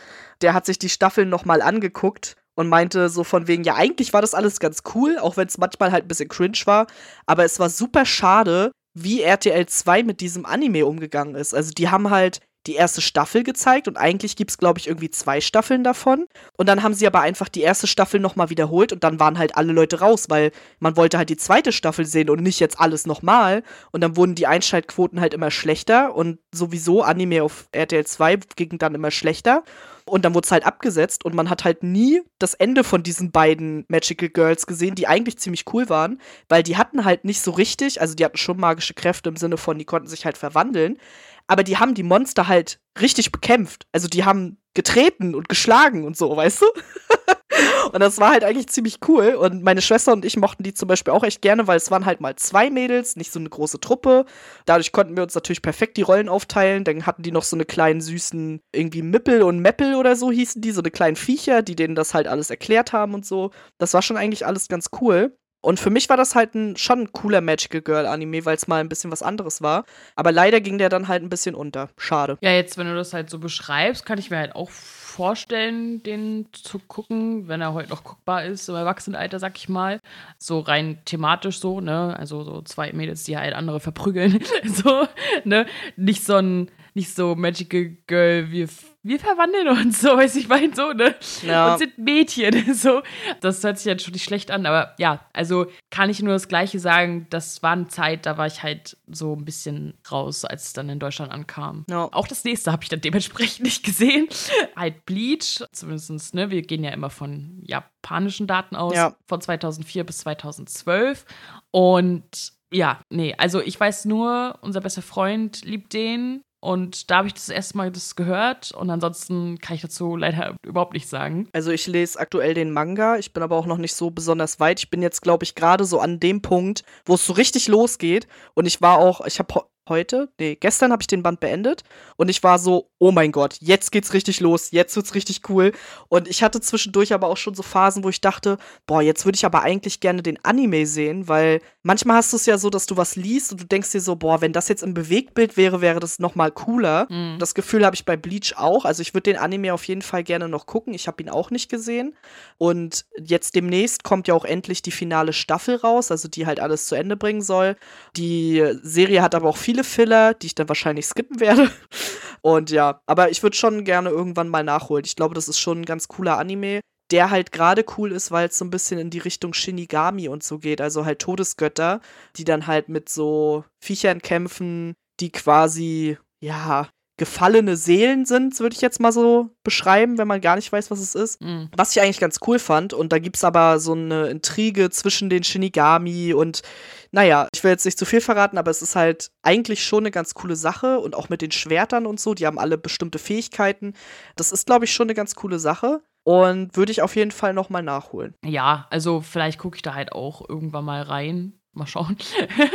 Der hat sich die Staffeln nochmal angeguckt und meinte so von wegen, ja, eigentlich war das alles ganz cool, auch wenn es manchmal halt ein bisschen cringe war. Aber es war super schade, wie RTL 2 mit diesem Anime umgegangen ist. Also die haben halt die erste Staffel gezeigt und eigentlich gibt es, glaube ich, irgendwie zwei Staffeln davon. Und dann haben sie aber einfach die erste Staffel nochmal wiederholt und dann waren halt alle Leute raus, weil man wollte halt die zweite Staffel sehen und nicht jetzt alles nochmal. Und dann wurden die Einschaltquoten halt immer schlechter und sowieso Anime auf RTL 2 ging dann immer schlechter. Und dann wurde es halt abgesetzt und man hat halt nie das Ende von diesen beiden Magical Girls gesehen, die eigentlich ziemlich cool waren, weil die hatten halt nicht so richtig, also die hatten schon magische Kräfte im Sinne von, die konnten sich halt verwandeln, aber die haben die Monster halt richtig bekämpft. Also die haben getreten und geschlagen und so, weißt du? und das war halt eigentlich ziemlich cool. Und meine Schwester und ich mochten die zum Beispiel auch echt gerne, weil es waren halt mal zwei Mädels, nicht so eine große Truppe. Dadurch konnten wir uns natürlich perfekt die Rollen aufteilen. Dann hatten die noch so eine kleinen süßen, irgendwie Mippel und Meppel oder so hießen die, so eine kleinen Viecher, die denen das halt alles erklärt haben und so. Das war schon eigentlich alles ganz cool. Und für mich war das halt ein, schon ein cooler Magical Girl Anime, weil es mal ein bisschen was anderes war. Aber leider ging der dann halt ein bisschen unter. Schade. Ja, jetzt, wenn du das halt so beschreibst, kann ich mir halt auch vorstellen, den zu gucken, wenn er heute noch guckbar ist, im Erwachsenenalter, sag ich mal. So rein thematisch so, ne? Also so zwei Mädels, die halt andere verprügeln. so, ne? Nicht so ein, nicht so Magical Girl wie wir verwandeln uns so, weiß ich meine, so, ne? Ja. Und sind Mädchen, so. Das hört sich jetzt schon nicht schlecht an, aber ja, also kann ich nur das Gleiche sagen. Das war eine Zeit, da war ich halt so ein bisschen raus, als es dann in Deutschland ankam. Ja. Auch das nächste habe ich dann dementsprechend nicht gesehen. halt Bleach, zumindest, ne? Wir gehen ja immer von japanischen Daten aus, ja. von 2004 bis 2012. Und ja, nee, also ich weiß nur, unser bester Freund liebt den. Und da habe ich das erste Mal das gehört und ansonsten kann ich dazu leider überhaupt nichts sagen. Also ich lese aktuell den Manga, ich bin aber auch noch nicht so besonders weit. Ich bin jetzt, glaube ich, gerade so an dem Punkt, wo es so richtig losgeht. Und ich war auch, ich habe heute, nee, gestern habe ich den Band beendet und ich war so, oh mein Gott, jetzt geht's richtig los, jetzt wird's richtig cool. Und ich hatte zwischendurch aber auch schon so Phasen, wo ich dachte, boah, jetzt würde ich aber eigentlich gerne den Anime sehen, weil manchmal hast du es ja so, dass du was liest und du denkst dir so, boah, wenn das jetzt im Bewegtbild wäre, wäre das nochmal cooler. Mhm. Das Gefühl habe ich bei Bleach auch. Also ich würde den Anime auf jeden Fall gerne noch gucken. Ich habe ihn auch nicht gesehen. Und jetzt demnächst kommt ja auch endlich die finale Staffel raus, also die halt alles zu Ende bringen soll. Die Serie hat aber auch viele viele Filler, die ich dann wahrscheinlich skippen werde. Und ja, aber ich würde schon gerne irgendwann mal nachholen. Ich glaube, das ist schon ein ganz cooler Anime, der halt gerade cool ist, weil es so ein bisschen in die Richtung Shinigami und so geht. Also halt Todesgötter, die dann halt mit so Viechern kämpfen, die quasi, ja, gefallene Seelen sind, würde ich jetzt mal so beschreiben, wenn man gar nicht weiß, was es ist. Mhm. Was ich eigentlich ganz cool fand. Und da gibt es aber so eine Intrige zwischen den Shinigami und naja, ich will jetzt nicht zu viel verraten, aber es ist halt eigentlich schon eine ganz coole Sache und auch mit den Schwertern und so, die haben alle bestimmte Fähigkeiten. Das ist, glaube ich, schon eine ganz coole Sache. Und würde ich auf jeden Fall nochmal nachholen. Ja, also vielleicht gucke ich da halt auch irgendwann mal rein. Mal schauen.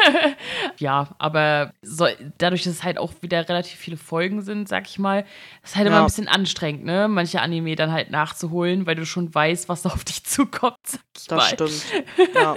ja, aber so, dadurch, dass es halt auch wieder relativ viele Folgen sind, sag ich mal, ist halt ja. immer ein bisschen anstrengend, ne? Manche Anime dann halt nachzuholen, weil du schon weißt, was auf dich zukommt, sag ich das mal. stimmt. Ja.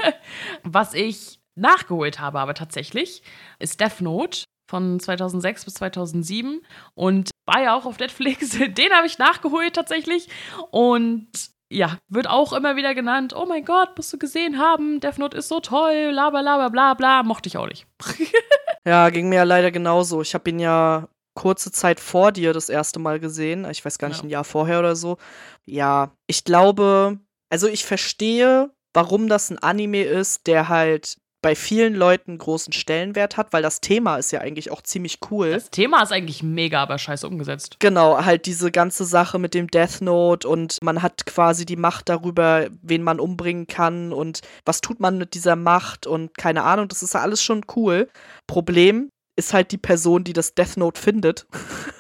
was ich nachgeholt habe, aber tatsächlich, ist Death Note von 2006 bis 2007 und war ja auch auf Netflix. Den habe ich nachgeholt tatsächlich und ja, wird auch immer wieder genannt. Oh mein Gott, musst du gesehen haben, Death Note ist so toll, laber, laber, bla, bla. Mochte ich auch nicht. ja, ging mir ja leider genauso. Ich habe ihn ja kurze Zeit vor dir das erste Mal gesehen. Ich weiß gar nicht, ja. ein Jahr vorher oder so. Ja, ich glaube, also ich verstehe, warum das ein Anime ist, der halt bei vielen Leuten großen Stellenwert hat, weil das Thema ist ja eigentlich auch ziemlich cool. Das Thema ist eigentlich mega, aber scheiße umgesetzt. Genau, halt diese ganze Sache mit dem Death Note und man hat quasi die Macht darüber, wen man umbringen kann und was tut man mit dieser Macht und keine Ahnung, das ist ja alles schon cool. Problem ist halt die Person, die das Death Note findet.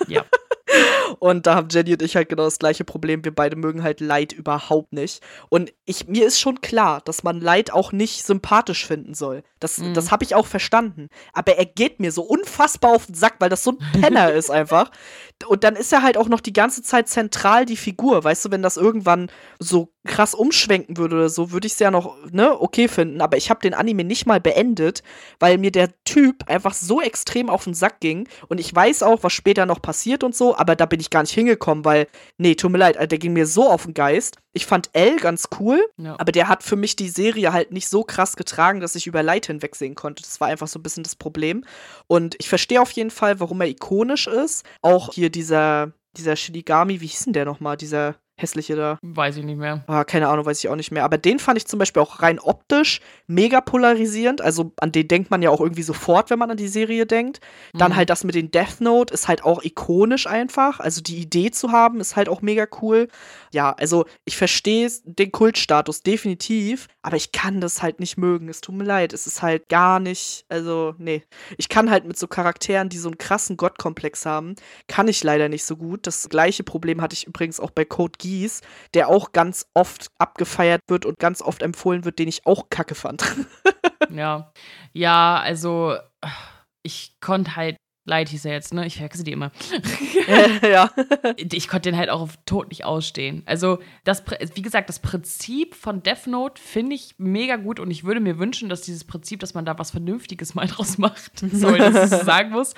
Ja. Und da haben Jenny und ich halt genau das gleiche Problem. Wir beide mögen halt Light überhaupt nicht. Und ich, mir ist schon klar, dass man Light auch nicht sympathisch finden soll. Das, mhm. das habe ich auch verstanden. Aber er geht mir so unfassbar auf den Sack, weil das so ein Penner ist einfach. Und dann ist er halt auch noch die ganze Zeit zentral die Figur. Weißt du, wenn das irgendwann so krass umschwenken würde oder so, würde ich es ja noch, ne, okay finden. Aber ich habe den Anime nicht mal beendet, weil mir der Typ einfach so extrem auf den Sack ging. Und ich weiß auch, was später noch passiert und so, aber da bin ich gar nicht hingekommen, weil, nee, tut mir leid, der ging mir so auf den Geist. Ich fand L ganz cool, ja. aber der hat für mich die Serie halt nicht so krass getragen, dass ich über Light hinwegsehen konnte. Das war einfach so ein bisschen das Problem. Und ich verstehe auf jeden Fall, warum er ikonisch ist. Auch hier dieser, dieser Shinigami, wie hieß denn der nochmal? Dieser hässliche da. Weiß ich nicht mehr. Ah, keine Ahnung, weiß ich auch nicht mehr. Aber den fand ich zum Beispiel auch rein optisch mega polarisierend. Also an den denkt man ja auch irgendwie sofort, wenn man an die Serie denkt. Mhm. Dann halt das mit den Death Note ist halt auch ikonisch einfach. Also die Idee zu haben ist halt auch mega cool. Ja, also ich verstehe den Kultstatus definitiv, aber ich kann das halt nicht mögen. Es tut mir leid. Es ist halt gar nicht, also nee. Ich kann halt mit so Charakteren, die so einen krassen Gottkomplex haben, kann ich leider nicht so gut. Das gleiche Problem hatte ich übrigens auch bei Code Geass, der auch ganz oft abgefeiert wird und ganz oft empfohlen wird, den ich auch kacke fand. ja. Ja, also ich konnte halt Leid hieß er jetzt, ne? Ich vergesse die immer. ja. Ich konnte den halt auch auf Tod nicht ausstehen. Also, das, wie gesagt, das Prinzip von Death Note finde ich mega gut und ich würde mir wünschen, dass dieses Prinzip, dass man da was Vernünftiges mal draus macht. Sorry, dass ich so sagen muss.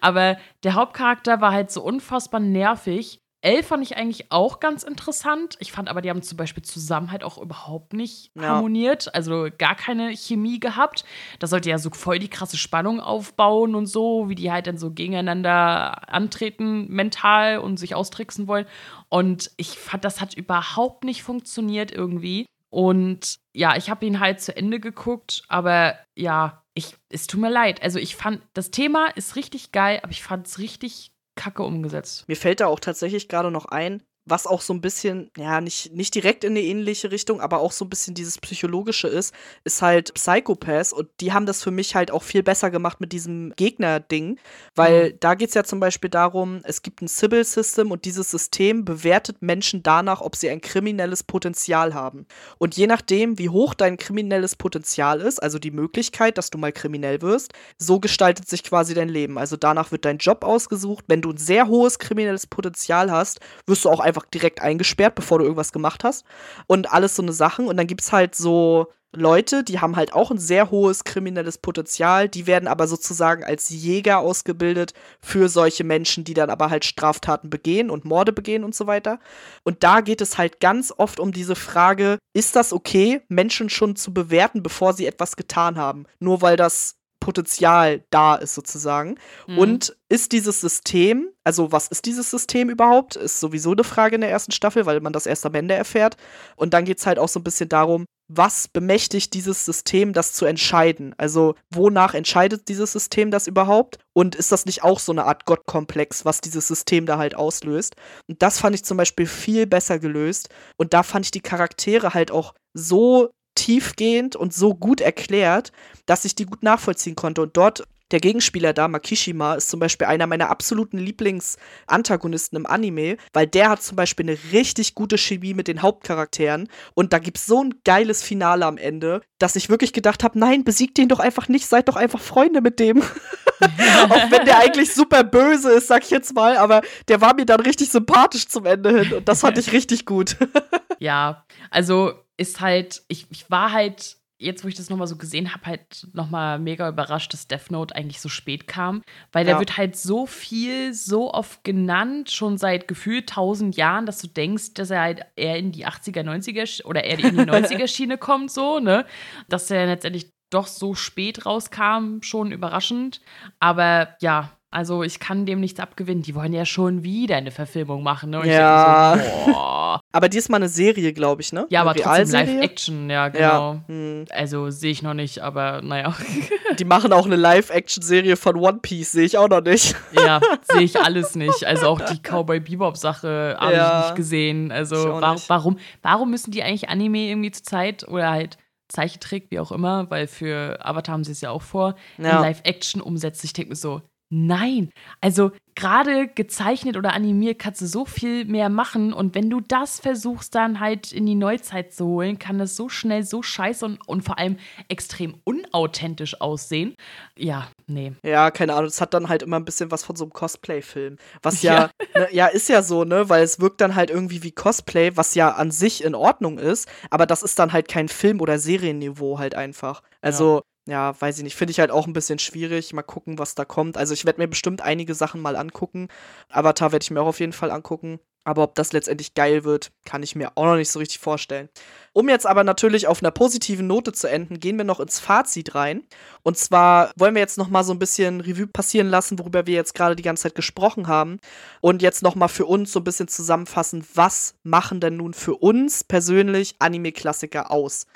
Aber der Hauptcharakter war halt so unfassbar nervig L fand ich eigentlich auch ganz interessant. Ich fand aber, die haben zum Beispiel zusammen halt auch überhaupt nicht ja. harmoniert, also gar keine Chemie gehabt. Da sollte ja so voll die krasse Spannung aufbauen und so, wie die halt dann so gegeneinander antreten mental und sich austricksen wollen. Und ich fand, das hat überhaupt nicht funktioniert irgendwie. Und ja, ich habe ihn halt zu Ende geguckt, aber ja, ich, es tut mir leid. Also ich fand, das Thema ist richtig geil, aber ich fand es richtig kacke umgesetzt. Mir fällt da auch tatsächlich gerade noch ein, was auch so ein bisschen, ja, nicht, nicht direkt in eine ähnliche Richtung, aber auch so ein bisschen dieses Psychologische ist, ist halt Psychopaths und die haben das für mich halt auch viel besser gemacht mit diesem Gegner-Ding, weil mhm. da geht es ja zum Beispiel darum, es gibt ein Sybil-System und dieses System bewertet Menschen danach, ob sie ein kriminelles Potenzial haben. Und je nachdem, wie hoch dein kriminelles Potenzial ist, also die Möglichkeit, dass du mal kriminell wirst, so gestaltet sich quasi dein Leben. Also danach wird dein Job ausgesucht. Wenn du ein sehr hohes kriminelles Potenzial hast, wirst du auch einfach einfach direkt eingesperrt, bevor du irgendwas gemacht hast. Und alles so eine Sachen. Und dann gibt es halt so Leute, die haben halt auch ein sehr hohes kriminelles Potenzial, die werden aber sozusagen als Jäger ausgebildet für solche Menschen, die dann aber halt Straftaten begehen und Morde begehen und so weiter. Und da geht es halt ganz oft um diese Frage, ist das okay, Menschen schon zu bewerten, bevor sie etwas getan haben? Nur weil das Potenzial da ist sozusagen. Mhm. Und ist dieses System, also was ist dieses System überhaupt, ist sowieso eine Frage in der ersten Staffel, weil man das erst am Ende erfährt. Und dann geht es halt auch so ein bisschen darum, was bemächtigt dieses System, das zu entscheiden? Also wonach entscheidet dieses System das überhaupt? Und ist das nicht auch so eine Art Gottkomplex, was dieses System da halt auslöst? Und das fand ich zum Beispiel viel besser gelöst. Und da fand ich die Charaktere halt auch so tiefgehend und so gut erklärt, dass ich die gut nachvollziehen konnte. Und dort der Gegenspieler da, Makishima, ist zum Beispiel einer meiner absoluten Lieblingsantagonisten im Anime, weil der hat zum Beispiel eine richtig gute Chemie mit den Hauptcharakteren und da gibt es so ein geiles Finale am Ende, dass ich wirklich gedacht habe, nein, besiegt den doch einfach nicht, seid doch einfach Freunde mit dem. Auch wenn der eigentlich super böse ist, sag ich jetzt mal, aber der war mir dann richtig sympathisch zum Ende hin und das fand ich richtig gut. ja, also ist halt, ich, ich war halt jetzt, wo ich das nochmal so gesehen habe, halt nochmal mega überrascht, dass Death Note eigentlich so spät kam. Weil ja. der wird halt so viel, so oft genannt, schon seit gefühlt tausend Jahren, dass du denkst, dass er halt eher in die 80er, 90er oder eher in die 90er Schiene kommt, so, ne? Dass er letztendlich doch so spät rauskam, schon überraschend. Aber ja, also ich kann dem nichts abgewinnen. Die wollen ja schon wieder eine Verfilmung machen. Ne? ja. So, aber diesmal eine Serie, glaube ich, ne? Ja, eine aber trotzdem Live-Action, ja, genau. Ja. Hm. Also sehe ich noch nicht, aber naja. Die machen auch eine Live-Action-Serie von One Piece, sehe ich auch noch nicht. Ja, sehe ich alles nicht. Also auch die Cowboy Bebop-Sache habe ja. ich nicht gesehen. Also war, nicht. warum, warum müssen die eigentlich Anime irgendwie zur Zeit oder halt Zeichentrick, wie auch immer, weil für Avatar haben sie es ja auch vor, ja. in Live-Action umsetzen. Ich denke mir so, Nein, also gerade gezeichnet oder animiert kannst du so viel mehr machen und wenn du das versuchst dann halt in die Neuzeit zu holen, kann das so schnell so scheiße und, und vor allem extrem unauthentisch aussehen. Ja, nee. Ja, keine Ahnung, das hat dann halt immer ein bisschen was von so einem Cosplay-Film. Was ja, ja. Ne, ja, ist ja so, ne, weil es wirkt dann halt irgendwie wie Cosplay, was ja an sich in Ordnung ist, aber das ist dann halt kein Film- oder Serienniveau halt einfach. Also, ja, weiß ich nicht, finde ich halt auch ein bisschen schwierig. Mal gucken, was da kommt. Also ich werde mir bestimmt einige Sachen mal angucken. Avatar werde ich mir auch auf jeden Fall angucken. Aber ob das letztendlich geil wird, kann ich mir auch noch nicht so richtig vorstellen. Um jetzt aber natürlich auf einer positiven Note zu enden, gehen wir noch ins Fazit rein. Und zwar wollen wir jetzt noch mal so ein bisschen Revue passieren lassen, worüber wir jetzt gerade die ganze Zeit gesprochen haben. Und jetzt noch mal für uns so ein bisschen zusammenfassen, was machen denn nun für uns persönlich Anime-Klassiker aus?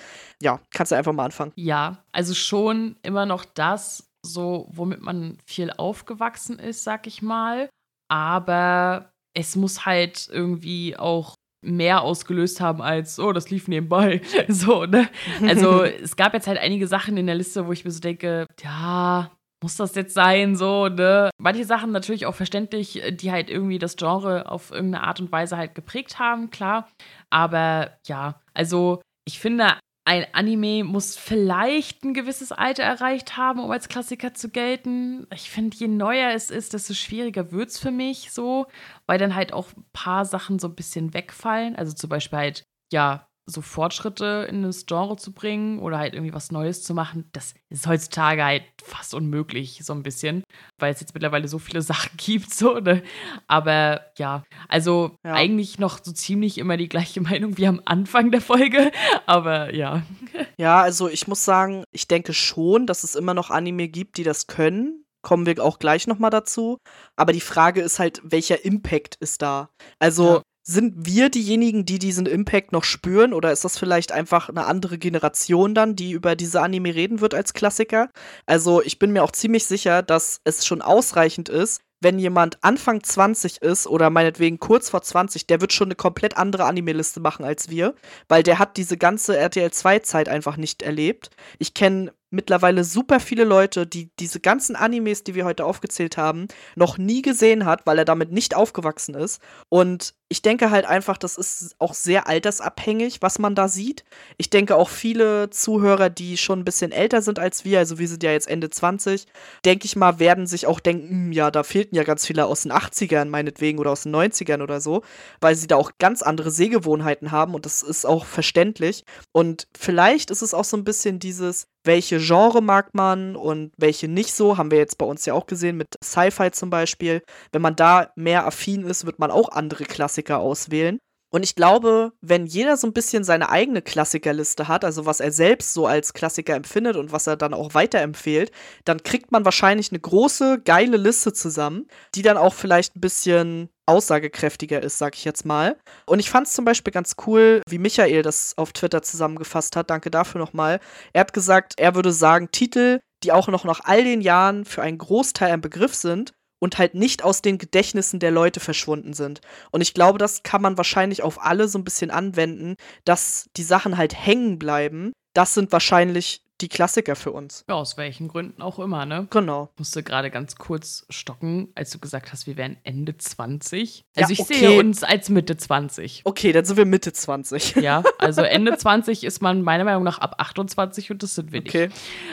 Ja, kannst du einfach mal anfangen. Ja, also schon immer noch das, so womit man viel aufgewachsen ist, sag ich mal. Aber es muss halt irgendwie auch mehr ausgelöst haben als, oh, das lief nebenbei. so, ne? Also, es gab jetzt halt einige Sachen in der Liste, wo ich mir so denke, ja, muss das jetzt sein, so, ne? Manche Sachen natürlich auch verständlich, die halt irgendwie das Genre auf irgendeine Art und Weise halt geprägt haben, klar. Aber ja, also ich finde, ein Anime muss vielleicht ein gewisses Alter erreicht haben, um als Klassiker zu gelten. Ich finde, je neuer es ist, desto schwieriger wird es für mich so, weil dann halt auch ein paar Sachen so ein bisschen wegfallen. Also zum Beispiel halt, ja, so Fortschritte in das Genre zu bringen oder halt irgendwie was Neues zu machen, das ist heutzutage halt fast unmöglich, so ein bisschen, weil es jetzt mittlerweile so viele Sachen gibt, so, ne? Aber ja, also ja. eigentlich noch so ziemlich immer die gleiche Meinung wie am Anfang der Folge, aber ja. Ja, also ich muss sagen, ich denke schon, dass es immer noch Anime gibt, die das können. Kommen wir auch gleich nochmal dazu. Aber die Frage ist halt, welcher Impact ist da? Also, ja sind wir diejenigen, die diesen Impact noch spüren? Oder ist das vielleicht einfach eine andere Generation dann, die über diese Anime reden wird als Klassiker? Also ich bin mir auch ziemlich sicher, dass es schon ausreichend ist, wenn jemand Anfang 20 ist oder meinetwegen kurz vor 20, der wird schon eine komplett andere Anime-Liste machen als wir, weil der hat diese ganze RTL 2-Zeit einfach nicht erlebt. Ich kenne mittlerweile super viele Leute, die diese ganzen Animes, die wir heute aufgezählt haben, noch nie gesehen hat, weil er damit nicht aufgewachsen ist. Und ich denke halt einfach, das ist auch sehr altersabhängig, was man da sieht. Ich denke auch viele Zuhörer, die schon ein bisschen älter sind als wir, also wir sind ja jetzt Ende 20, denke ich mal, werden sich auch denken, hm, ja, da ja ganz viele aus den 80ern meinetwegen oder aus den 90ern oder so, weil sie da auch ganz andere Sehgewohnheiten haben und das ist auch verständlich. Und vielleicht ist es auch so ein bisschen dieses, welche Genre mag man und welche nicht so, haben wir jetzt bei uns ja auch gesehen mit Sci-Fi zum Beispiel. Wenn man da mehr affin ist, wird man auch andere Klassiker auswählen. Und ich glaube, wenn jeder so ein bisschen seine eigene Klassikerliste hat, also was er selbst so als Klassiker empfindet und was er dann auch weiterempfehlt, dann kriegt man wahrscheinlich eine große, geile Liste zusammen, die dann auch vielleicht ein bisschen aussagekräftiger ist, sag ich jetzt mal. Und ich fand es zum Beispiel ganz cool, wie Michael das auf Twitter zusammengefasst hat. Danke dafür nochmal. Er hat gesagt, er würde sagen, Titel, die auch noch nach all den Jahren für einen Großteil ein Begriff sind und halt nicht aus den Gedächtnissen der Leute verschwunden sind. Und ich glaube, das kann man wahrscheinlich auf alle so ein bisschen anwenden, dass die Sachen halt hängen bleiben. Das sind wahrscheinlich die Klassiker für uns. Ja, aus welchen Gründen auch immer, ne? Genau. Ich musste gerade ganz kurz stocken, als du gesagt hast, wir wären Ende 20. Also Ja, ich okay. sehe uns als Mitte 20. Okay, dann sind wir Mitte 20. Ja, also Ende 20 ist man meiner Meinung nach ab 28 und das sind wir nicht. Okay.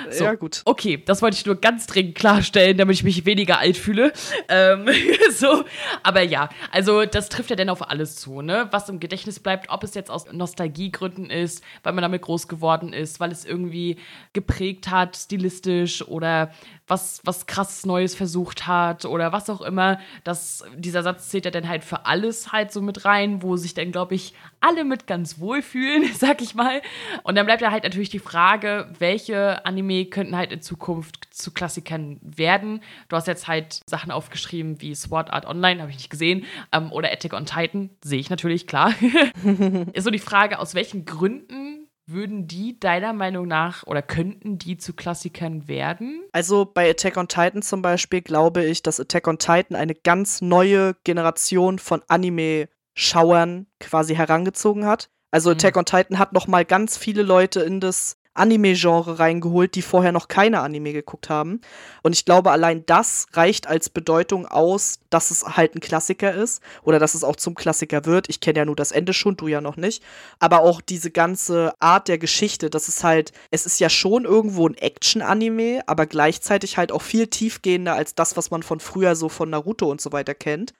So. Ja, gut. Okay, das wollte ich nur ganz dringend klarstellen, damit ich mich weniger alt fühle. Ähm, so, aber ja, also das trifft ja dann auf alles zu, ne? Was im Gedächtnis bleibt, ob es jetzt aus Nostalgiegründen ist, weil man damit groß geworden ist, weil es irgendwie geprägt hat, stilistisch oder was, was krasses Neues versucht hat oder was auch immer. Das, dieser Satz zählt ja dann halt für alles halt so mit rein, wo sich dann, glaube ich, alle mit ganz wohl fühlen, sag ich mal. Und dann bleibt ja halt natürlich die Frage, welche Anime könnten halt in Zukunft zu Klassikern werden. Du hast jetzt halt Sachen aufgeschrieben wie Sword Art Online, habe ich nicht gesehen, ähm, oder Attack on Titan, sehe ich natürlich, klar. Ist so die Frage, aus welchen Gründen würden die deiner Meinung nach oder könnten die zu Klassikern werden? Also bei Attack on Titan zum Beispiel glaube ich, dass Attack on Titan eine ganz neue Generation von Anime-Schauern quasi herangezogen hat. Also Mhm. Attack on Titan hat noch mal ganz viele Leute in das Anime-Genre reingeholt, die vorher noch keine Anime geguckt haben. Und ich glaube, allein das reicht als Bedeutung aus, dass es halt ein Klassiker ist oder dass es auch zum Klassiker wird. Ich kenne ja nur das Ende schon, du ja noch nicht. Aber auch diese ganze Art der Geschichte, das ist halt, es ist ja schon irgendwo ein Action-Anime, aber gleichzeitig halt auch viel tiefgehender als das, was man von früher so von Naruto und so weiter kennt.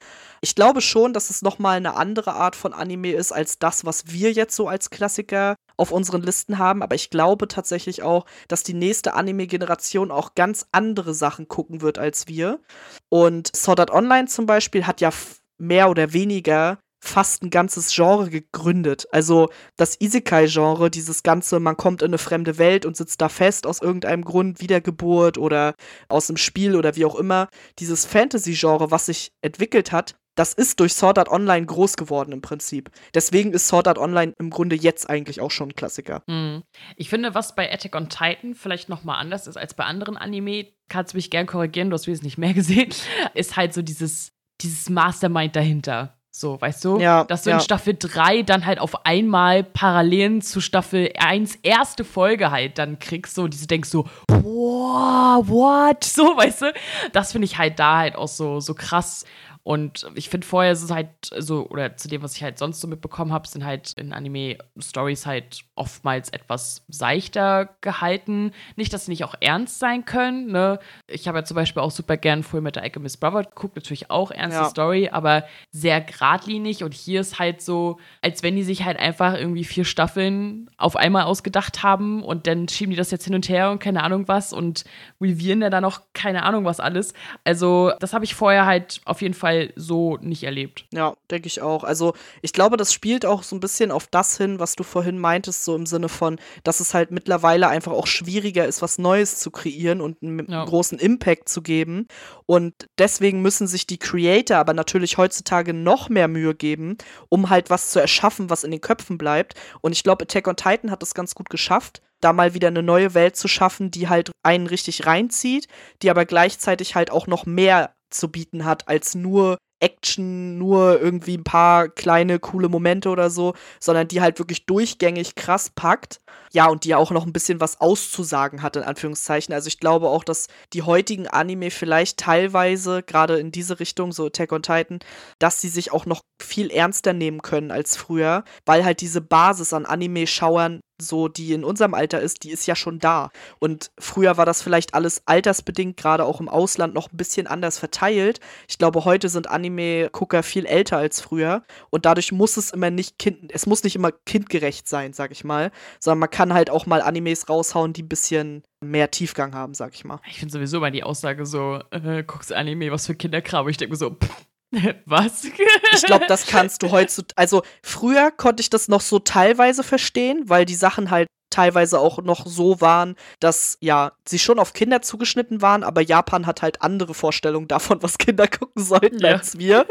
Ich glaube schon, dass es nochmal eine andere Art von Anime ist als das, was wir jetzt so als Klassiker auf unseren Listen haben. Aber ich glaube tatsächlich auch, dass die nächste Anime-Generation auch ganz andere Sachen gucken wird als wir. Und Sword Art Online zum Beispiel hat ja mehr oder weniger fast ein ganzes Genre gegründet. Also das Isekai-Genre, dieses ganze, man kommt in eine fremde Welt und sitzt da fest aus irgendeinem Grund, Wiedergeburt oder aus dem Spiel oder wie auch immer, dieses Fantasy-Genre, was sich entwickelt hat, das ist durch Sword Art Online groß geworden im Prinzip. Deswegen ist Sword Art Online im Grunde jetzt eigentlich auch schon ein Klassiker. Hm. Ich finde, was bei Attack on Titan vielleicht noch mal anders ist als bei anderen Anime, kannst du mich gern korrigieren, du hast wesentlich mehr gesehen, ist halt so dieses, dieses Mastermind dahinter. So, weißt du? Ja, Dass du ja. in Staffel 3 dann halt auf einmal Parallelen zu Staffel 1 erste Folge halt dann kriegst, so, diese denkst so, boah, what? So, weißt du? Das finde ich halt da halt auch so, so krass. Und ich finde vorher ist es halt so, oder zu dem, was ich halt sonst so mitbekommen habe, sind halt in Anime-Stories halt oftmals etwas seichter gehalten. Nicht, dass sie nicht auch ernst sein können, ne? Ich habe ja zum Beispiel auch super gern Full Metal Alchemist Brother geguckt, natürlich auch ernste Ja. Story, aber sehr geradlinig. Und hier ist halt so, als wenn die sich halt einfach irgendwie vier Staffeln auf einmal ausgedacht haben und dann schieben die das jetzt hin und her und keine Ahnung was und revieren ja dann noch keine Ahnung was alles. Also, das habe ich vorher halt auf jeden Fall so nicht erlebt. Ja, denke ich auch. Also ich glaube, das spielt auch so ein bisschen auf das hin, was du vorhin meintest, so im Sinne von, dass es halt mittlerweile einfach auch schwieriger ist, was Neues zu kreieren und einen Ja. großen Impact zu geben. Und deswegen müssen sich die Creator aber natürlich heutzutage noch mehr Mühe geben, um halt was zu erschaffen, was in den Köpfen bleibt. Und ich glaube, Attack on Titan hat das ganz gut geschafft da mal wieder eine neue Welt zu schaffen, die halt einen richtig reinzieht, die aber gleichzeitig halt auch noch mehr zu bieten hat als nur Action, nur irgendwie ein paar kleine coole Momente oder so, sondern die halt wirklich durchgängig krass packt. Ja, und die ja auch noch ein bisschen was auszusagen hat, in Anführungszeichen. Also ich glaube auch, dass die heutigen Anime vielleicht teilweise, gerade in diese Richtung, so Attack on Titan, dass sie sich auch noch viel ernster nehmen können als früher, weil halt diese Basis an Anime-Schauern so, die in unserem Alter ist, die ist ja schon da. Und früher war das vielleicht alles altersbedingt, gerade auch im Ausland, noch ein bisschen anders verteilt. Ich glaube, heute sind Anime-Gucker viel älter als früher. Und dadurch muss es immer nicht kind, es muss nicht immer kindgerecht sein, sag ich mal. Sondern man kann halt auch mal Animes raushauen, die ein bisschen mehr Tiefgang haben, sag ich mal. Ich finde sowieso mal die Aussage so, äh, guckst Anime, was für Kinderkram? Ich denke so, pff, was? Ich glaube, das kannst du heutzutage. Also früher konnte ich das noch so teilweise verstehen, weil die Sachen halt teilweise auch noch so waren, dass ja, sie schon auf Kinder zugeschnitten waren, aber Japan hat halt andere Vorstellungen davon, was Kinder gucken sollten Ja. als wir.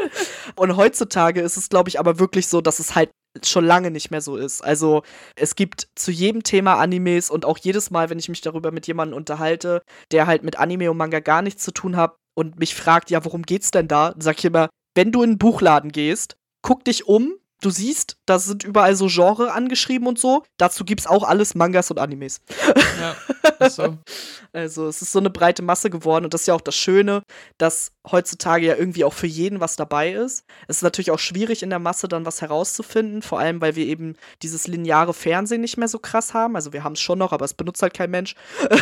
Und heutzutage ist es, glaube ich, aber wirklich so, dass es halt schon lange nicht mehr so ist. Also es gibt zu jedem Thema Animes und auch jedes Mal, wenn ich mich darüber mit jemandem unterhalte, der halt mit Anime und Manga gar nichts zu tun hat und mich fragt, ja, worum geht's denn da? Dann sag ich immer, wenn du in einen Buchladen gehst, guck dich um, du siehst, da sind überall so Genre angeschrieben und so. Dazu gibt es auch alles Mangas und Animes. Ja, so. also es ist so eine breite Masse geworden und das ist ja auch das Schöne, dass heutzutage ja irgendwie auch für jeden was dabei ist. Es ist natürlich auch schwierig in der Masse dann was herauszufinden, vor allem weil wir eben dieses lineare Fernsehen nicht mehr so krass haben. Also wir haben es schon noch, aber es benutzt halt kein Mensch.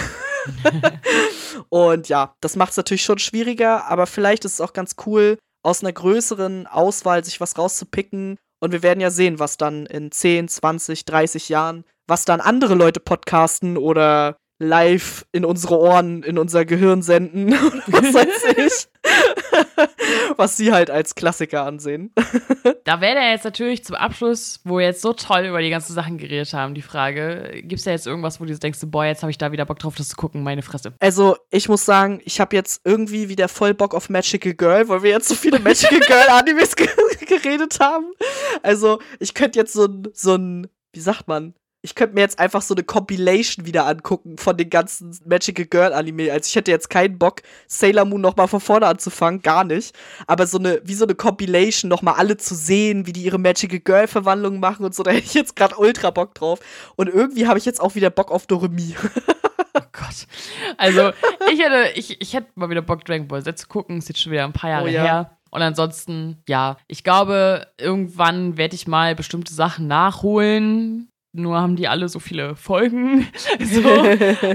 und ja, das macht es natürlich schon schwieriger, aber vielleicht ist es auch ganz cool, aus einer größeren Auswahl sich was rauszupicken und wir werden ja sehen, was dann in 10, 20, 30 Jahren, was dann andere Leute podcasten oder live in unsere Ohren, in unser Gehirn senden oder was weiß ich. was sie halt als Klassiker ansehen. da wäre ja jetzt natürlich zum Abschluss, wo wir jetzt so toll über die ganzen Sachen geredet haben, die Frage: Gibt es da jetzt irgendwas, wo du denkst, boah, jetzt habe ich da wieder Bock drauf, das zu gucken, meine Fresse? Also, ich muss sagen, ich habe jetzt irgendwie wieder voll Bock auf Magical Girl, weil wir jetzt so viele Magical Girl Animes geredet haben. Also, ich könnte jetzt so ein, so ein, wie sagt man, ich könnte mir jetzt einfach so eine Compilation wieder angucken von den ganzen Magical Girl Anime. Also ich hätte jetzt keinen Bock, Sailor Moon nochmal von vorne anzufangen, gar nicht. Aber so eine, wie so eine Compilation, nochmal alle zu sehen, wie die ihre Magical Girl Verwandlung machen und so, da hätte ich jetzt gerade ultra Bock drauf. Und irgendwie habe ich jetzt auch wieder Bock auf Doremi. oh Gott. Also, ich hätte, ich, ich hätte mal wieder Bock, Dragon Ball Z zu gucken. Ist jetzt schon wieder ein paar Jahre oh, ja. her. Und ansonsten, ja, ich glaube, irgendwann werde ich mal bestimmte Sachen nachholen. Nur haben die alle so viele Folgen. so.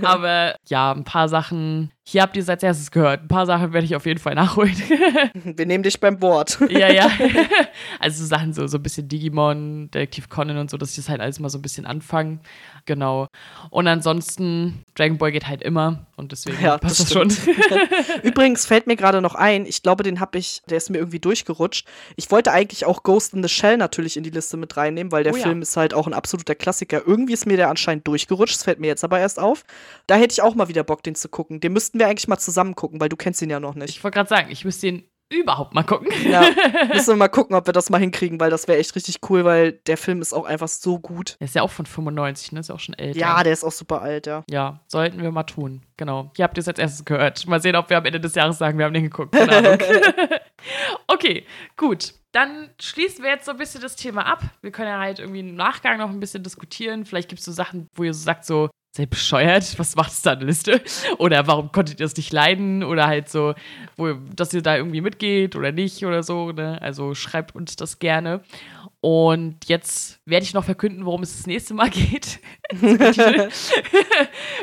Aber ja, ein paar Sachen hier habt ihr es als erstes gehört. Ein paar Sachen werde ich auf jeden Fall nachholen. Wir nehmen dich beim Wort. ja, ja. Also Sachen so, so ein bisschen Digimon, Detektiv Conan und so, dass ich das halt alles mal so ein bisschen anfange. Genau. Und ansonsten, Dragon Ball geht halt immer und deswegen ja, passt das, das schon. Übrigens fällt mir gerade noch ein, ich glaube, den habe ich, der ist mir irgendwie durchgerutscht. Ich wollte eigentlich auch Ghost in the Shell natürlich in die Liste mit reinnehmen, weil der oh, Film ja. ist halt auch ein absoluter Klassiker. Irgendwie ist mir der anscheinend durchgerutscht, das fällt mir jetzt aber erst auf. Da hätte ich auch mal wieder Bock, den zu gucken. Den müssten müssten wir eigentlich mal zusammen gucken, weil du kennst ihn ja noch nicht. Ich wollte gerade sagen, ich müsste ihn überhaupt mal gucken. Ja, müssen wir mal gucken, ob wir das mal hinkriegen, weil das wäre echt richtig cool, weil der Film ist auch einfach so gut. Der ist ja auch von 95, ne? Ist ja auch schon älter. Ja, der ist auch super alt, ja. Ja, sollten wir mal tun. Genau. Ihr habt es als erstes gehört. Mal sehen, ob wir am Ende des Jahres sagen, wir haben den geguckt. Keine Ahnung. okay, gut. Dann schließen wir jetzt so ein bisschen das Thema ab. Wir können ja halt irgendwie im Nachgang noch ein bisschen diskutieren. Vielleicht gibt es so Sachen, wo ihr so sagt, so, seid bescheuert, was macht es da eine Liste? Oder warum konntet ihr es nicht leiden? Oder halt so, wo, dass ihr da irgendwie mitgeht oder nicht oder so. Ne? Also schreibt uns das gerne. Und jetzt werde ich noch verkünden, worum es das nächste Mal geht.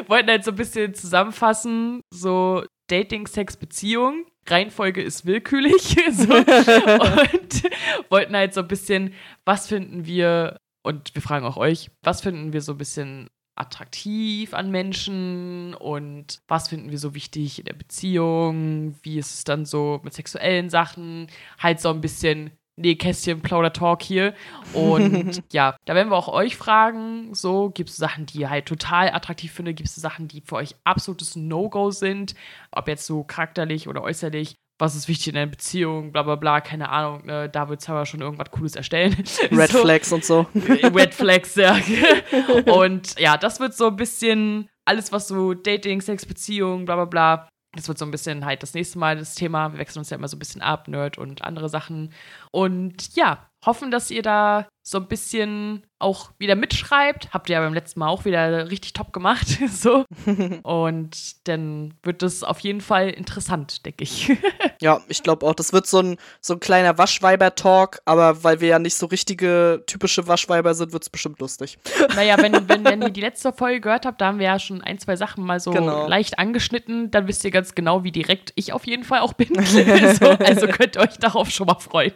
Wollten halt so ein bisschen zusammenfassen, so Dating, Sex, Beziehung. Reihenfolge ist willkürlich. so. Und wollten halt so ein bisschen, was finden wir, und wir fragen auch euch, was finden wir so ein bisschen attraktiv an Menschen und was finden wir so wichtig in der Beziehung, wie ist es dann so mit sexuellen Sachen, halt so ein bisschen Nähkästchen Plauder-Talk hier. Und ja, da werden wir auch euch fragen, so, gibt es Sachen, die ihr halt total attraktiv findet, gibt es Sachen, die für euch absolutes No-Go sind, ob jetzt so charakterlich oder äußerlich was ist wichtig in einer Beziehung, bla bla bla, keine Ahnung, ne, da wird Zauber schon irgendwas Cooles erstellen. Red so. Flags und so. Red Flags, ja. und ja, das wird so ein bisschen alles, was so Dating, Sex, Beziehung, bla bla bla, das wird so ein bisschen halt das nächste Mal das Thema. Wir wechseln uns ja immer so ein bisschen ab, Nerd und andere Sachen. Und ja, hoffen, dass ihr da so ein bisschen auch wieder mitschreibt. Habt ihr ja beim letzten Mal auch wieder richtig top gemacht. so. Und dann wird das auf jeden Fall interessant, denke ich. ja, ich glaube auch, das wird so ein, so ein kleiner Waschweiber-Talk, aber weil wir ja nicht so richtige typische Waschweiber sind, wird es bestimmt lustig. naja, wenn, wenn, wenn ihr die letzte Folge gehört habt, da haben wir ja schon ein, zwei Sachen mal so genau. leicht angeschnitten, dann wisst ihr ganz genau, wie direkt ich auf jeden Fall auch bin. so, also könnt ihr euch darauf schon mal freuen.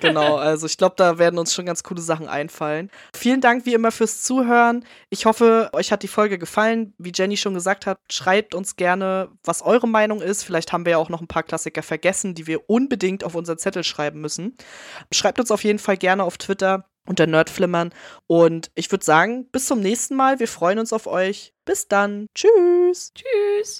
genau, also ich glaube, da werden uns schon ganz coole Sachen einfallen. Vielen Dank wie immer fürs Zuhören. Ich hoffe, euch hat die Folge gefallen. Wie Jenny schon gesagt hat, schreibt uns gerne, was eure Meinung ist. Vielleicht haben wir ja auch noch ein paar Klassiker vergessen, die wir unbedingt auf unseren Zettel schreiben müssen. Schreibt uns auf jeden Fall gerne auf Twitter unter Nerdflimmern. Und ich würde sagen, bis zum nächsten Mal. Wir freuen uns auf euch. Bis dann. Tschüss. Tschüss.